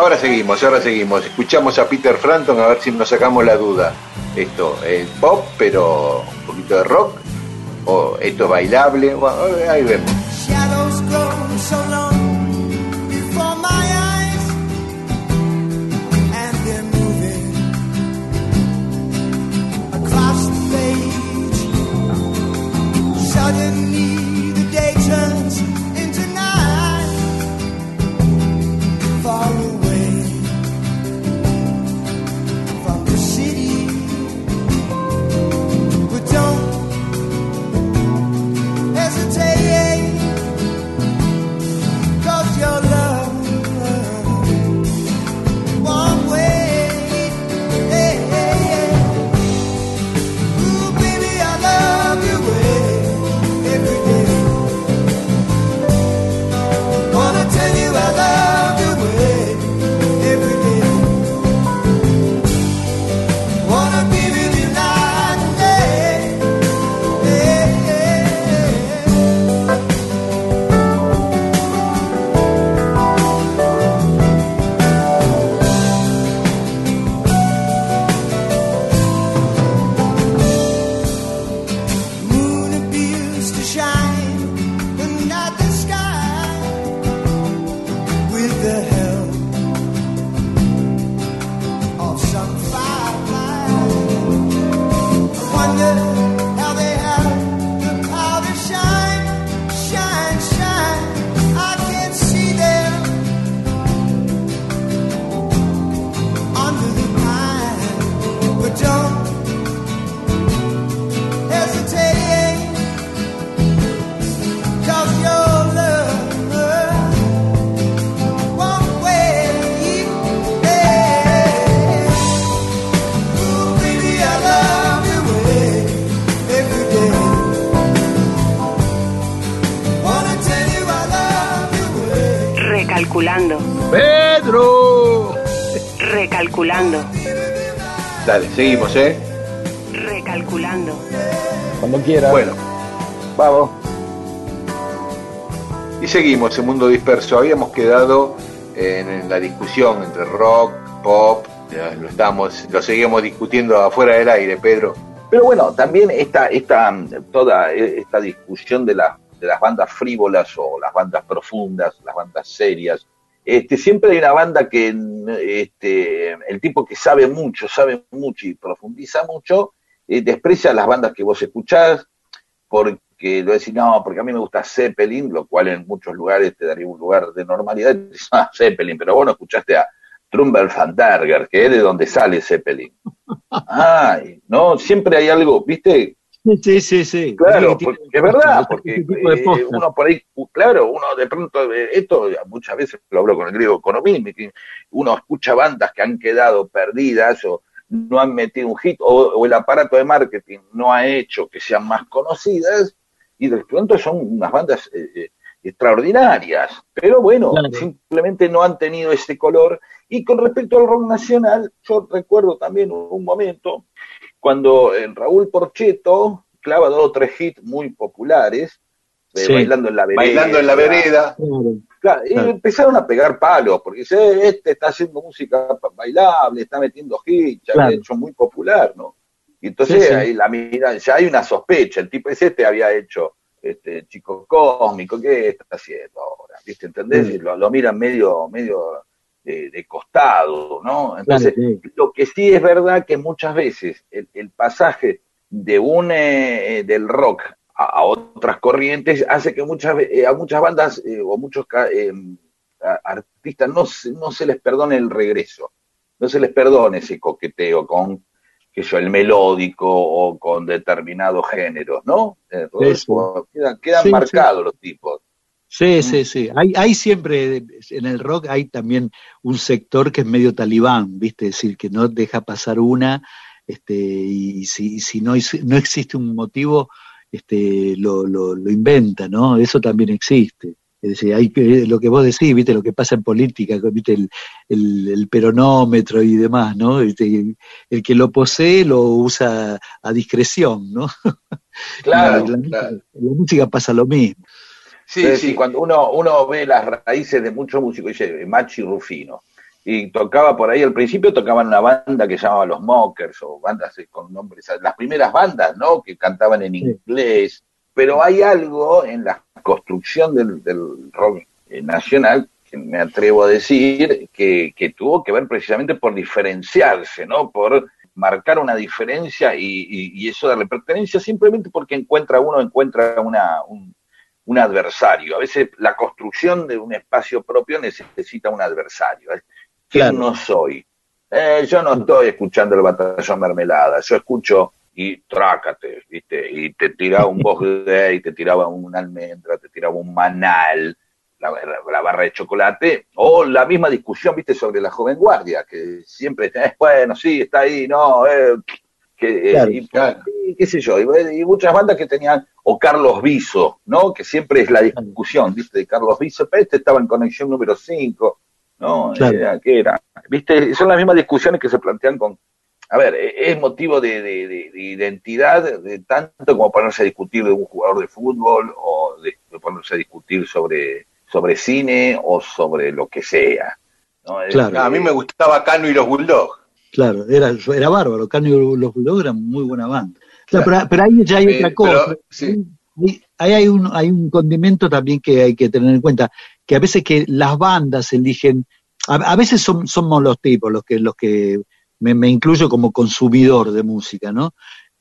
[SPEAKER 11] Ahora seguimos, ahora seguimos. Escuchamos a Peter Frampton a ver si nos sacamos la duda. Esto es pop, pero un poquito de rock. O esto es bailable. Ahí vemos.
[SPEAKER 1] Seguimos, ¿eh?
[SPEAKER 14] recalculando.
[SPEAKER 4] Cuando quiera.
[SPEAKER 1] Bueno,
[SPEAKER 4] Vamos.
[SPEAKER 1] y seguimos en Mundo Disperso. Habíamos quedado en, la discusión entre rock, pop, lo estamos, lo seguimos discutiendo afuera del aire, Pedro.
[SPEAKER 4] Pero bueno, también esta, esta, toda esta discusión de, la- de las bandas frívolas o las bandas profundas, las bandas serias, este, siempre hay una banda que este, el tipo que sabe mucho, sabe mucho y profundiza mucho, eh, desprecia las bandas que vos escuchás, porque lo decís, no, porque a mí me gusta Zeppelin, lo cual en muchos lugares te daría un lugar de normalidad, y dices, ah, Zeppelin, pero vos no escuchaste a Trumber van Derger, que es de donde sale Zeppelin. Ay, no, siempre hay algo, ¿viste?
[SPEAKER 5] Sí, sí, sí.
[SPEAKER 4] Claro, porque es verdad, porque eh, uno por ahí, claro, uno de pronto, eh, esto muchas veces lo hablo con el griego economía, que uno escucha bandas que han quedado perdidas o no han metido un hit, o, o el aparato de marketing no ha hecho que sean más conocidas, y de pronto son unas bandas eh, eh, extraordinarias, pero bueno,
[SPEAKER 5] Claro.
[SPEAKER 4] simplemente no han tenido ese color. Y con respecto al rock nacional, yo recuerdo también un, un momento cuando eh, Raúl Porcheto clava dos o tres hits muy populares, eh,
[SPEAKER 5] Sí.
[SPEAKER 4] bailando en la vereda.
[SPEAKER 1] Bailando en la vereda.
[SPEAKER 5] Claro.
[SPEAKER 4] Claro, y
[SPEAKER 5] Claro.
[SPEAKER 4] empezaron a pegar palos, porque dice, este está haciendo música bailable, está metiendo hits, ya
[SPEAKER 5] Claro.
[SPEAKER 4] ha hecho muy popular, ¿no? Y entonces
[SPEAKER 5] Sí, sí.
[SPEAKER 4] ahí la mira, ya hay una sospecha, el tipo ese este había hecho este chico cósmico, ¿qué está haciendo ahora? ¿Viste? ¿Entendés?
[SPEAKER 5] Sí.
[SPEAKER 4] Lo, lo miran medio, medio de, de costado, ¿no? Entonces,
[SPEAKER 5] Claro, sí.
[SPEAKER 4] lo que sí es verdad que muchas veces el, el pasaje de un eh, del rock a, a otras corrientes hace que muchas eh, a muchas bandas eh, o muchos ca- eh, a- artistas no se, no se les perdone el regreso, no se les perdone ese coqueteo con que yo el melódico o con determinados géneros, ¿no? Eh, Rodolfo, quedan, quedan
[SPEAKER 5] Sí, sí.
[SPEAKER 4] marcados los tipos.
[SPEAKER 5] Sí, sí, sí. Hay, hay siempre, en el rock hay también un sector que es medio talibán, ¿viste? Es decir, que no deja pasar una, este, y si, si no, no existe un motivo, este, lo, lo, lo inventa, ¿no? Eso también existe. Es decir, hay que, lo que vos decís, ¿viste? Lo que pasa en política, ¿viste? El, el, el peronómetro y demás, ¿no? Este, el que lo posee lo usa a discreción, ¿no?
[SPEAKER 4] Claro,
[SPEAKER 5] la, la-
[SPEAKER 4] claro.
[SPEAKER 5] en la música pasa lo mismo.
[SPEAKER 1] Sí,
[SPEAKER 4] Es
[SPEAKER 1] sí.
[SPEAKER 4] cuando uno, uno ve las raíces de muchos músicos, dice Machi Rufino, y tocaba por ahí, al principio tocaban una banda que se llamaba Los Mockers, o bandas con nombres, las primeras bandas, ¿no? Que cantaban en inglés, pero hay algo en la construcción del, del rock eh, nacional que me atrevo a decir que, que tuvo que ver precisamente por diferenciarse, ¿no? Por marcar una diferencia y, y- y eso darle pertenencia simplemente porque encuentra uno, encuentra una, un, un adversario. A veces la construcción de un espacio propio necesita un adversario. ¿Quién
[SPEAKER 5] Claro.
[SPEAKER 4] no soy? Eh, yo no estoy escuchando el batallón mermelada, yo escucho y trácate, ¿viste? Y te tiraba un voz y te tiraba un almendra, te tiraba un manal, la, la barra de chocolate, o la misma discusión, ¿viste? Sobre la joven guardia, que siempre, eh, bueno, sí, está ahí, no, eh, que, eh,
[SPEAKER 5] Claro,
[SPEAKER 4] y, y qué sé yo, y, y muchas bandas que tenían, o Carlos Viso, ¿no? Que siempre es la discusión, ¿viste? De Carlos Viso, pero este estaba en conexión número 5, ¿no?
[SPEAKER 5] Claro.
[SPEAKER 4] Era, ¿Qué era? ¿Viste? Son las mismas discusiones que se plantean con, a ver, eh, es motivo de, de- de- de identidad, de tanto como ponerse a discutir de un jugador de fútbol o de, de ponerse a discutir sobre, sobre cine o sobre lo que sea. ¿no? Es-
[SPEAKER 5] Claro.
[SPEAKER 1] A mí me gustaba Cano y los Bulldogs.
[SPEAKER 5] Claro, era, era bárbaro. Cano y los Bulldogs eran muy buena banda. Claro, pero, pero ahí ya hay
[SPEAKER 1] Eh,
[SPEAKER 5] otra cosa.
[SPEAKER 1] pero, sí.
[SPEAKER 5] Ahí, ahí hay, un, hay un condimento también que hay que tener en cuenta, que a veces que las bandas eligen, a, a veces son, somos los tipos los que, los que me, me incluyo como consumidor de música, ¿no?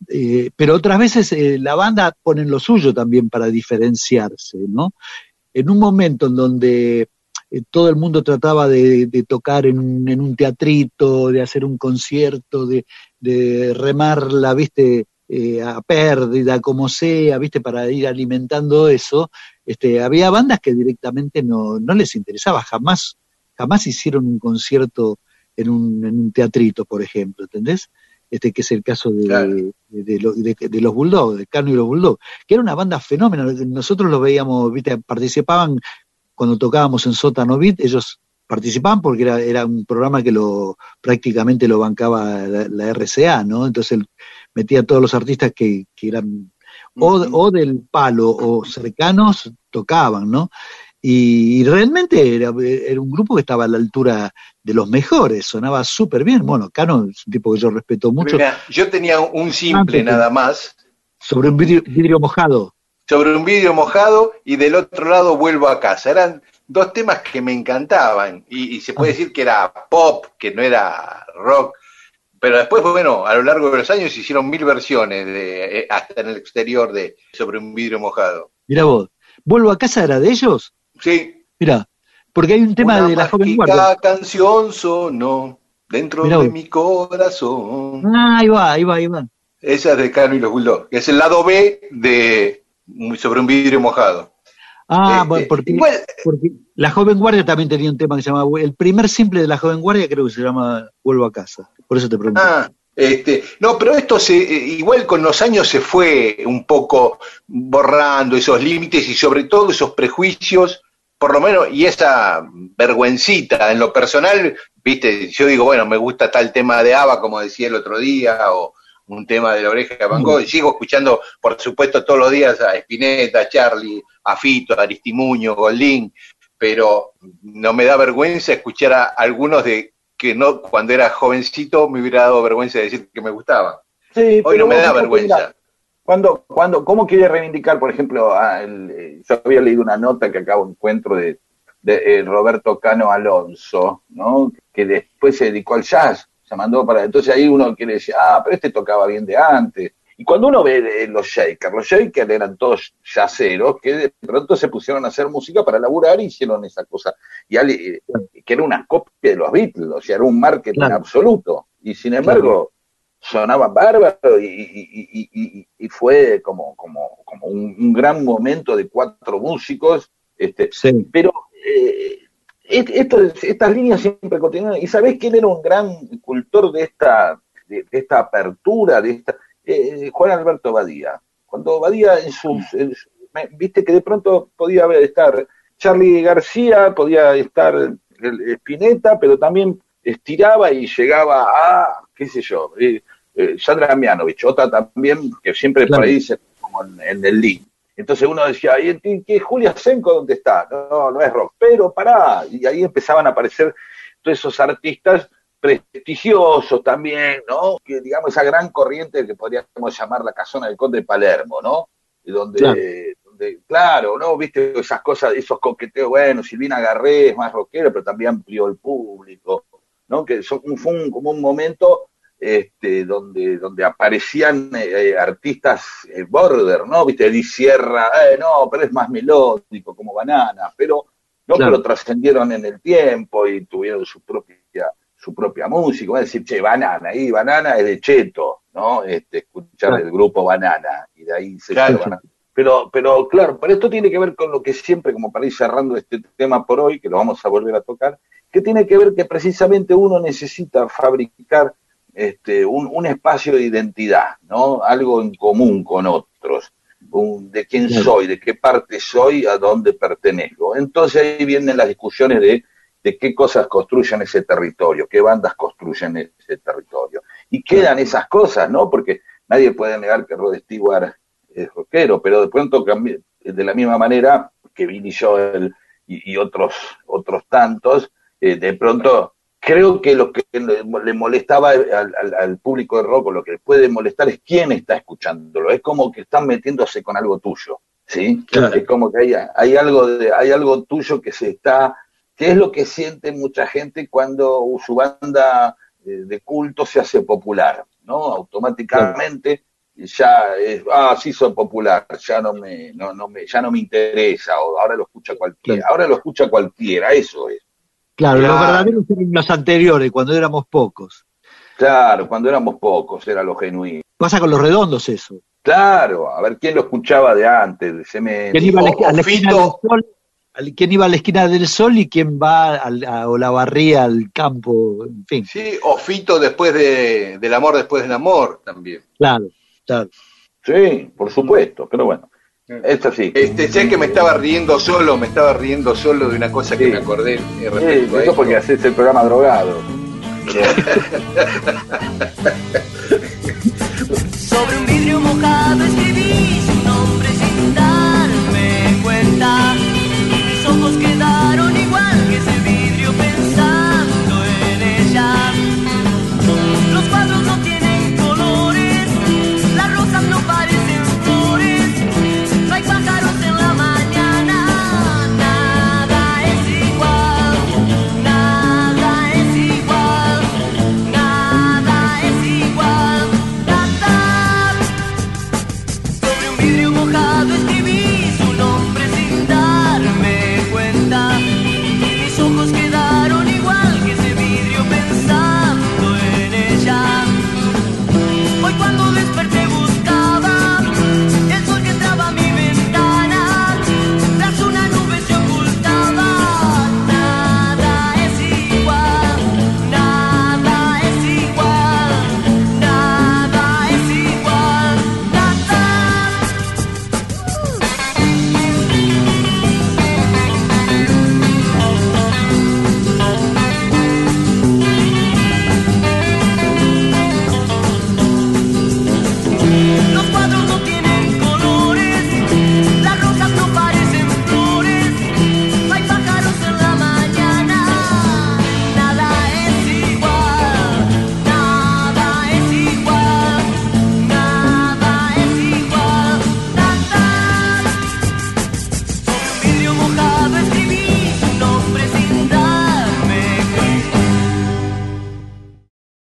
[SPEAKER 5] Eh, pero otras veces eh, la banda ponen lo suyo también para diferenciarse, ¿no? En un momento en donde eh, todo el mundo trataba de, de tocar en, un- en un teatrito, de hacer un concierto, de, de remarla, viste, eh, a pérdida, como sea, viste, para ir alimentando eso, este, había bandas que directamente no, no les interesaba, jamás, jamás hicieron un concierto en un, en un teatrito, por ejemplo, ¿entendés? Este, que es el caso de,
[SPEAKER 1] Claro.
[SPEAKER 5] de, de de- los Bulldogs, de Cano y los Bulldogs, que era una banda fenómeno, nosotros los veíamos, viste, participaban cuando tocábamos en Sótano Beat, ellos participaban porque era, era un programa que lo prácticamente lo bancaba la, la RCA, ¿no? Entonces él metía a todos los artistas que, que eran o, o del palo o cercanos, tocaban, ¿no? Y, y realmente era, era un grupo que estaba a la altura de los mejores, sonaba súper bien. Bueno, Cano es un tipo que yo respeto mucho.
[SPEAKER 1] Mira, yo tenía un simple nada más,
[SPEAKER 5] Sobre un vidrio, vidrio mojado.
[SPEAKER 1] Sobre un vidrio mojado y del otro lado vuelvo a casa. Eran dos temas que me encantaban y, y se puede decir que era pop, que no era rock. Pero después, bueno, a lo largo de los años se hicieron mil versiones, de, eh, hasta en el exterior, de sobre un vidrio mojado.
[SPEAKER 5] Mira vos, ¿vuelvo a casa era de ellos?
[SPEAKER 1] Sí.
[SPEAKER 5] Mira, porque hay un tema
[SPEAKER 1] Una
[SPEAKER 5] de la joven guardia.
[SPEAKER 1] canción sonó dentro
[SPEAKER 5] Mirá
[SPEAKER 1] de
[SPEAKER 5] vos.
[SPEAKER 1] mi corazón.
[SPEAKER 5] Ah, ahí va, ahí va, ahí va.
[SPEAKER 1] Esa es de Cano y los Bulldogs, que es el lado B de sobre un vidrio mojado.
[SPEAKER 5] Ah, bueno,
[SPEAKER 1] eh,
[SPEAKER 5] porque,
[SPEAKER 1] igual-
[SPEAKER 5] porque la joven guardia también tenía un tema que se llamaba, el primer simple de la joven guardia creo que se llama Vuelvo a casa. Por eso te pregunto.
[SPEAKER 1] Ah, este, no, pero esto se, eh, igual con los años se fue un poco borrando esos límites y sobre todo esos prejuicios, por lo menos, y esa vergüencita en lo personal, viste, yo digo, bueno, me gusta tal tema de Ava, como decía el otro día, o un tema de la oreja de Van Gogh, y sigo escuchando, por supuesto, todos los días a Spinetta, a Charlie, a Fito, a Aristimuño, Goldín, pero no me da vergüenza escuchar a algunos de que no cuando era jovencito me hubiera dado vergüenza de decir que me gustaban.
[SPEAKER 4] Sí,
[SPEAKER 1] Hoy no me da vergüenza.
[SPEAKER 4] Cuando, cuando, ¿Cómo quiere reivindicar, por ejemplo, a el- eh, yo había leído una nota que acabo encuentro de, de eh, Roberto Cano Alonso, ¿no? que después se dedicó al jazz, se mandó para... Entonces ahí uno quiere decir, ah, pero este tocaba bien de antes. Y cuando uno ve eh, los Shakers, los Shakers eran todos yaceros que de pronto se pusieron a hacer música para laburar y hicieron esa cosa. Y al- eh, que era una copia de los Beatles, o sea, era un marketing
[SPEAKER 5] Claro.
[SPEAKER 4] absoluto. Y sin embargo, sonaba bárbaro y, y- y- y- y fue como, como, como un, un gran momento de cuatro músicos. Este,
[SPEAKER 5] Sí.
[SPEAKER 4] pero eh, esto, estas líneas siempre continúan. ¿Y sabés quién era un gran cultor de esta, de, de esta apertura? de esta eh, Juan Alberto Badía. Cuando Badía en sus... en Viste que de pronto podía haber, estar Charlie García, podía estar el, Spinetta, pero también estiraba y llegaba a, qué sé yo, eh, eh, Sandra Mianovich, otra también que siempre
[SPEAKER 5] Claro.
[SPEAKER 4] por ahí se como en, en el link. Entonces uno decía, ¿y qué Julia Senko dónde está? No, no es rock, pero pará. Y ahí empezaban a aparecer todos esos artistas prestigiosos también, ¿no? Que digamos esa gran corriente que podríamos llamar la casona del Conde de Palermo, ¿no? Donde,
[SPEAKER 5] Claro.
[SPEAKER 4] donde, claro, ¿no? Viste esas cosas, esos coqueteos, bueno, Silvina Garré es más rockera, pero también amplió el público, ¿no? Que son, fue un, como un momento este, donde, donde aparecían eh, artistas eh, border, ¿no? Viste, Eddie Sierra, eh, no, pero es más melódico, como Banana, pero no,
[SPEAKER 5] Claro.
[SPEAKER 4] pero trascendieron en el tiempo y tuvieron su propia su propia música, va a decir, che, Banana, y Banana es de Cheto, ¿no? Este, escuchar
[SPEAKER 5] Claro.
[SPEAKER 4] el grupo Banana, y de ahí se
[SPEAKER 1] Claro.
[SPEAKER 4] Pero, pero claro, pero esto tiene que ver con lo que siempre, como para ir cerrando este tema por hoy, que lo vamos a volver a tocar, que tiene que ver que precisamente uno necesita fabricar este, un, un espacio de identidad, ¿no? Algo en común con otros, un- de quién soy, de qué parte soy, a dónde pertenezco. Entonces ahí vienen las discusiones de, de qué cosas construyen ese territorio, qué bandas construyen ese territorio. Y quedan esas cosas, ¿no? Porque nadie puede negar que Rod Stewart es rockero, pero de pronto de la misma manera que Billy Joel y, y otros, otros tantos, eh, de pronto creo que lo que le, le molestaba al, al- al público de rock, o lo que le puede molestar es quién está escuchándolo. Es como que están metiéndose con algo tuyo, ¿sí?
[SPEAKER 5] Claro.
[SPEAKER 4] Es como que hay, hay algo de, hay algo tuyo que se está, que es lo que siente mucha gente cuando su banda eh, de culto se hace popular, ¿no? Automáticamente ya es, ah, sí soy popular, ya no me, no, no me, ya no me interesa, o ahora lo escucha cualquiera,
[SPEAKER 5] Claro.
[SPEAKER 4] ahora lo escucha cualquiera, eso es.
[SPEAKER 5] Claro, los
[SPEAKER 4] Claro.
[SPEAKER 5] verdaderos eran los anteriores, cuando éramos pocos.
[SPEAKER 4] Claro, cuando éramos pocos era lo genuino.
[SPEAKER 5] Pasa con los redondos eso.
[SPEAKER 4] Claro, a ver quién lo escuchaba de antes, de Cemento.
[SPEAKER 5] ¿Quién iba a la,
[SPEAKER 1] o-
[SPEAKER 5] a la
[SPEAKER 1] o
[SPEAKER 5] esquina del sol? ¿Quién iba a la esquina del sol y quién va al, a, o la barría al campo? En fin,
[SPEAKER 1] Sí, o Fito después de, del amor después del amor también.
[SPEAKER 5] claro, claro.
[SPEAKER 4] Sí, por supuesto, pero bueno. Esto sí.
[SPEAKER 1] Este, sé que me estaba riendo solo, me estaba riendo solo de una cosa que
[SPEAKER 4] Sí.
[SPEAKER 1] me acordé eh,
[SPEAKER 4] Sí,
[SPEAKER 1] respecto a
[SPEAKER 4] eso
[SPEAKER 1] esto.
[SPEAKER 4] porque haces el programa drogado.
[SPEAKER 6] Sobre un vidrio mojado escribí su nombre sin darme cuenta.